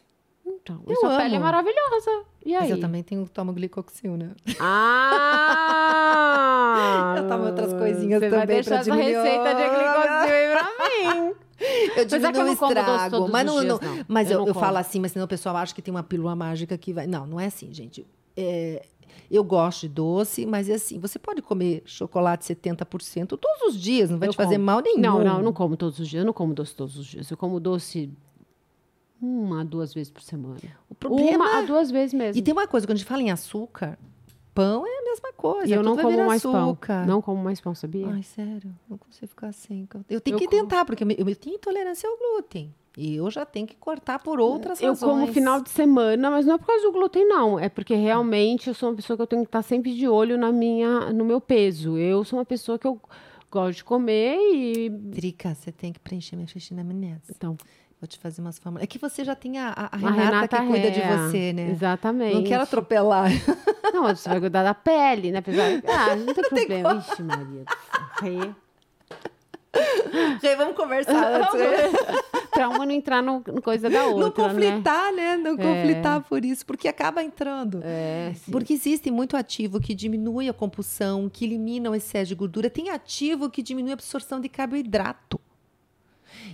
Então, Eu sua pele é amo. maravilhosa. E aí? Mas eu também tenho, tomo glicoxil, né? Ah! [laughs] Eu tomo outras coisinhas Você vai também deixar pra essa diminuir. receita de glicosil aí pra mim. [laughs] Eu Mas é que eu não estrago. Mas, não, dias, não- não. mas Eu eu, eu falo assim, mas senão o pessoal acha que tem uma pílula mágica que vai. Não, não é assim, gente. É, eu gosto de doce, mas é assim, você pode comer chocolate 70% todos os dias, não vai Eu te fazer como. mal nenhum. Não, não, eu não como todos os dias. Eu não como doce todos os dias. Eu como doce uma, duas vezes por semana. O problema Uma a duas vezes mesmo. E tem uma coisa, quando a gente fala em açúcar, pão é a mesma coisa. E eu não como mais açúcar. pão. Não como mais pão, sabia? Ai, sério, não consigo ficar sem. Eu tenho Eu que como. tentar, porque eu, eu tenho intolerância ao glúten. E eu já tenho que cortar por outras eu razões. como final de semana, mas não é por causa do glúten, não. É porque realmente eu sou uma pessoa que eu tenho que estar sempre de olho na minha, no meu peso. Eu sou uma pessoa que eu gosto de comer e. Drica, você tem que preencher minha ficha na amnésia. Então, Vou te fazer umas fórmulas. É que você já tem a, a- a a Renata, Renata que cuida de você, né? Exatamente. Não quero atropelar. [laughs] Não, você vai cuidar da pele, né? Apesar... Ah, não tem [laughs] problema. Vixe, Maria do céu. Rê. Rê, vamos conversar né? pra uma não entrar no, no coisa da outra, Não conflitar, né? Não conflitar por isso, porque acaba entrando. né? É, sim. Porque existe muito ativo que diminui a compulsão, que elimina o excesso de gordura. Tem ativo que diminui a absorção de carboidrato.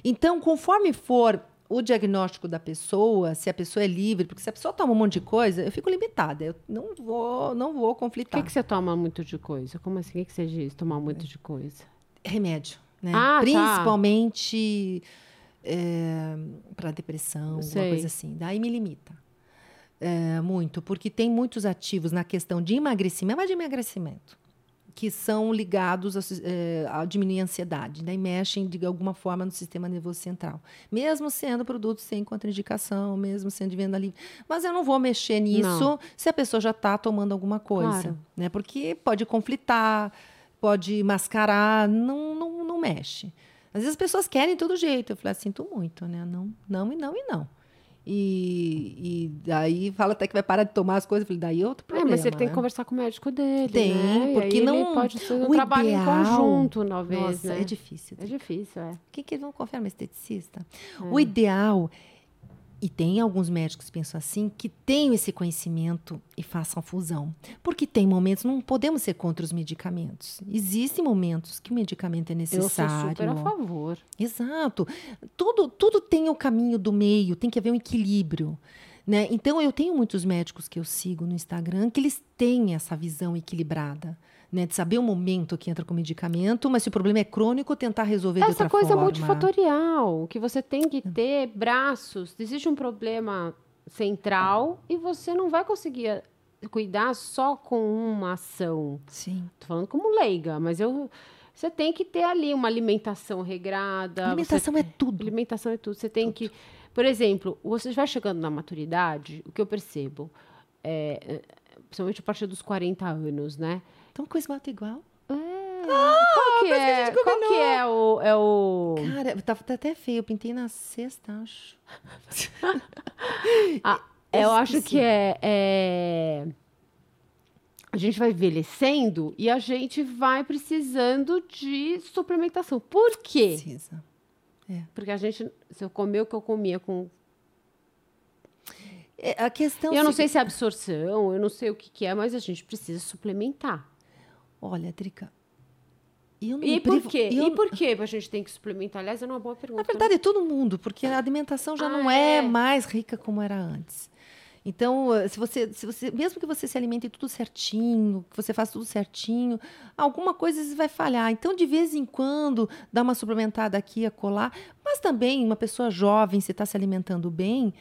Então, conforme for o diagnóstico da pessoa, se a pessoa é livre, porque se a pessoa toma um monte de coisa, eu fico limitada. Eu não vou, não vou conflitar. que, que você toma muito de coisa? Como assim? O que, que você diz? Tomar muito de coisa? Remédio, né? Ah, tá. Principalmente para depressão, alguma coisa assim. Daí me limita. É, muito, porque tem muitos ativos na questão de emagrecimento, mas de emagrecimento, que são ligados a, é, a diminuir a ansiedade, né? E mexem de alguma forma no sistema nervoso central. Mesmo sendo produtos sem contraindicação, mesmo sendo de venda livre. Mas eu não vou mexer nisso Não. se a pessoa já está tomando alguma coisa. Claro. Né? Porque pode conflitar, pode mascarar, não, não, não mexe. Às vezes as pessoas querem de todo jeito. Eu falei, ah, sinto muito, né? Não, não e não e não. E, e daí fala até que vai parar de tomar as coisas. Eu falei, daí é outro É, problema. mas você tem que né? conversar com o médico dele. Tem, né? Porque não- Ele pode ser um trabalho em ideal- conjunto, talvez. Nossa, né? é difícil. É difícil, é. O que, que eles vão confiar no esteticista? É. O ideal, e tem alguns médicos pensam assim, que tenham esse conhecimento e façam fusão. Porque tem momentos, não podemos ser contra os medicamentos. Existem momentos que o medicamento é Eu sou necessário. super a favor. Exato. Tudo, tudo tem o caminho do meio, tem que haver um equilíbrio. Né? Então, eu tenho muitos médicos que eu sigo no Instagram que eles têm essa visão equilibrada. Né, de saber o momento que entra com o medicamento, mas se o problema é crônico, tentar resolver de Essa outra coisa forma. multifatorial, que você tem que ter braços. Existe um problema central e você não vai conseguir eh, cuidar só com uma ação. Sim. Tô falando como leiga, mas eu você tem que ter ali uma alimentação regrada. Alimentação você, é tudo. Alimentação é tudo. Você tem que, por exemplo, você vai chegando na maturidade, o que eu percebo, é, principalmente a partir dos 40 anos, né? Então, coisa mata igual. qual que mas a é, gente qual que é o, é o Cara, tá, tá até feio. Eu pintei na sexta, acho. [laughs] Ah, eu acho que é, é- A gente vai envelhecendo e a gente vai precisando de suplementação. Por quê? Precisa. Porque a gente, se eu comer o que eu comia com. É, a questão eu não se- sei se é absorção, eu não sei o que, que é, mas a gente precisa suplementar. Olha, Drica, eu não E por privo- quê? eu- E por que a gente tem que suplementar? Aliás, é uma boa pergunta. Na verdade, é todo mundo, porque a alimentação já Ah, não é, é? mais rica como era antes. Então, eh, se você, se você, mesmo que você se alimente tudo certinho, que você faça tudo certinho, alguma coisa vai falhar. Então, de vez em quando, dá uma suplementada aqui, a colar. Mas também, uma pessoa jovem, se está se alimentando bem,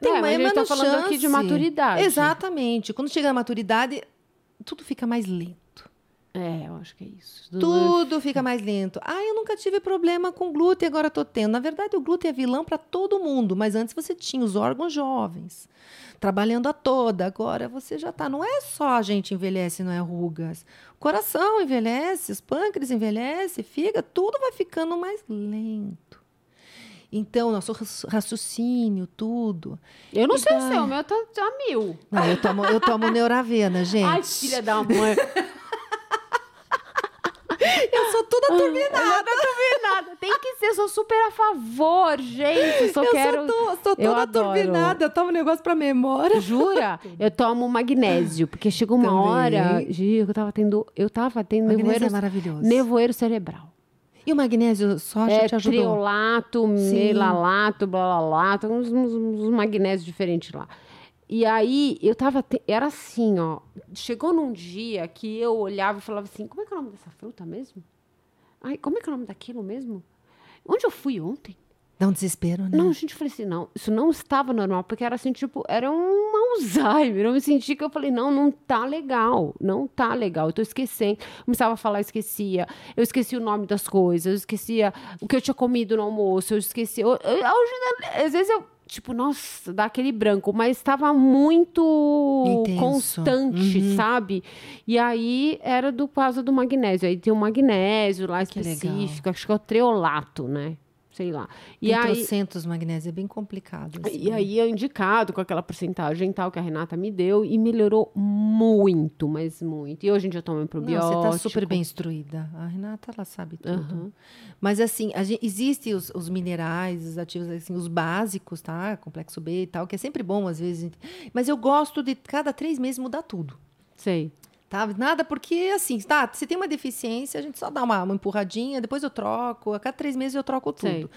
tem É, mas mais a gente tá menos falando aqui de chance. maturidade. Exatamente. Quando chega na maturidade, tudo fica mais lento. É, eu acho que é isso. Tudo fica mais lento. Ah, eu nunca tive problema com glúten, agora estou tendo. Na verdade, o glúten é vilão para todo mundo, mas antes você tinha os órgãos jovens, trabalhando a toda. Agora você já está. Não é só a gente envelhece, não é rugas. O coração envelhece, os pâncreas envelhece, figa, tudo vai ficando mais lento. Então, nosso raci- raciocínio, tudo. Eu não E sei daí? se é o meu tá a mil. Não, eu tomo, eu tomo Neuravena, gente. Ai, filha da mãe. Eu sou toda turbinada. Nada, nada. Tem que ser, sou super a favor, gente. Eu só [laughs] Eu quero. sou, to- sou eu toda adoro. turbinada, eu tomo um negócio para memória. Jura? [laughs] Eu tomo magnésio, porque chega uma Também. hora, Gi, eu tava tendo, eu tava tendo Magnésio nevoeiro, é maravilhoso. nevoeiro cerebral. E o magnésio soja É te ajudou? triolato, melalato, tem uns, uns, uns magnésios diferentes lá. E aí, eu tava, te- era assim, ó, chegou num dia que eu olhava e falava assim, como é que é o nome dessa fruta mesmo? Ai, como é que é o nome daquilo mesmo? Onde eu fui ontem? Dá um desespero, né? Não, gente, eu falei assim, não, isso não estava normal, porque era assim, tipo, era um Alzheimer. Eu me senti que eu falei, não, não tá legal, não tá legal, eu tô esquecendo. Começava a falar, esquecia, eu esqueci o nome das coisas, eu esquecia o que eu tinha comido no almoço, eu esqueci. eu- eu- eu- às vezes eu, tipo, nossa, dá aquele branco, mas estava muito Intenso. constante, Uhum. sabe? E aí era do causa do magnésio. Aí tem um magnésio lá Que legal. específico, acho que é o treolato, né? Sei lá. E Tem aí, trocentos magnésio, é bem complicado. assim. e aí é indicado com aquela porcentagem tal que a Renata me deu e melhorou muito, mas muito. E hoje em dia eu tomo Não, probiótico. você tá super bem instruída. A Renata, ela sabe tudo. Aham. Mas assim, existem os, os minerais, os ativos, assim, os básicos, tá? Complexo B e tal, que é sempre bom às vezes. Mas eu gosto de cada três meses mudar tudo. Sei. Tá? Nada porque, assim, tá, se tem uma deficiência, a gente só dá uma, uma empurradinha, depois eu troco, a cada três meses eu troco tudo. Sei.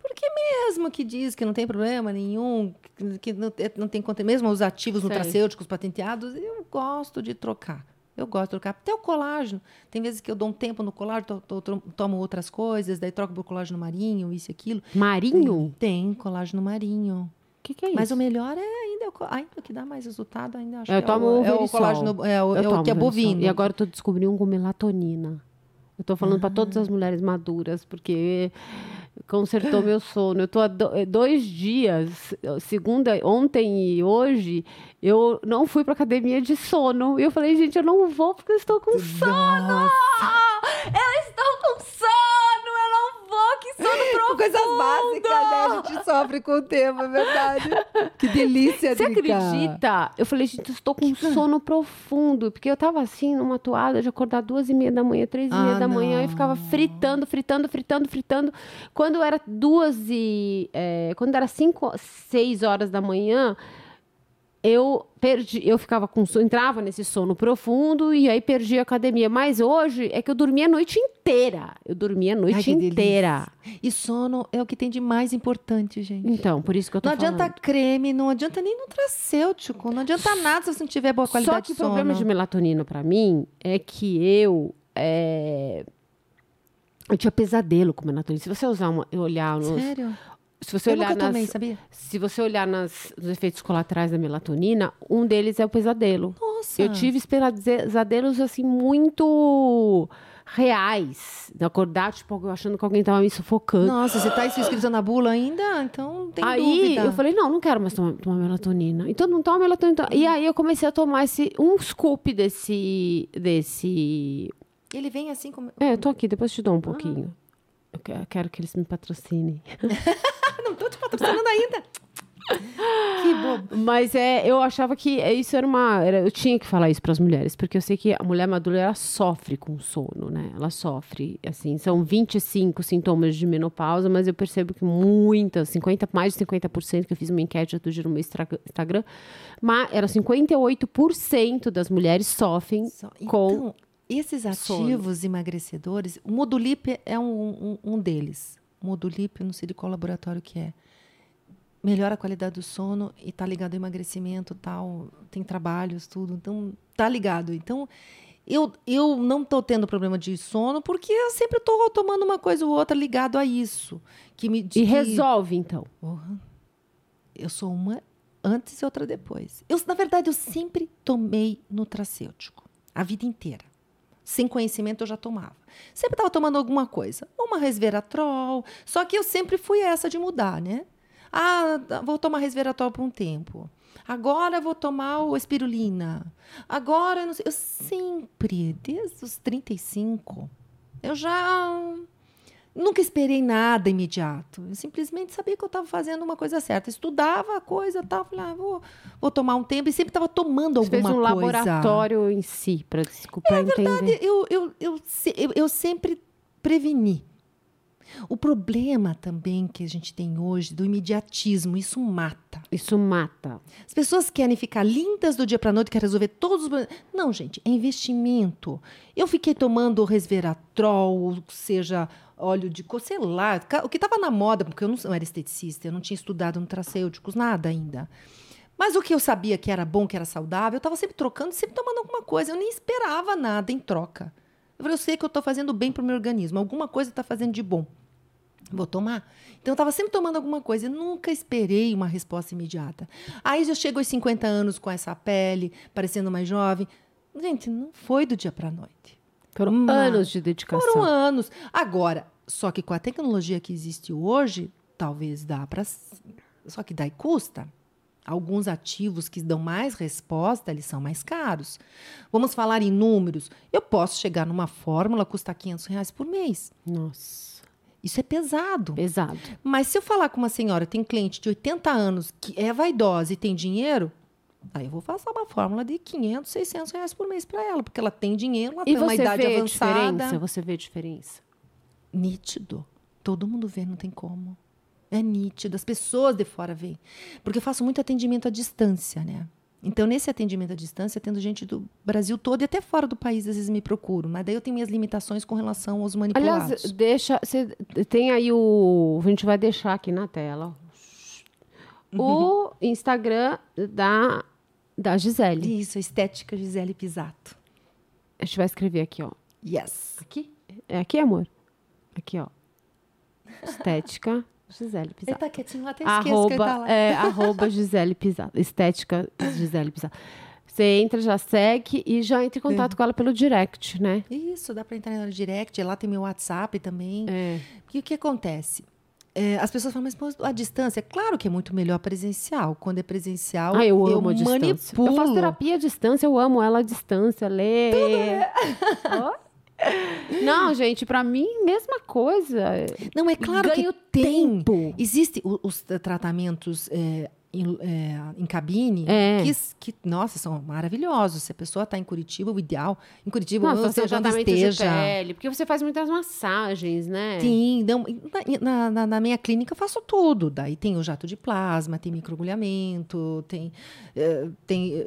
Porque mesmo que diz que não tem problema nenhum, que- não, é- não tem conta, mesmo os ativos Sei. nutracêuticos patenteados, eu gosto de trocar. Eu gosto de trocar. Até o colágeno. Tem vezes que eu dou um tempo no colágeno, to- to- tomo outras coisas, daí troco por colágeno marinho, isso e aquilo. Marinho? Tem colágeno marinho. Que, que é isso? Mas o melhor é ainda, ainda que dá mais resultado, ainda acho Eu que tomo é, o, é o colágeno, é o, Eu é o que é bovino. E agora eu tô descobrindo um com melatonina. Eu tô falando pra todas as mulheres maduras, porque consertou meu sono. Eu tô há do- dois dias, segunda, ontem e hoje, eu não fui pra academia de sono. E eu falei, gente, eu não vou porque eu estou com sono! Eu não sono profundo! Coisas básicas, né? A gente sofre com o tempo, é verdade. Que delícia, Você Drica. acredita? Eu falei, gente, eu estou com um sono profundo. Porque eu tava assim, numa toada de acordar duas e meia da manhã, três e Ah, meia da manhã, e não. ficava fritando, fritando, fritando, fritando. Quando era duas e. é, quando era cinco, seis horas da manhã, eu perdi, eu ficava com sono, entrava nesse sono profundo e aí perdi a academia. Mas hoje é que eu dormia a noite inteira. Eu dormia a noite Ai, inteira. delícia. E sono é o que tem de mais importante, gente. Então, por isso que eu tô Não adianta falando. creme, não adianta nem nutracêutico, não adianta nada se você não tiver boa qualidade Só que de o sono. problema de melatonina pra mim é que eu é, eu tinha pesadelo com melatonina. Se você usar uma, olhar nos, Sério? Se você Eu olhar nunca tomei, nas, sabia? se você olhar nas, nos efeitos colaterais da melatonina, um deles é o pesadelo. Nossa. Eu tive pesadelos assim muito reais, de acordar tipo achando que alguém tava me sufocando. Nossa, você tá isso escrito na bula ainda? Então tem aí dúvida. eu falei, não, não quero mais tomar, tomar melatonina. Então não toma melatonina. E aí eu comecei a tomar esse, um scoop desse. desse. Ele vem assim como. É, eu tô aqui, depois te dou um pouquinho. Que- eu quero que eles me patrocinem. [laughs] Não tô te patrocinando ainda. que bobo. Mas é, eu achava que isso era uma. era- eu tinha que falar isso para as mulheres, porque eu sei que a mulher madura ela sofre com sono, né? Ela sofre. Assim, são 25 sintomas de menopausa, mas eu percebo que muitas, 50, mais de 50%, que eu fiz uma enquete outro dia no meu Instagram, mas era 58% das mulheres sofrem Só- com. Esses sono. ativos emagrecedores, o Modulip é um, um, um deles. Modulip, não sei de qual laboratório que é. Melhora a qualidade do sono e tá ligado ao emagrecimento, tal, tem trabalhos, tudo. Então, tá ligado. Então, eu, eu não tô tendo problema de sono porque eu sempre tô tomando uma coisa ou outra ligado a isso. Que me E resolve, então. Eu sou uma antes e outra depois. Eu, na verdade, eu sempre tomei nutracêutico. A vida inteira. Sem conhecimento eu já tomava. Sempre estava tomando alguma coisa. Uma resveratrol. Só que eu sempre fui essa de mudar, né? Ah, vou tomar resveratrol por um tempo. Agora vou tomar o espirulina. Agora eu não sei. Eu sempre, desde os 35, eu já Nunca esperei nada imediato. Eu simplesmente sabia que eu estava fazendo uma coisa certa. Estudava a coisa e tal. Falei, ah, vou, vou tomar um tempo. E sempre estava tomando Você alguma fez um coisa. laboratório em si, para desculpar entender. Eu, eu, eu, se- eu, eu sempre preveni. O problema também que a gente tem hoje do imediatismo, isso mata. Isso mata. As pessoas querem ficar lindas do dia para noite, querem resolver todos os problemas. Não, gente, é investimento. Eu fiquei tomando resveratrol, ou seja, óleo de sei lá, o que estava na moda, porque eu não, não era esteticista, eu não tinha estudado nutracêuticos, nada ainda. Mas o que eu sabia que era bom, que era saudável, eu estava sempre trocando, sempre tomando alguma coisa. Eu nem esperava nada em troca. Eu falei, eu sei que eu estou fazendo bem para o meu organismo, alguma coisa está fazendo de bom. Vou tomar. Então, eu estava sempre tomando alguma coisa. Eu nunca esperei uma resposta imediata. Aí eu chego aos 50 anos com essa pele, parecendo mais jovem. Gente, não foi do dia para a noite. Foram anos de dedicação. Foram anos. Agora, só que com a tecnologia que existe hoje, talvez dá para. Só que daí custa. Alguns ativos que dão mais resposta, eles são mais caros. Vamos falar em números. Eu posso chegar numa fórmula, custar 500 reais por mês. Nossa, Isso é pesado. pesado. Mas se eu falar com uma senhora, tem cliente de 80 anos que é vaidosa e tem dinheiro, aí eu vou passar uma fórmula de 500, 600 reais por mês para ela, porque ela tem dinheiro, ela E tem uma você idade vê a avançada. diferença? Você vê a diferença? Nítido. Todo mundo vê, não tem como. É nítido. As pessoas de fora veem. Porque eu faço muito atendimento à distância, né? Então, nesse atendimento à distância, tendo gente do Brasil todo e até fora do país, às vezes me procuram. Mas daí eu tenho minhas limitações com relação aos manipulados. Aliás, deixa. Você tem aí o. A gente vai deixar aqui na tela. O Instagram da, da Gisele. Isso, estética Gisele Pisato. A gente vai escrever aqui, ó. Yes. Aqui? É aqui, amor? Aqui, ó. Estética Gisele Ele Pisato. tá quietinho até esqueço que ele tá Arroba, lá. é, arroba Gisele Pisato. Estética Gisele Pisato. Você entra, já segue e já entra em contato com ela pelo direct, né? Isso, dá para entrar no direct. Lá tem meu WhatsApp também. É. Porque o que acontece? É, as pessoas falam, mas a distância, claro que é muito melhor presencial. Quando é presencial, Ah, eu amo a distância. manipulo. Eu faço terapia à distância, eu amo ela à distância, ler. Ó. Não, gente, pra mim, mesma coisa. Não, é claro Ganho que tem. tempo. Existem os tratamentos é, em, é, em cabine, É. que, que, nossa, são maravilhosos. Se a pessoa está em Curitiba, o ideal. Em Curitiba, onde tratamento de esteja. pele. Porque você faz muitas massagens, né? Sim, não, na, na, na minha clínica eu faço tudo. Daí tem o jato de plasma, tem microagulhamento, tem, eh, tem eh,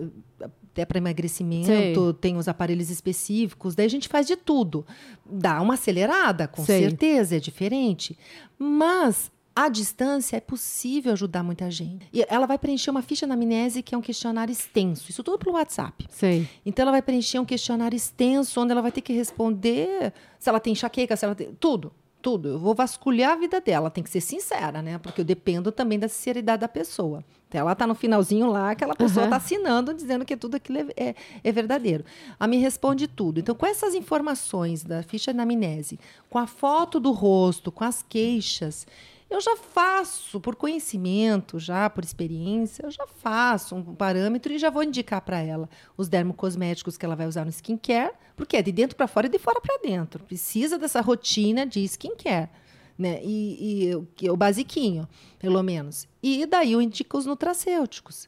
até para emagrecimento, tem os aparelhos específicos. Daí a gente faz de tudo. Dá uma acelerada, com Sei. certeza, é diferente. Mas à distância é possível ajudar muita gente. E ela vai preencher uma ficha na amnese, que é um questionário extenso. Isso tudo pelo WhatsApp. Sei. Então ela vai preencher um questionário extenso, onde ela vai ter que responder se ela tem enxaqueca, se ela tem. Tudo, tudo. Eu vou vasculhar a vida dela. Tem que ser sincera, né? Porque eu dependo também da sinceridade da pessoa. Então ela tá no finalzinho lá, aquela pessoa Aham. tá assinando, dizendo que tudo aquilo é, é, é verdadeiro. A me responde tudo. Então, com essas informações da ficha de anamnese, com a foto do rosto, com as queixas, eu já faço, por conhecimento, já por experiência, eu já faço um parâmetro e já vou indicar para ela os dermocosméticos que ela vai usar no skincare, porque é de dentro para fora e de fora para dentro. Precisa dessa rotina de skincare. Né? E, e o o basiquinho, pelo menos. E daí eu indico os nutracêuticos.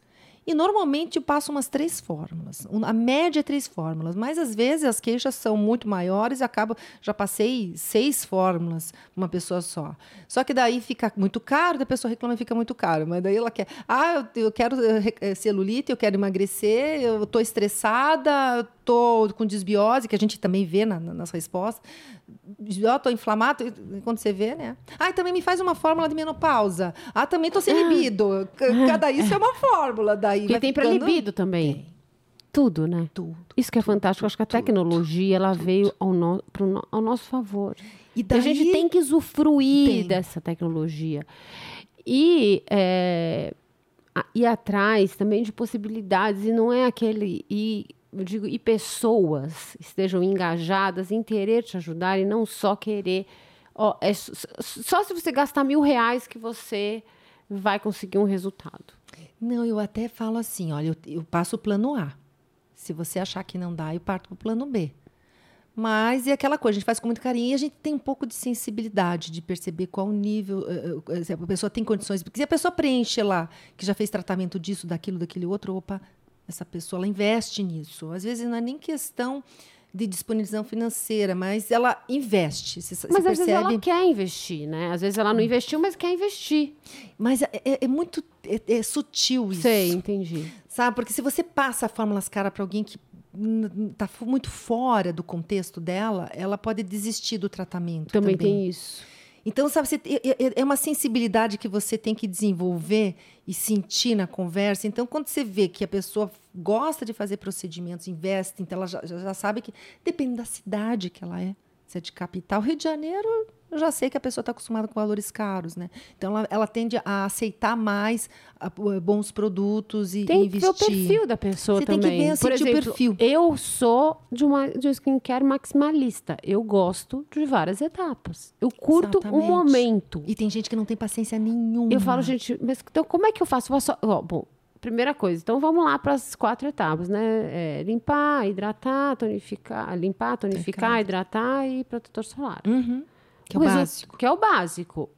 E normalmente eu passo umas três fórmulas. A média é três fórmulas, mas às vezes as queixas são muito maiores e acabo. Já passei seis fórmulas uma pessoa só. Só que daí fica muito caro, a pessoa reclama e fica muito caro. Mas daí ela quer. Ah, eu, eu quero eh, eh, celulite, eu quero emagrecer, eu tô estressada, tô com desbiose, que a gente também vê na- na- nas respostas. Ó, tô inflamado, e quando você vê, né? Ah, e também me faz uma fórmula de menopausa. Ah, também tô sem libido. C- Cada isso é uma fórmula. Daí vai tem pra ficando- libido também. Tem. Tudo, né? Tudo. Isso que é fantástico. Eu acho que a tecnologia ela veio ao, no, pro ao nosso favor. E E daí, a gente tem que usufruir Tem. dessa tecnologia. E é, ir atrás também de possibilidades. E não é aquele. E, eu digo, e pessoas estejam engajadas em querer te ajudar e não só querer. É só se você gastar mil reais que você vai conseguir um resultado. Não, eu até falo assim, olha, eu, eu passo o plano A. Se você achar que não dá, eu parto para o plano B. Mas é aquela coisa, a gente faz com muito carinho e a gente tem um pouco de sensibilidade de perceber qual nível, eh, eh, se a pessoa tem condições. Porque se a pessoa preenche lá, que já fez tratamento disso, daquilo, daquele outro, opa, essa pessoa ela investe nisso. Às vezes não é nem questão de disponibilização financeira, mas ela investe. Você, você Mas às vezes percebe? ela quer investir, né? Às vezes ela não investiu, mas quer investir. Mas é, é- é muito é- é sutil isso. Sei, entendi. Sabe? Porque se você passa fórmulas cara para alguém que está muito fora do contexto dela, ela pode desistir do tratamento. Também, Também, tem isso. Então, sabe, você, é, é- é uma sensibilidade que você tem que desenvolver e sentir na conversa. Então, quando você vê que a pessoa gosta de fazer procedimentos, investe, então ela já, já já sabe que depende da cidade que ela é. Se é de capital, Rio de Janeiro, eu já sei que a pessoa está acostumada com valores caros, né? Então, ela, ela tende a aceitar mais a- bons produtos e, Tem e que ver investir. o perfil da pessoa Você tem também. que ver, Por sentir o exemplo, perfil. eu sou de uma de um skincare maximalista. Eu gosto de várias etapas. Eu curto o Exatamente. momento. E tem gente que não tem paciência nenhuma. Eu falo, gente, mas então como é que eu faço? Eu faço- ó, bom, primeira coisa, então vamos lá para as quatro etapas, né? É, limpar, hidratar, tonificar, limpar, tonificar, Tonificar. hidratar e protetor solar. Uhum. Que é o básico. Que é o básico.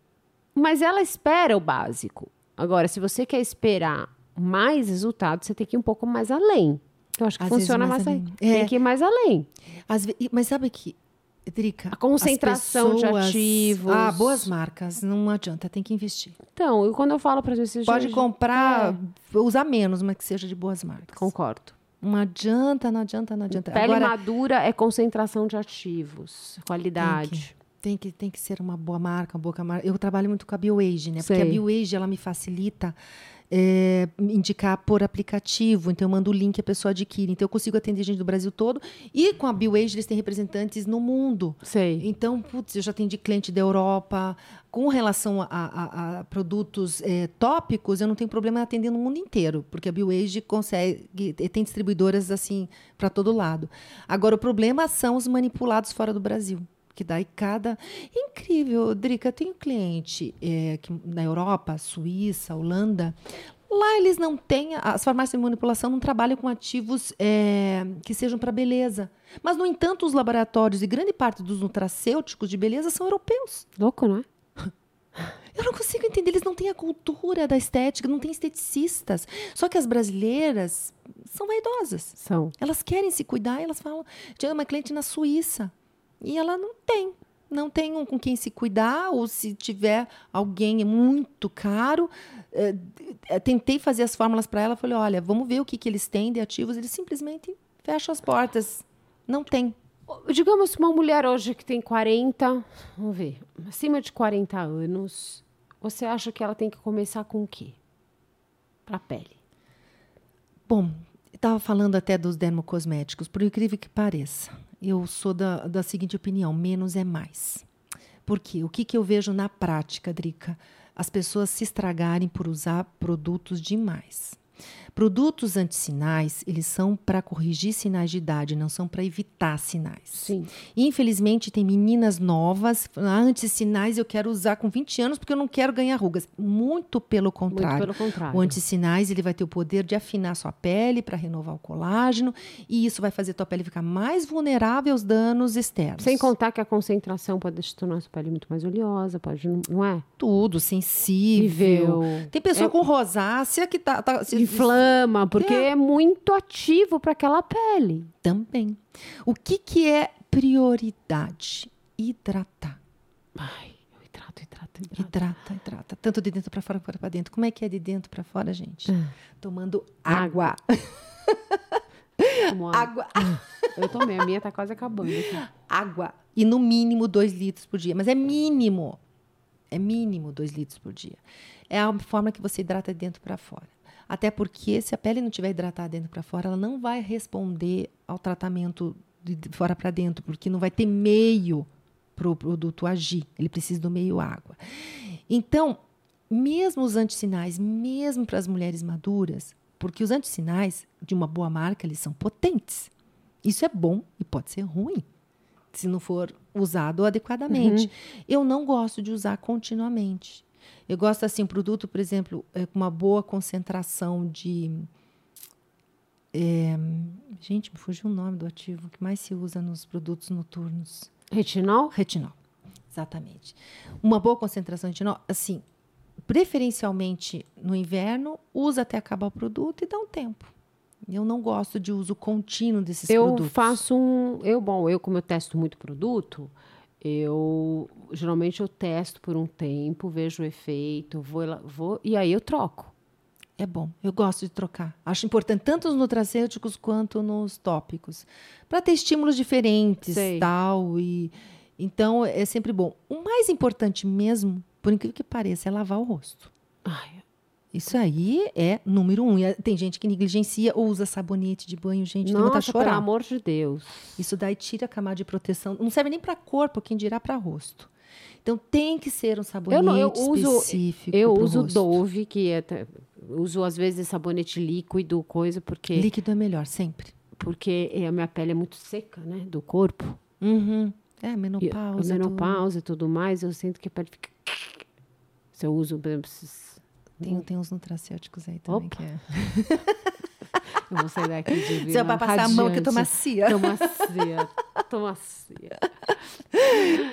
Mas ela espera o básico. Agora, se você quer esperar mais resultado, você tem que ir um pouco mais além. Eu acho que Às funciona mais mais, além. É. Tem que ir mais além. Às ve- Mas sabe que, Drica? A concentração as de pessoas- ativos. Ah, boas marcas. Não adianta, tem que investir. Então, eu, quando eu falo para vocês... Pode comprar, usar menos, mas que seja de boas marcas. Concordo. Não adianta, não adianta, não adianta. Pele Agora, madura é concentração de ativos, qualidade. Tem que, tem que ser uma boa marca, uma boa marca. Eu trabalho muito com a BioAge, né? Porque Sei. a BioAge, ela me facilita é, indicar por aplicativo. Então, eu mando o link a pessoa adquire. Então, eu consigo atender gente do Brasil todo. E com a BioAge, eles têm representantes no mundo. Sei. Então, putz, eu já atendi cliente da Europa. Com relação a, a- a produtos eh, tópicos, eu não tenho problema em atender no mundo inteiro, porque a BioAge consegue, tem distribuidoras assim para todo lado. Agora, o problema são os manipulados fora do Brasil. Que daí cada. Incrível, Drica, tenho cliente eh, que, na Europa, Suíça, Holanda. Lá eles não têm, as farmácias de manipulação não trabalham com ativos eh, que sejam para beleza. Mas, no entanto, os laboratórios e grande parte dos nutracêuticos de beleza são europeus. Louco, não é? [laughs] Eu não consigo entender, eles não têm a cultura da estética, não tem esteticistas. Só que as brasileiras são vaidosas. São. Elas querem se cuidar, e elas falam. Tinha uma cliente na Suíça e ela não tem. Não tem um com quem se cuidar, ou se tiver alguém muito caro. eh, tentei fazer as fórmulas para ela, falei: olha, vamos ver o que, que eles têm de ativos. Eles simplesmente fecham as portas. Não tem. Digamos uma mulher hoje que tem 40, vamos ver, acima de 40 anos, você acha que ela tem que começar com o quê? Pra pele. Bom, estava falando até dos dermocosméticos, por incrível que pareça. Eu sou da, da seguinte opinião: menos é mais. Porque o que, que eu vejo na prática, Drica? As pessoas se estragarem por usar produtos demais. Produtos antissinais, eles são para corrigir sinais de idade, não são para evitar sinais. Sim. Infelizmente, tem meninas novas, ah, antissinais eu quero usar com 20 anos porque eu não quero ganhar rugas. Muito pelo contrário. Muito pelo contrário. O antissinais ele vai ter o poder de afinar sua pele para renovar o colágeno e isso vai fazer a tua pele ficar mais vulnerável aos danos externos. Sem contar que a concentração pode tornar a sua pele muito mais oleosa, pode, não- é? tudo sensível. Nível. Tem pessoa É- com rosácea que tá, tá se- Inflama, porque é, muito ativo para aquela pele. também. O que que é prioridade? Hidratar. Ai, eu hidrato, hidrato, hidrato. Hidrata, hidrata. Tanto de dentro para fora quanto para dentro. Como é que é de dentro para fora, gente? Ah. Tomando Água. água. Água. Eu tomei, a minha tá quase acabando. aqui. água. E no mínimo 2 litros por dia. Mas é mínimo. É mínimo 2 litros por dia. É a forma que você hidrata de dentro para fora. Até porque se a pele não estiver hidratada dentro para fora, ela não vai responder ao tratamento de fora para dentro, porque não vai ter meio para o produto agir. Ele precisa do meio água. Então, mesmo os antissinais, mesmo para as mulheres maduras, porque os antissinais de uma boa marca, eles são potentes. Isso é bom e pode ser ruim se não for usado adequadamente. Eu não gosto de usar continuamente. Eu gosto assim, um produto, por exemplo, é, com uma boa concentração de. é, gente, me fugiu o nome do ativo que mais se usa nos produtos noturnos. Retinol? Retinol. Exatamente. Uma boa concentração de retinol, assim, preferencialmente no inverno, usa até acabar o produto e dá um tempo. Eu não gosto de uso contínuo desses eu produtos. faço um. Eu, bom, eu, como eu testo muito produto, eu geralmente eu testo por um tempo, vejo o efeito, vou, lá- vou e aí eu troco. É bom, eu gosto de trocar. Acho importante tanto nos nutracêuticos quanto nos tópicos, para ter estímulos diferentes, Sei. tal e então é sempre bom. O mais importante mesmo, por incrível que pareça, é lavar o rosto. Ai, Isso aí é número um. E é- tem gente que negligencia ou usa sabonete de banho, gente, tem nossa, pelo chorar. amor de Deus. Isso daí tira a camada de proteção. Não serve nem para corpo, quem dirá para rosto. Então tem que ser um sabonete Eu não- eu uso- específico. Eu uso rosto. Dove, que é uso às vezes sabonete líquido, coisa, porque Líquido é melhor, sempre. porque a minha pele é muito seca, né, do corpo. Uhum. É, menopausa. tudo. menopausa e tudo mais, eu sinto que a pele fica. Se eu uso, por exemplo, Tem, tem uns nutracêuticos aí também Opa. que é. [laughs] eu vou sair daqui de Você Vila vai passar a mão que eu tô radiante. macia. Tô macia. Tô macia.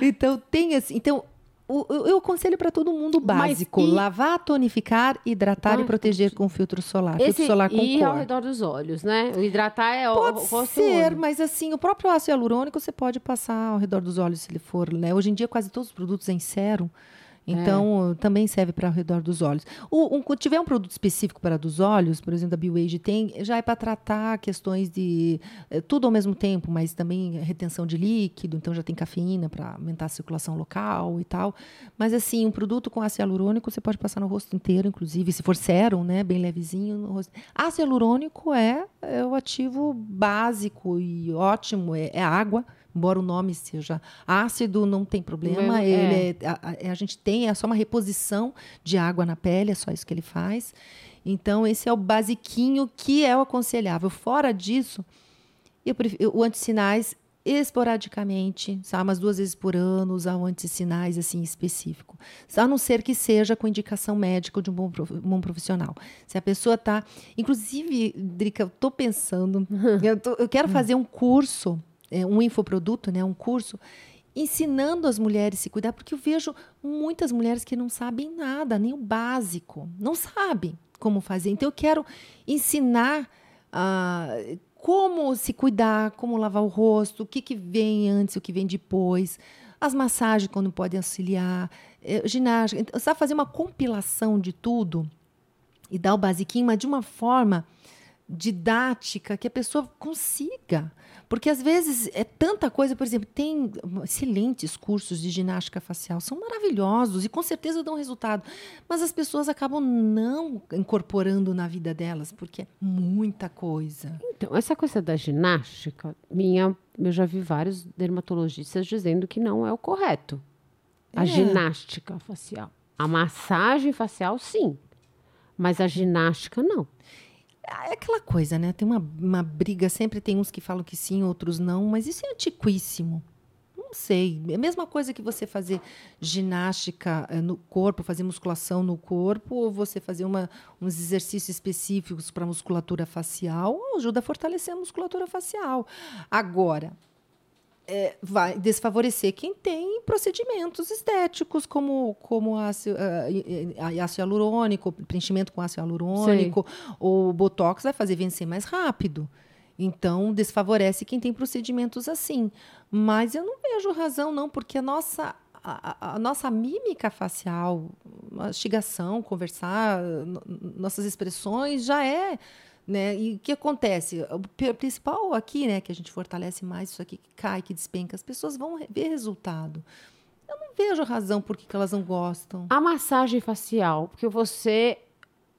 Então tem assim. Então, o- eu, eu aconselho para todo mundo básico: e- lavar, tonificar, hidratar Ah, e proteger com filtro solar. Esse, filtro solar com e ao cor. redor dos olhos, né? O hidratar é o Pode o rosto e o ser, olho. mas assim, o próprio ácido hialurônico você pode passar ao redor dos olhos se ele for, né? Hoje em dia quase todos os produtos em sérum, então também serve para ao redor dos olhos. O, um, tiver um produto específico para dos olhos, por exemplo, da BioAge tem, já é para tratar questões de eh, tudo ao mesmo tempo, mas também retenção de líquido, então já tem cafeína para aumentar a circulação local e tal. Mas assim, um produto com ácido hialurônico você pode passar no rosto inteiro, inclusive, se for sérum, né, bem levezinho no rosto. Ácido hialurônico é, é o ativo básico e ótimo, é, é água. Embora o nome seja ácido, não tem problema. É. Ele é- a, a- a gente tem é só uma reposição de água na pele, é só isso que ele faz. Então, esse é o basiquinho que é o aconselhável. Fora disso, eu prefiro, o antissinais esporadicamente, sabe, umas duas vezes por ano, usar o antissinais assim específico. A não ser que seja com indicação médica de um bom, bom profissional. Se a pessoa está. Inclusive, Drica, eu estou pensando, [laughs] eu, tô- eu quero fazer um curso, é, um infoproduto, né, um curso ensinando as mulheres a se cuidar, porque eu vejo muitas mulheres que não sabem nada, nem o básico, não sabem como fazer. Então eu quero ensinar ah, como se cuidar, como lavar o rosto, o que, que vem antes, o que vem depois, as massagens quando podem auxiliar, eh, ginástica. Então, sabe fazer uma compilação de tudo e dar o basiquinho, mas de uma forma didática que a pessoa consiga. Porque às vezes é tanta coisa, por exemplo, tem excelentes cursos de ginástica facial, são maravilhosos e com certeza dão resultado, mas as pessoas acabam não incorporando na vida delas, porque é muita coisa. Então, essa coisa da ginástica, minha, eu já vi vários dermatologistas dizendo que não é o correto. A É. ginástica facial. A massagem facial, sim. Mas a ginástica, não. É aquela coisa, né? Tem uma, uma briga, sempre tem uns que falam que sim, outros não, mas isso é antiquíssimo. Não sei. É a mesma coisa que você fazer ginástica eh, no corpo, fazer musculação no corpo, ou você fazer uma, uns exercícios específicos para musculatura facial, ajuda a fortalecer a musculatura facial. Agora, é, vai desfavorecer quem tem procedimentos estéticos, como, como ácido, ah, ácido hialurônico, preenchimento com ácido hialurônico, ou botox vai fazer vencer mais rápido. Então, desfavorece quem tem procedimentos assim. Mas eu não vejo razão, não, porque a nossa, a, a- nossa mímica facial, mastigação, conversar, no- nossas expressões já é. Né? E o que acontece? O pri- principal aqui, né, que a gente fortalece mais isso aqui, que cai, que despenca, as pessoas vão ver resultado. Eu não vejo razão por que elas não gostam. A massagem facial, porque você,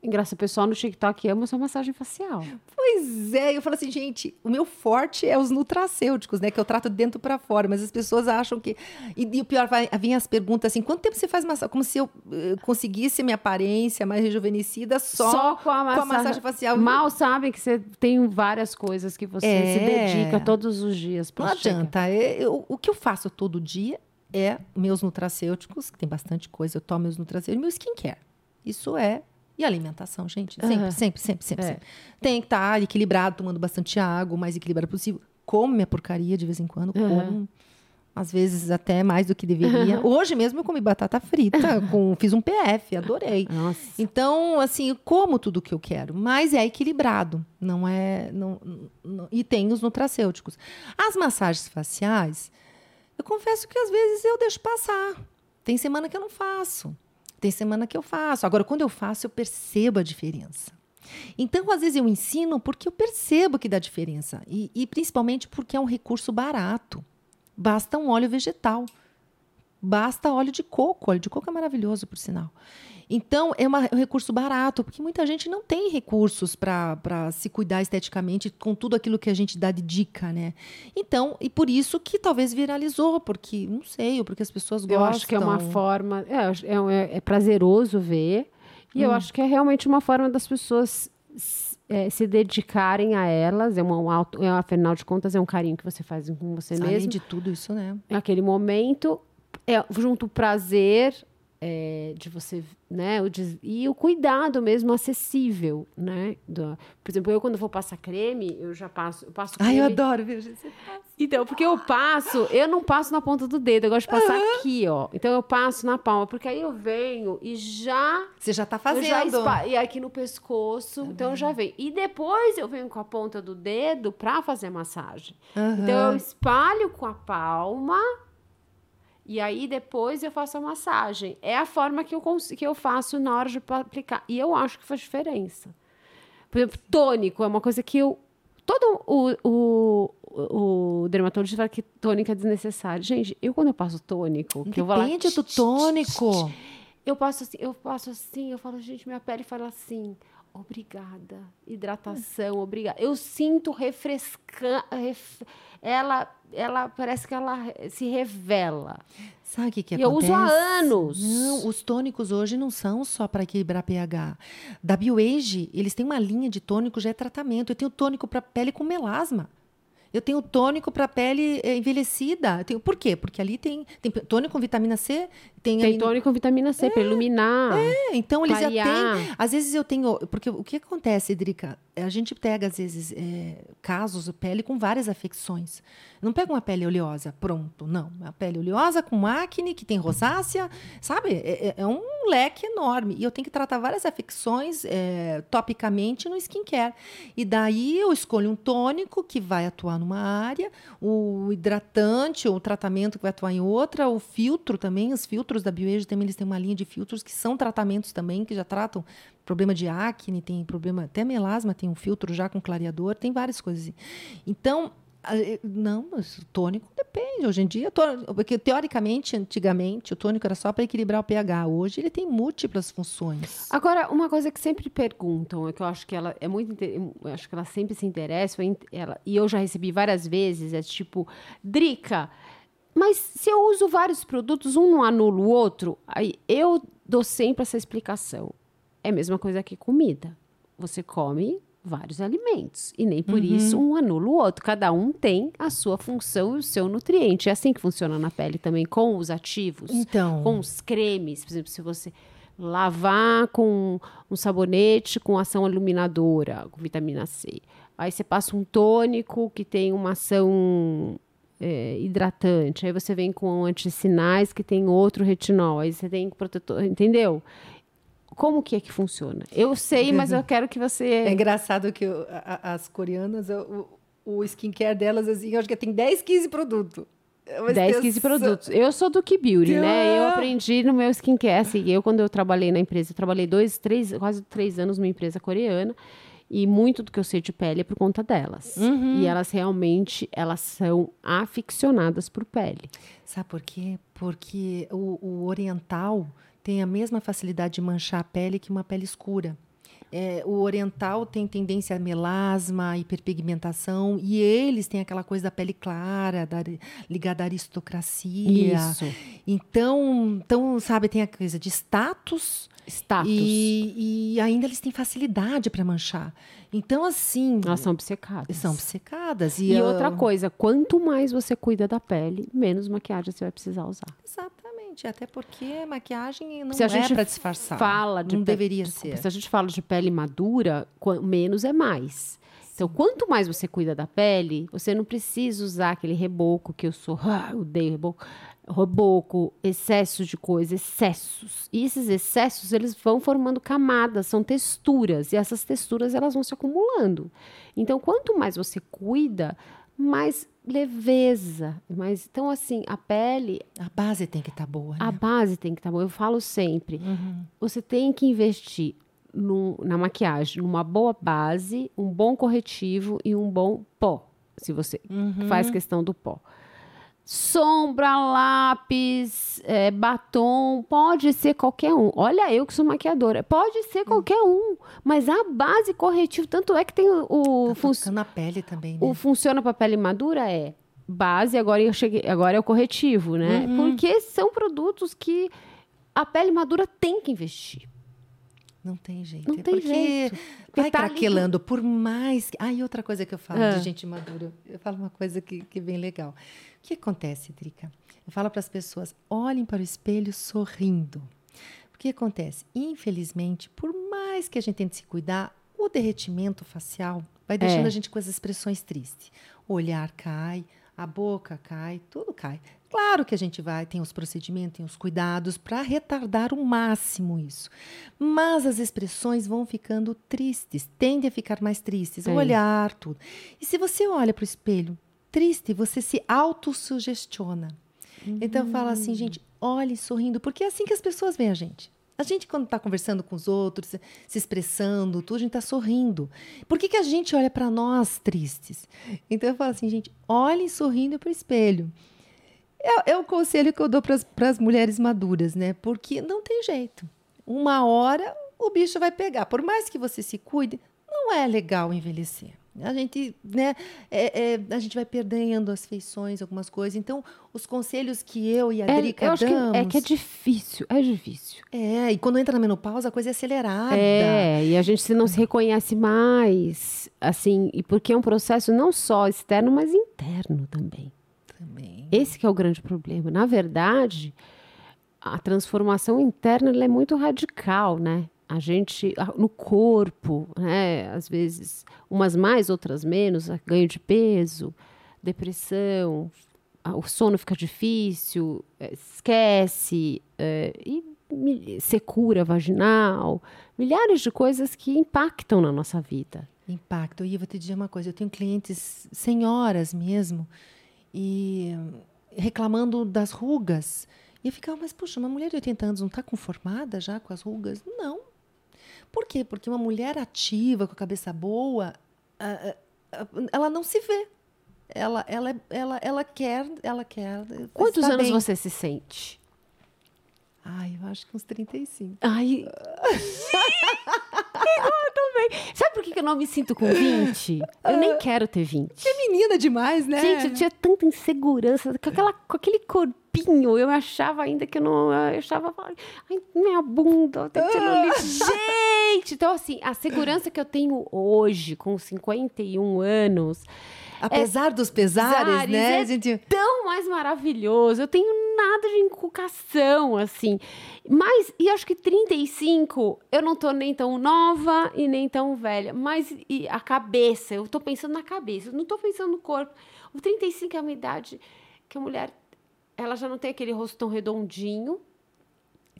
engraça pessoal no TikTok ama sua massagem facial. Pois é, eu falo assim, gente, o meu forte é os nutracêuticos, né? Que eu trato de dentro para fora, mas as pessoas acham que. E, e o pior, vai, vem as perguntas assim: quanto tempo você faz massagem? Como se eu eh, conseguisse minha aparência mais rejuvenescida só, com a massagem, massagem facial. Mal sabem que você tem várias coisas que você É. se dedica todos os dias Não adianta. é- eu- o que eu faço todo dia é meus nutracêuticos, que tem bastante coisa, eu tomo meus nutracêuticos, e meu skincare. Isso é. E alimentação, gente. Sempre, Aham. sempre, sempre, sempre, É. sempre. Tem que estar equilibrado, tomando bastante água, o mais equilibrado possível. Como minha porcaria de vez em quando, como. Às vezes até mais do que deveria. Hoje mesmo eu comi batata frita, [laughs] com, fiz um PF, adorei. Nossa. Então, assim, eu como tudo que eu quero, mas é equilibrado, não é. Não, não- e tem os nutracêuticos. As massagens faciais, eu confesso que às vezes eu deixo passar. Tem semana que eu não faço. Tem semana que eu faço. Agora, quando eu faço, eu percebo a diferença. Então, às vezes, eu ensino porque eu percebo que dá diferença. E, e principalmente porque é um recurso barato. Basta um óleo vegetal. Basta óleo de coco. Óleo de coco é maravilhoso, por sinal. Então, é, uma- é um recurso barato, porque muita gente não tem recursos para se cuidar esteticamente com tudo aquilo que a gente dá de dica, né? Então, e por isso que talvez viralizou, porque, não sei, porque as pessoas Eu gostam. acho que é uma forma. É, eu é, é- é prazeroso ver. E Hum. eu acho que é realmente uma forma das pessoas é, se dedicarem a elas. É, uma, um auto, é, afinal de contas, é um carinho que você faz com você Além mesmo. de tudo isso, né? É aquele momento. É, junto o prazer é, de você, né? O des- e o cuidado mesmo acessível, né? do- por exemplo, eu quando vou passar creme, eu já passo. Eu passo creme. Ai, eu adoro, gente? Você. Então, porque eu passo, eu não passo na ponta do dedo, eu gosto de passar aqui, ó. Então eu passo na palma, porque aí eu venho e já. Você já tá fazendo. já espa- e aqui no pescoço, então eu já venho. E depois eu venho com a ponta do dedo pra fazer a massagem. Aham. Então eu espalho com a palma e aí depois eu faço a massagem. É a forma que eu, que eu faço na hora de aplicar. E eu acho que faz diferença. Por exemplo, tônico é uma coisa que eu. Todo o, o, o, o dermatologista fala que tônico é desnecessário. Gente, eu quando eu passo tônico, que eu vou lá. Depende do tônico. Eu passo assim, eu passo assim, eu falo, gente, minha pele fala assim, obrigada, hidratação, obrigada. Eu sinto refrescante, ela, ela parece que ela se revela. Sabe o que, que E eu acontece? uso há anos. Não, os tônicos hoje não são só para equilibrar pH. Da BioAge, eles têm uma linha de tônico, já é tratamento. Eu tenho tônico para pele com melasma. Eu tenho tônico para pele eh, envelhecida. Eu tenho, por quê? Porque ali tem, tem tônico com vitamina C, tem, tônico com vitamina C para iluminar. É, então eles já clarear. têm. Às vezes eu tenho. Porque o que acontece, Drica? a gente pega, às vezes, é, casos de pele com várias afecções. Não pega uma pele oleosa, pronto, não. Uma pele oleosa com acne, que tem rosácea, sabe? É, é, é um leque enorme. E eu tenho que tratar várias afecções é, topicamente no skincare. E daí eu escolho um tônico que vai atuar numa área, o hidratante ou o tratamento que vai atuar em outra, o filtro também, os filtros da BioAge também, eles têm uma linha de filtros que são tratamentos também, que já tratam problema de acne, tem problema, até melasma tem um filtro já com clareador, tem várias coisas. Então, não, o tônico depende. Hoje em dia, porque teoricamente, antigamente, o tônico era só para equilibrar o pH. Hoje ele tem múltiplas funções. Agora, uma coisa que sempre perguntam, é que eu acho que ela é muito, acho que ela sempre se interessa, ela, e eu já recebi várias vezes, é tipo, Drica, mas se eu uso vários produtos, um não anula o outro, aí eu dou sempre essa explicação. É a mesma coisa que comida. Você come vários alimentos. E nem por uhum. isso um anula o outro. Cada um tem a sua função e o seu nutriente. É assim que funciona na pele também, com os ativos, então. com os cremes. Por exemplo, se você lavar com um sabonete com ação iluminadora, com vitamina C. Aí você passa um tônico que tem uma ação é, hidratante. Aí você vem com antissinais que tem outro retinol. Aí você tem protetor, entendeu? como que é que funciona? Eu sei, mas eu quero que você. É engraçado que eu, a, as coreanas, o, o skincare delas, assim, eu acho que tem 10, 15 produtos. 10, 15 produtos. Eu sou do Key Beauty, né? Eu aprendi no meu skincare. Assim, eu, quando eu trabalhei na empresa, eu trabalhei dois, três, quase três anos numa empresa coreana. E muito do que eu sei de pele é por conta delas. Uhum. E elas realmente, elas são aficionadas por pele. Sabe por quê? Porque o, o oriental tem a mesma facilidade de manchar a pele que uma pele escura. É, o oriental tem tendência a melasma, hiperpigmentação, e eles têm aquela coisa da pele clara, da, ligada à aristocracia. Isso. Então, então, sabe, tem a coisa de status. Status. E, e ainda eles têm facilidade para manchar. Então, assim. Elas são obcecadas. São obcecadas. E, e eu... outra coisa, quanto mais você cuida da pele, menos maquiagem você vai precisar usar. Exato gente, até porque maquiagem não se a é para disfarçar. Fala de não pele, deveria desculpa, ser. Se a gente fala de pele madura, menos é mais. Então, quanto mais você cuida da pele, você não precisa usar aquele reboco que eu sou, [laughs] ah, odeio reboco, reboco, excesso de coisa, excessos. E esses excessos, eles vão formando camadas, são texturas, e essas texturas elas vão se acumulando. Então, quanto mais você cuida, mais leveza. Mas, então, assim, a pele. A base tem que estar tá boa. Né? A base tem que estar tá boa. Eu falo sempre. Uhum. Você tem que investir no, na maquiagem, numa boa base, um bom corretivo e um bom pó. Se você uhum. faz questão do pó sombra, lápis, é, batom, pode ser qualquer um. Olha, eu que sou maquiadora, pode ser qualquer um, mas a base corretiva, tanto é que tem o. Tá na pele também. Né? O funciona para pele madura é base, agora eu cheguei, agora é o corretivo, né? Uhum. Porque são produtos que a pele madura tem que investir. Não tem jeito. Não é tem jeito. Vai tá craquelando, ali... por mais. Ah, e outra coisa que eu falo ah. de gente madura. Eu falo uma coisa que, que é bem legal. O que acontece, Drica? Eu falo para as pessoas: olhem para o espelho sorrindo. O que acontece? Infelizmente, por mais que a gente tente se cuidar, o derretimento facial vai deixando é. a gente com as expressões tristes. O olhar cai, a boca cai, tudo cai. Claro que a gente vai, tem os procedimentos, tem os cuidados para retardar o máximo isso. Mas as expressões vão ficando tristes, tendem a ficar mais tristes, o olhar, tudo. E se você olha para o espelho triste, você se autossugestiona. Uhum. Então fala assim, gente, olhe sorrindo, porque é assim que as pessoas veem a gente. A gente, quando está conversando com os outros, se expressando, tudo, a gente está sorrindo. Por que, que a gente olha para nós tristes? Então eu falo assim, gente, olhem sorrindo para o espelho. É, é, o conselho que eu dou para as mulheres maduras, né? Porque não tem jeito. Uma hora o bicho vai pegar. Por mais que você se cuide, não é legal envelhecer. A gente, né, é, é, a gente vai perdendo as feições, algumas coisas. Então, os conselhos que eu e a é, Drica damos... Que é que é difícil, é difícil. É, e quando entra na menopausa, a coisa é acelerada. É, e a gente não se reconhece mais, assim, e porque é um processo não só externo, mas interno também. Também. Esse é o grande problema. Na verdade, a transformação interna é muito radical, né? a gente, no corpo, né? Às vezes, umas mais, outras menos, ganho de peso, depressão, o sono fica difícil, eh, esquece, eh, e secura vaginal, milhares de coisas que impactam na nossa vida. Impacto. E eu vou te dizer uma coisa: eu tenho clientes, senhoras mesmo, e reclamando das rugas. E eu ficava, mas puxa, uma mulher de 80 anos não está conformada já com as rugas? Não. Por quê? Porque uma mulher ativa, com a cabeça boa, ela não se vê. Ela, ela, ela, ela quer, ela quer. Quantos anos bem. você se sente? Ai, eu acho que uns 35. Ai. [laughs] eu também. Sabe por que eu não me sinto com 20? Eu nem quero ter 20. É menina demais, né? Gente, eu tinha tanta insegurança, com, aquela, com aquele corpinho, eu achava ainda que eu não. Eu achava, ai, minha bunda, tem que lixo. Gente! Então, assim, a segurança que eu tenho hoje, com 51 anos, Apesar dos pesares, pesares, né? é gente? tão mais maravilhoso. Eu tenho nada de inculcação, assim. Mas, e acho que 35, eu não tô nem tão nova e nem tão velha. Mas e a cabeça, eu tô pensando na cabeça, eu não tô pensando no corpo. O 35 é uma idade que a mulher, ela já não tem aquele rosto tão redondinho.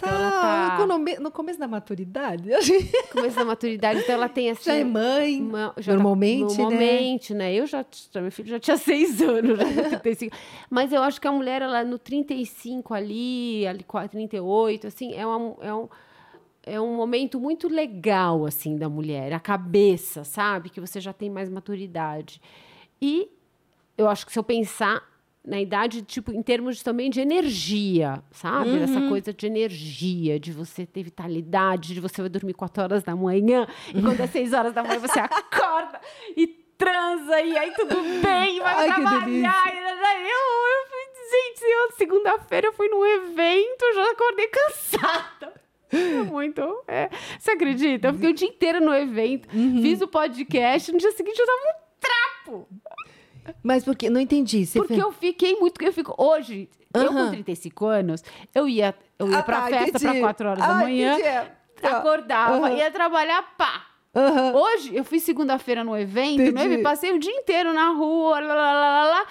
Então ela Tá, tá no, no começo da maturidade. no começo da maturidade, então ela tem assim... Já é mãe. Uma- já tá- Normalmente, né? normalmente, né? Eu já, já- meu filho já tinha [laughs] seis anos, já tinha 35. Mas eu acho que a mulher, ela no 35 ali, ali qua- 38, assim, é, uma, é um é um momento muito legal assim da mulher, a cabeça, sabe, que você já tem mais maturidade. E eu acho que se eu pensar na idade, tipo, em termos também de energia, sabe? Essa coisa de energia, de você ter vitalidade, de você vai dormir 4 horas da manhã, e quando é 6 horas da manhã você acorda e transa, e aí tudo bem, vai Ai, trabalhar. Eu, eu fui, gente, eu, segunda-feira eu fui num evento, já acordei [laughs] cansada. É muito. é. Você acredita? Eu fiquei o dia inteiro no evento, Uhum. fiz o podcast, no dia seguinte eu tava um trapo. Mas por quê? Não entendi. Você Porque fez- eu fiquei muito. Eu fico. Hoje, eu com Aham. 35 anos, eu ia, eu ia Ah, pra tá, festa pra 4 horas da Ah, manhã, entendi. Tá. acordava, Aham. ia trabalhar, pá. Aham. Hoje, eu fui segunda-feira no evento, no Entendi. evento, passei o dia inteiro na rua, lá, lá, lá, lá,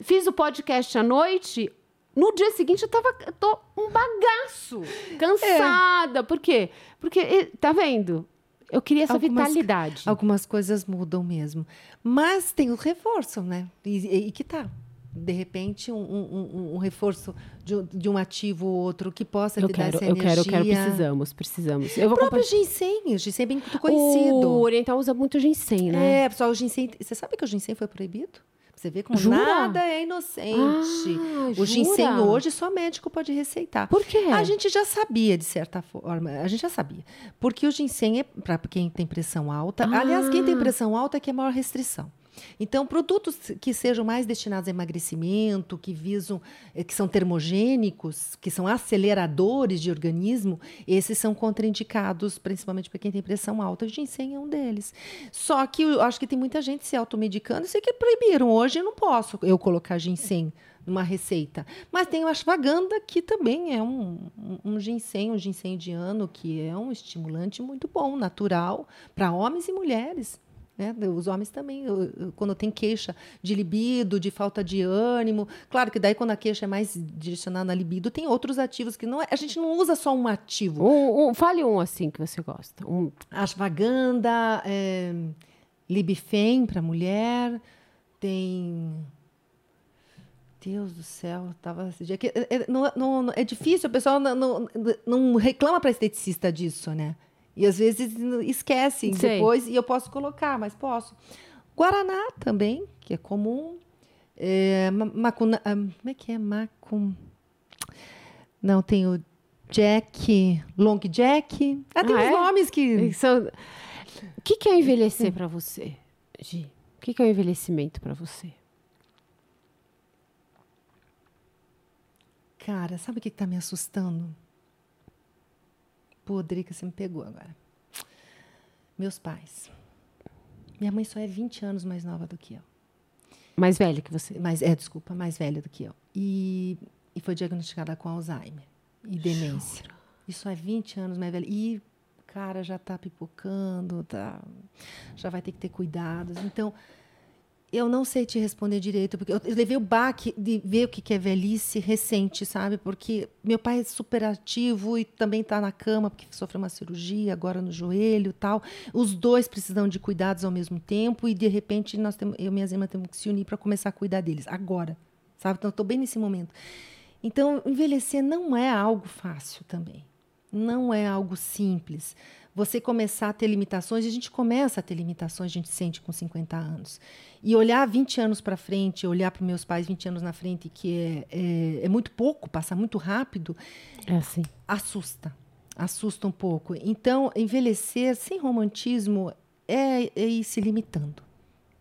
fiz o podcast à noite. No dia seguinte, eu tava. Eu tô um bagaço. Cansada. Por quê? Porque, tá vendo? Eu queria essa Algumas- vitalidade. Algumas coisas mudam mesmo. Mas tem o reforço, né? E, e- que tá. De repente, um, um- um- reforço de, um- de um ativo ou outro que possa Eu te dar quero, essa eu quero, eu quero, energia. precisamos, precisamos. Eu O vou próprio ginseng. O ginseng é bem muito conhecido. O oriental usa muito ginseng, né? É, pessoal, o ginseng... Você sabe que o ginseng foi proibido? Você vê como Jura? nada é inocente. Ah, o ginseng hoje só médico pode receitar. Por quê? A gente já sabia, de certa forma. A gente já sabia. Porque o ginseng é para quem tem pressão alta. Ah. Aliás, quem tem pressão alta é que é a maior restrição. Então, produtos que sejam mais destinados a emagrecimento, que visam, eh, que são termogênicos, que são aceleradores de organismo, esses são contraindicados, principalmente para quem tem pressão alta. O ginseng é um deles. Só que eu acho que tem muita gente se automedicando. Sei que proibiram. Hoje eu não posso eu colocar ginseng numa receita. Mas tem o ashwagandha, que também é um, um, um ginseng, um ginseng indiano, que é um estimulante muito bom, natural, para homens e mulheres. Né? Os homens também, quando tem queixa de libido, de falta de ânimo. Claro que daí, quando a queixa é mais direcionada na libido, tem outros ativos que não é. A gente não usa só um ativo. Um, um- fale um assim que você gosta. Um, Ashwagandha, é, Libifem para mulher, tem. Deus do céu, tava esse dia aqui. É, é- não- não- é difícil, o pessoal não, não- não reclama para esteticista disso, né? E às vezes esquecem Sei. depois, e eu posso colocar, mas posso. Guaraná também, que é comum. É, ma- macuna, ah, como é que é? Macum. Não, tem o Jack, Long Jack. Ah, tem Ah, uns é? nomes que. são- O que, que é envelhecer pra você, Gi? O que, que é o envelhecimento pra você? Cara, sabe o que está me assustando? Pô, Drica, você me pegou agora. Meus pais. Minha mãe só é 20 anos mais nova do que eu. Mais velho que você. Mas, é, desculpa, mais velha do que eu. E, e foi diagnosticada com Alzheimer e demência. E só é 20 anos mais velha. E cara já está pipocando, tá, já vai ter que ter cuidados. Então, eu não sei te responder direito, porque eu levei o baque de ver o que é velhice recente, sabe? Porque meu pai é super ativo e também está na cama, porque sofreu uma cirurgia agora no joelho tal. Os dois precisam de cuidados ao mesmo tempo e, de repente, nós temos, eu e minhas irmãs temos que se unir para começar a cuidar deles, agora, sabe? Então, estou bem nesse momento. Então, envelhecer não é algo fácil também. Não é algo simples você começar a ter limitações, e a gente começa a ter limitações, a gente sente com 50 anos. E olhar 20 anos para frente, olhar para meus pais 20 anos na frente, que é, é, é muito pouco, passa muito rápido, é assim. assusta. Assusta um pouco. Então, envelhecer sem romantismo é, é ir se limitando.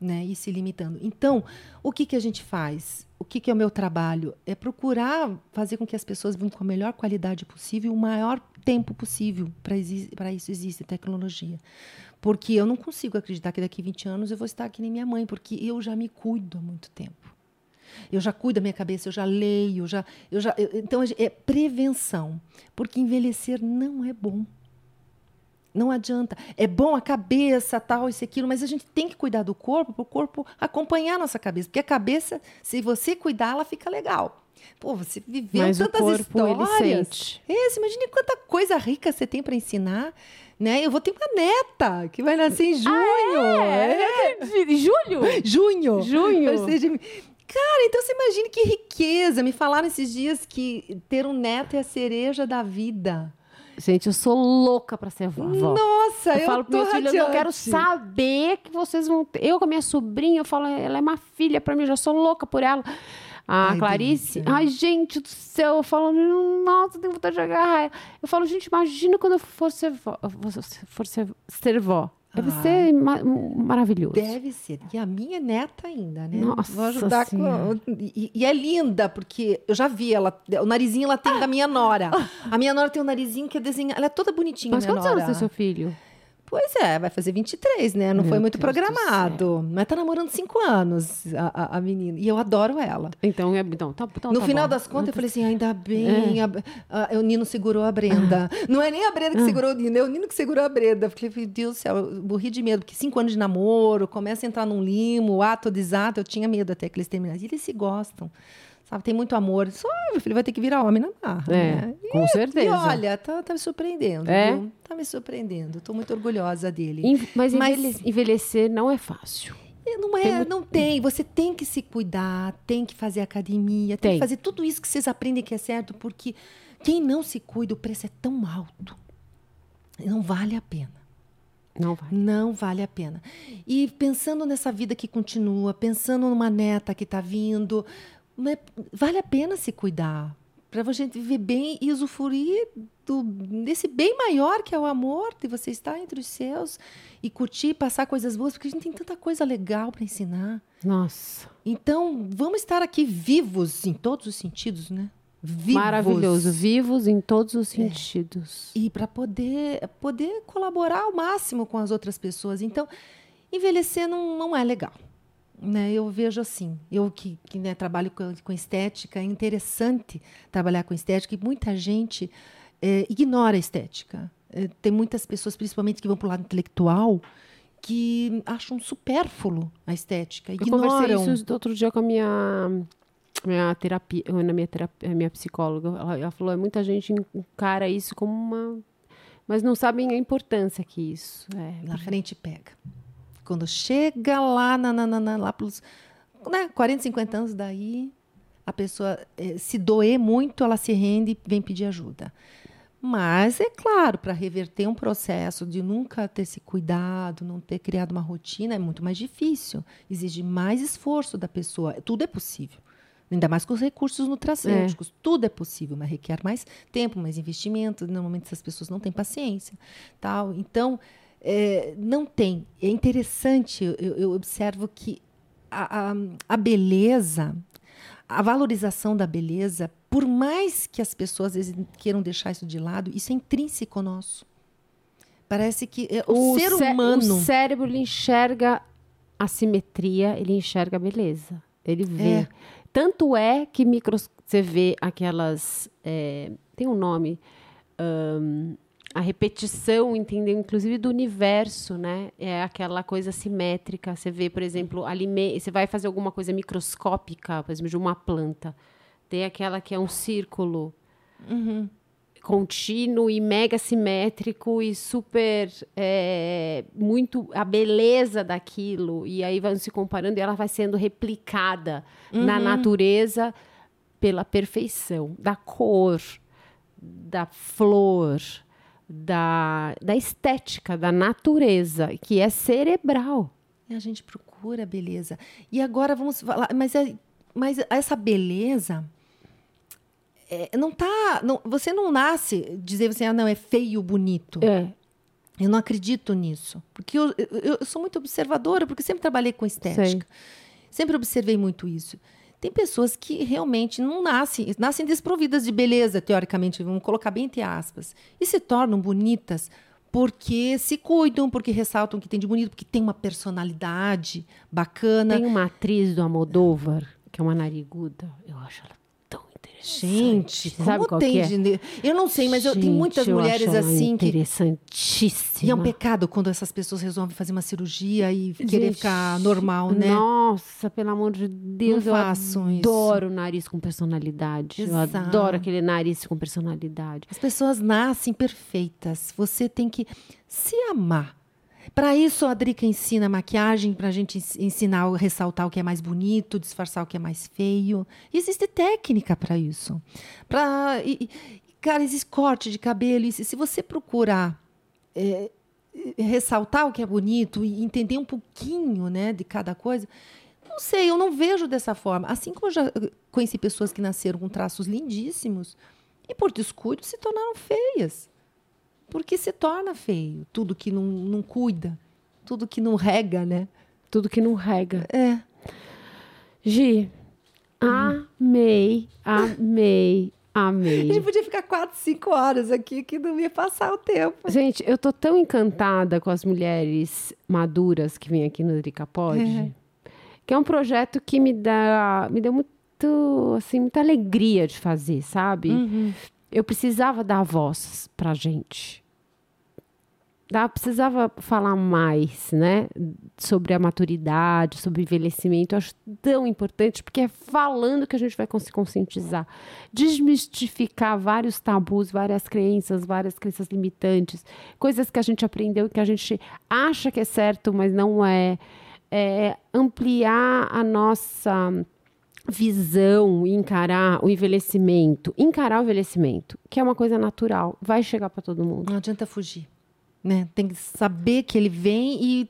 Né, ir se limitando. Então, o que, que a gente faz? O que, que é o meu trabalho? É procurar fazer com que as pessoas vivam com a melhor qualidade possível, o maior tempo possível. Para isso existe tecnologia. Porque eu não consigo acreditar que daqui a 20 anos eu vou estar aqui nem minha mãe, porque eu já me cuido há muito tempo. Eu já cuido da minha cabeça, eu já leio, já, eu já, eu, então é prevenção, porque envelhecer não é bom. Não adianta. É bom a cabeça, tal, isso, aquilo, mas a gente tem que cuidar do corpo para o corpo acompanhar a nossa cabeça. Porque a cabeça, se você cuidar, ela fica legal. Pô, você viveu mas tantas o corpo, histórias. Ele sente. Esse, imagine quanta coisa rica você tem para ensinar. Né? Eu vou ter uma neta que vai nascer em junho. Ah, é? é? Julho? [laughs] Junho. Junho. Ou seja, Cara, então você imagine que riqueza. Me falaram esses dias que ter um neto é a cereja da vida. Gente, eu sou louca para ser vovó. Nossa, eu, eu falo pro meu filho, eu quero saber que vocês vão ter. Eu com a minha sobrinha, eu falo, ela é uma filha para mim, eu já sou louca por ela. A ai, Clarice, delícia. ai, gente do céu, eu falo, nossa, tenho vontade de agarrar. Eu falo, gente, imagina quando eu for ser vó, for ser, ser vó. Deve Ai, ser ma maravilhoso. Deve ser. E a minha neta ainda, né? Nossa Vou ajudar com. E, e, é linda, porque eu já vi ela. O narizinho ela tem da minha nora. A minha nora tem um narizinho que é desenhado. Ela é toda bonitinha. Mas quantos nora. anos tem seu filho? Pois é, vai fazer 23, né? Não Meu foi muito Deus programado. Mas tá namorando 5 anos a, a, a, menina. E eu adoro ela. Então, é, então, tá, então No tá final bom. das contas, eu falei assim: ainda bem. É. A, a, o Nino segurou a Brenda. Ah. [laughs] Não é nem a Brenda que ah. segurou o Nino, é o Nino que segurou a Brenda. Eu falei, meu Deus do céu, eu morri de medo, porque 5 anos de namoro, começa a entrar num limo, ato, desato. Eu tinha medo até que eles terminassem. E eles se gostam. Sabe, tem muito amor. Só meu filho vai ter que virar homem na marra. É, né? com certeza. E olha, tá, tá me surpreendendo. É? Viu? Tá me surpreendendo. Estou muito orgulhosa dele. mas, mas envelhecer não é fácil. É, não é, tem não tem. Você tem que se cuidar, tem que fazer academia, tem, tem, que fazer tudo isso que vocês aprendem que é certo, porque quem não se cuida, o preço é tão alto. Não vale a pena. Não vale. Não vale a pena. E pensando nessa vida que continua, pensando numa neta que está vindo, vale a pena se cuidar para a gente viver bem e usufruir do, desse bem maior que é o amor, de você estar entre os céus e curtir, passar coisas boas, porque a gente tem tanta coisa legal para ensinar. Nossa. Então, vamos estar aqui vivos em todos os sentidos, né? Vivos. Maravilhoso, vivos em todos os é. sentidos. É. E para poder, poder colaborar ao máximo com as outras pessoas. Então, envelhecer não, não é legal. Né, eu vejo assim, eu que, que né, trabalho com, com, estética, é interessante trabalhar com estética e muita gente é, ignora a estética. É, tem muitas pessoas, principalmente que vão para o lado intelectual, que acham supérfluo a estética. Ignoram. Eu conversei isso outro dia com a minha, minha terapia, na minha, terapia, minha psicóloga. Ela, ela falou, é muita gente encara isso como uma... Mas não sabem a importância que isso é. Na frente pega. Quando chega lá, na, lá pelos né, 40, 50 anos, daí a pessoa eh, se doer muito, ela se rende e vem pedir ajuda. Mas, é claro, para reverter um processo de nunca ter se cuidado, não ter criado uma rotina, é muito mais difícil. Exige mais esforço da pessoa. Tudo é possível. Ainda mais com os recursos nutracêuticos. É. Tudo é possível, mas requer mais tempo, mais investimento. Normalmente essas pessoas não têm paciência. tal. Então, é, não tem. É interessante, eu, eu observo que a, a, a, beleza, a valorização da beleza, por mais que as pessoas vezes queiram deixar isso de lado, isso é intrínseco nosso. Parece que é, o, o ser humano. O cérebro ele enxerga a simetria, ele enxerga a beleza. Ele vê. É. Tanto é que micros, você vê aquelas. É, tem um nome. Um, a repetição, entender, inclusive, do universo, né? É aquela coisa simétrica. Você vê, por exemplo, alime você vai fazer alguma coisa microscópica, por exemplo, de uma planta. Tem aquela que é um círculo contínuo e mega simétrico e super é, muito a beleza daquilo e aí vão se comparando e ela vai sendo replicada na natureza pela perfeição da cor da flor da, da estética da natureza que é cerebral E a gente procura beleza. E agora vamos falar, mas, é- mas essa beleza é, não tá, não, você não nasce dizer assim, ah, não, é feio, bonito. é Eu não acredito nisso. Porque eu, eu, eu sou muito observadora, porque sempre trabalhei com estética. Sempre observei muito isso. Tem pessoas que realmente não nascem, nascem desprovidas de beleza, teoricamente, vamos colocar bem entre aspas, e se tornam bonitas porque se cuidam, porque ressaltam o que tem de bonito, porque tem uma personalidade bacana. tem uma atriz do Amodóvar que é uma nariguda eu acho ela Gente, sabe como qual tem que é? Eu não sei, mas eu, tem muitas Gente, eu mulheres acho ela assim que interessantíssima E é um pecado quando essas pessoas resolvem fazer uma cirurgia e querer Gente, ficar normal, né? Nossa, pelo amor de Deus, Não eu isso. adoro o nariz com personalidade. Eu Exato. adoro aquele nariz com personalidade. As pessoas nascem perfeitas. Você tem que se amar. Para isso, a Drica ensina maquiagem, para a gente ens- ensinar, ressaltar o que é mais bonito, disfarçar o que é mais feio. E existe técnica para isso. Pra, e, cara, existe corte de cabelo. E se, se você procurar é, é, ressaltar o que é bonito e entender um pouquinho né, de cada coisa, não sei, eu não vejo dessa forma. Assim como eu já eh, conheci pessoas que nasceram com traços lindíssimos e por descuido se tornaram feias. Porque se torna feio tudo que não, não cuida, tudo que não rega, né? Tudo que não rega. É. Gi, amei, amei, A amei. gente podia ficar quatro, cinco horas aqui que não ia passar o tempo. Gente, eu tô tão encantada com as mulheres maduras que vêm aqui no Drica Pod, É. que é um projeto que me dá, me deu muito, assim, muita alegria de fazer, sabe? Uhum. Eu precisava dar voz pra gente. Dá, precisava falar mais, né? Sobre a maturidade, sobre o envelhecimento. Eu acho tão importante, porque é falando que a gente vai conseguir conscientizar. Desmistificar vários tabus, várias crenças, várias crenças limitantes. Coisas que a gente aprendeu e que a gente acha que é certo, mas não é. É ampliar a nossa visão e encarar o envelhecimento, encarar o envelhecimento, que é uma coisa natural, vai chegar para todo mundo. Não adianta fugir. Né? Tem que saber que ele vem e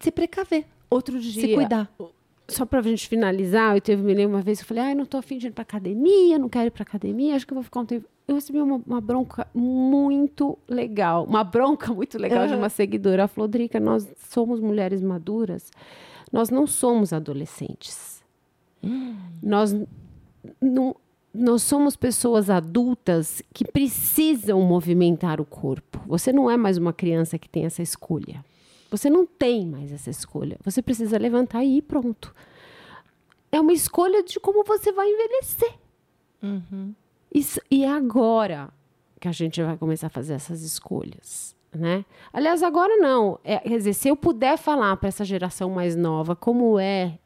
se precaver, Outro dia, se cuidar. só pra gente finalizar, eu teve me lembro uma vez, eu falei, ai, não tô afim de ir pra academia, não quero ir pra academia, acho que eu vou ficar um tempo. Eu recebi uma, uma bronca muito legal, uma bronca [laughs] muito legal de uma seguidora. Ela falou, Drica, nós somos mulheres maduras, nós não somos adolescentes. Nós não, nós somos pessoas adultas que precisam movimentar o corpo. Você não é mais uma criança que tem essa escolha. Você não tem mais essa escolha. Você precisa levantar e ir pronto. É uma escolha de como você vai envelhecer. Isso, e é agora que a gente vai começar a fazer essas escolhas. Né? Aliás, agora não. É, quer dizer, se eu puder falar para essa geração mais nova como é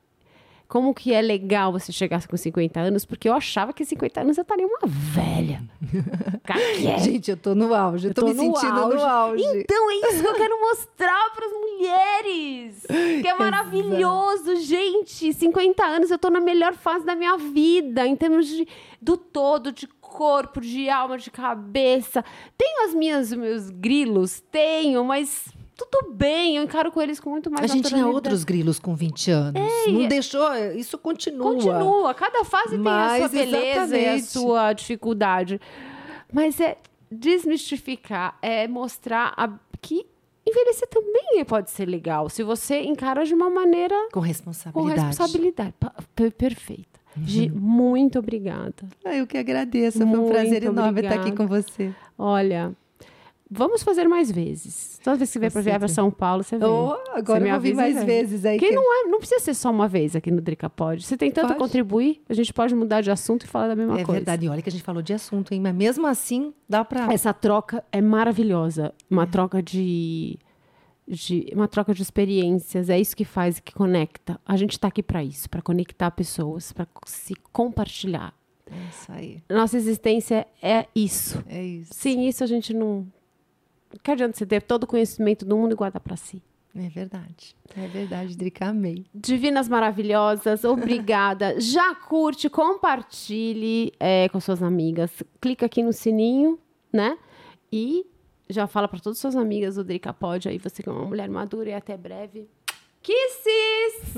como que é legal você chegar com 50 anos, porque eu achava que 50 anos eu estaria uma velha. [laughs] Caqué. Gente, eu tô no auge, eu tô, tô me no sentindo auge. no auge. Então é isso que eu quero mostrar para as mulheres. Que é maravilhoso, gente. 50 anos eu tô na melhor fase da minha vida, em termos de, do todo, de corpo, de alma, de cabeça. Tenho as minhas os meus grilos, tenho, mas tudo bem, eu encaro com eles com muito mais A gente tinha outros grilos com 20 anos. não deixou, isso continua. Continua, cada fase tem a sua Mas, beleza e a exatamente. sua dificuldade. Mas é desmistificar, é mostrar a- que envelhecer também pode ser legal, se você encara de uma maneira Com com responsabilidade. responsabilidade. Pa- per- Perfeita. Gi, muito obrigada. Eu que agradeço, foi um Muito prazer enorme estar aqui com você. Olha, vamos fazer mais vezes. Toda vez que vier para vier para. São Paulo, você vem. Oh, Você agora me eu vou vir mais vem. vezes aí. Que que- não, é, não precisa ser só uma vez aqui no Drica Pod. Você tem tanto a Pode. contribuir, a gente pode mudar de assunto e falar da mesma É coisa. verdade. E olha que a gente falou de assunto, hein? Mas mesmo assim, dá pra. Essa troca é maravilhosa. Uma troca de, de. Uma troca de experiências. É isso que faz, que conecta. A gente tá aqui para isso, para conectar pessoas, para se compartilhar. É isso aí. Nossa existência é isso. É isso. Sem isso, a gente não. Que adianta você ter todo o conhecimento do mundo e guardar para si. É verdade. É verdade, Drica. Amei. Divinas maravilhosas, obrigada. [laughs] Já curte, compartilhe é, com suas amigas. Clica aqui no sininho, né? E já fala para todas as suas amigas o Drica Pode aí, você que é uma mulher madura e até breve. Kisses!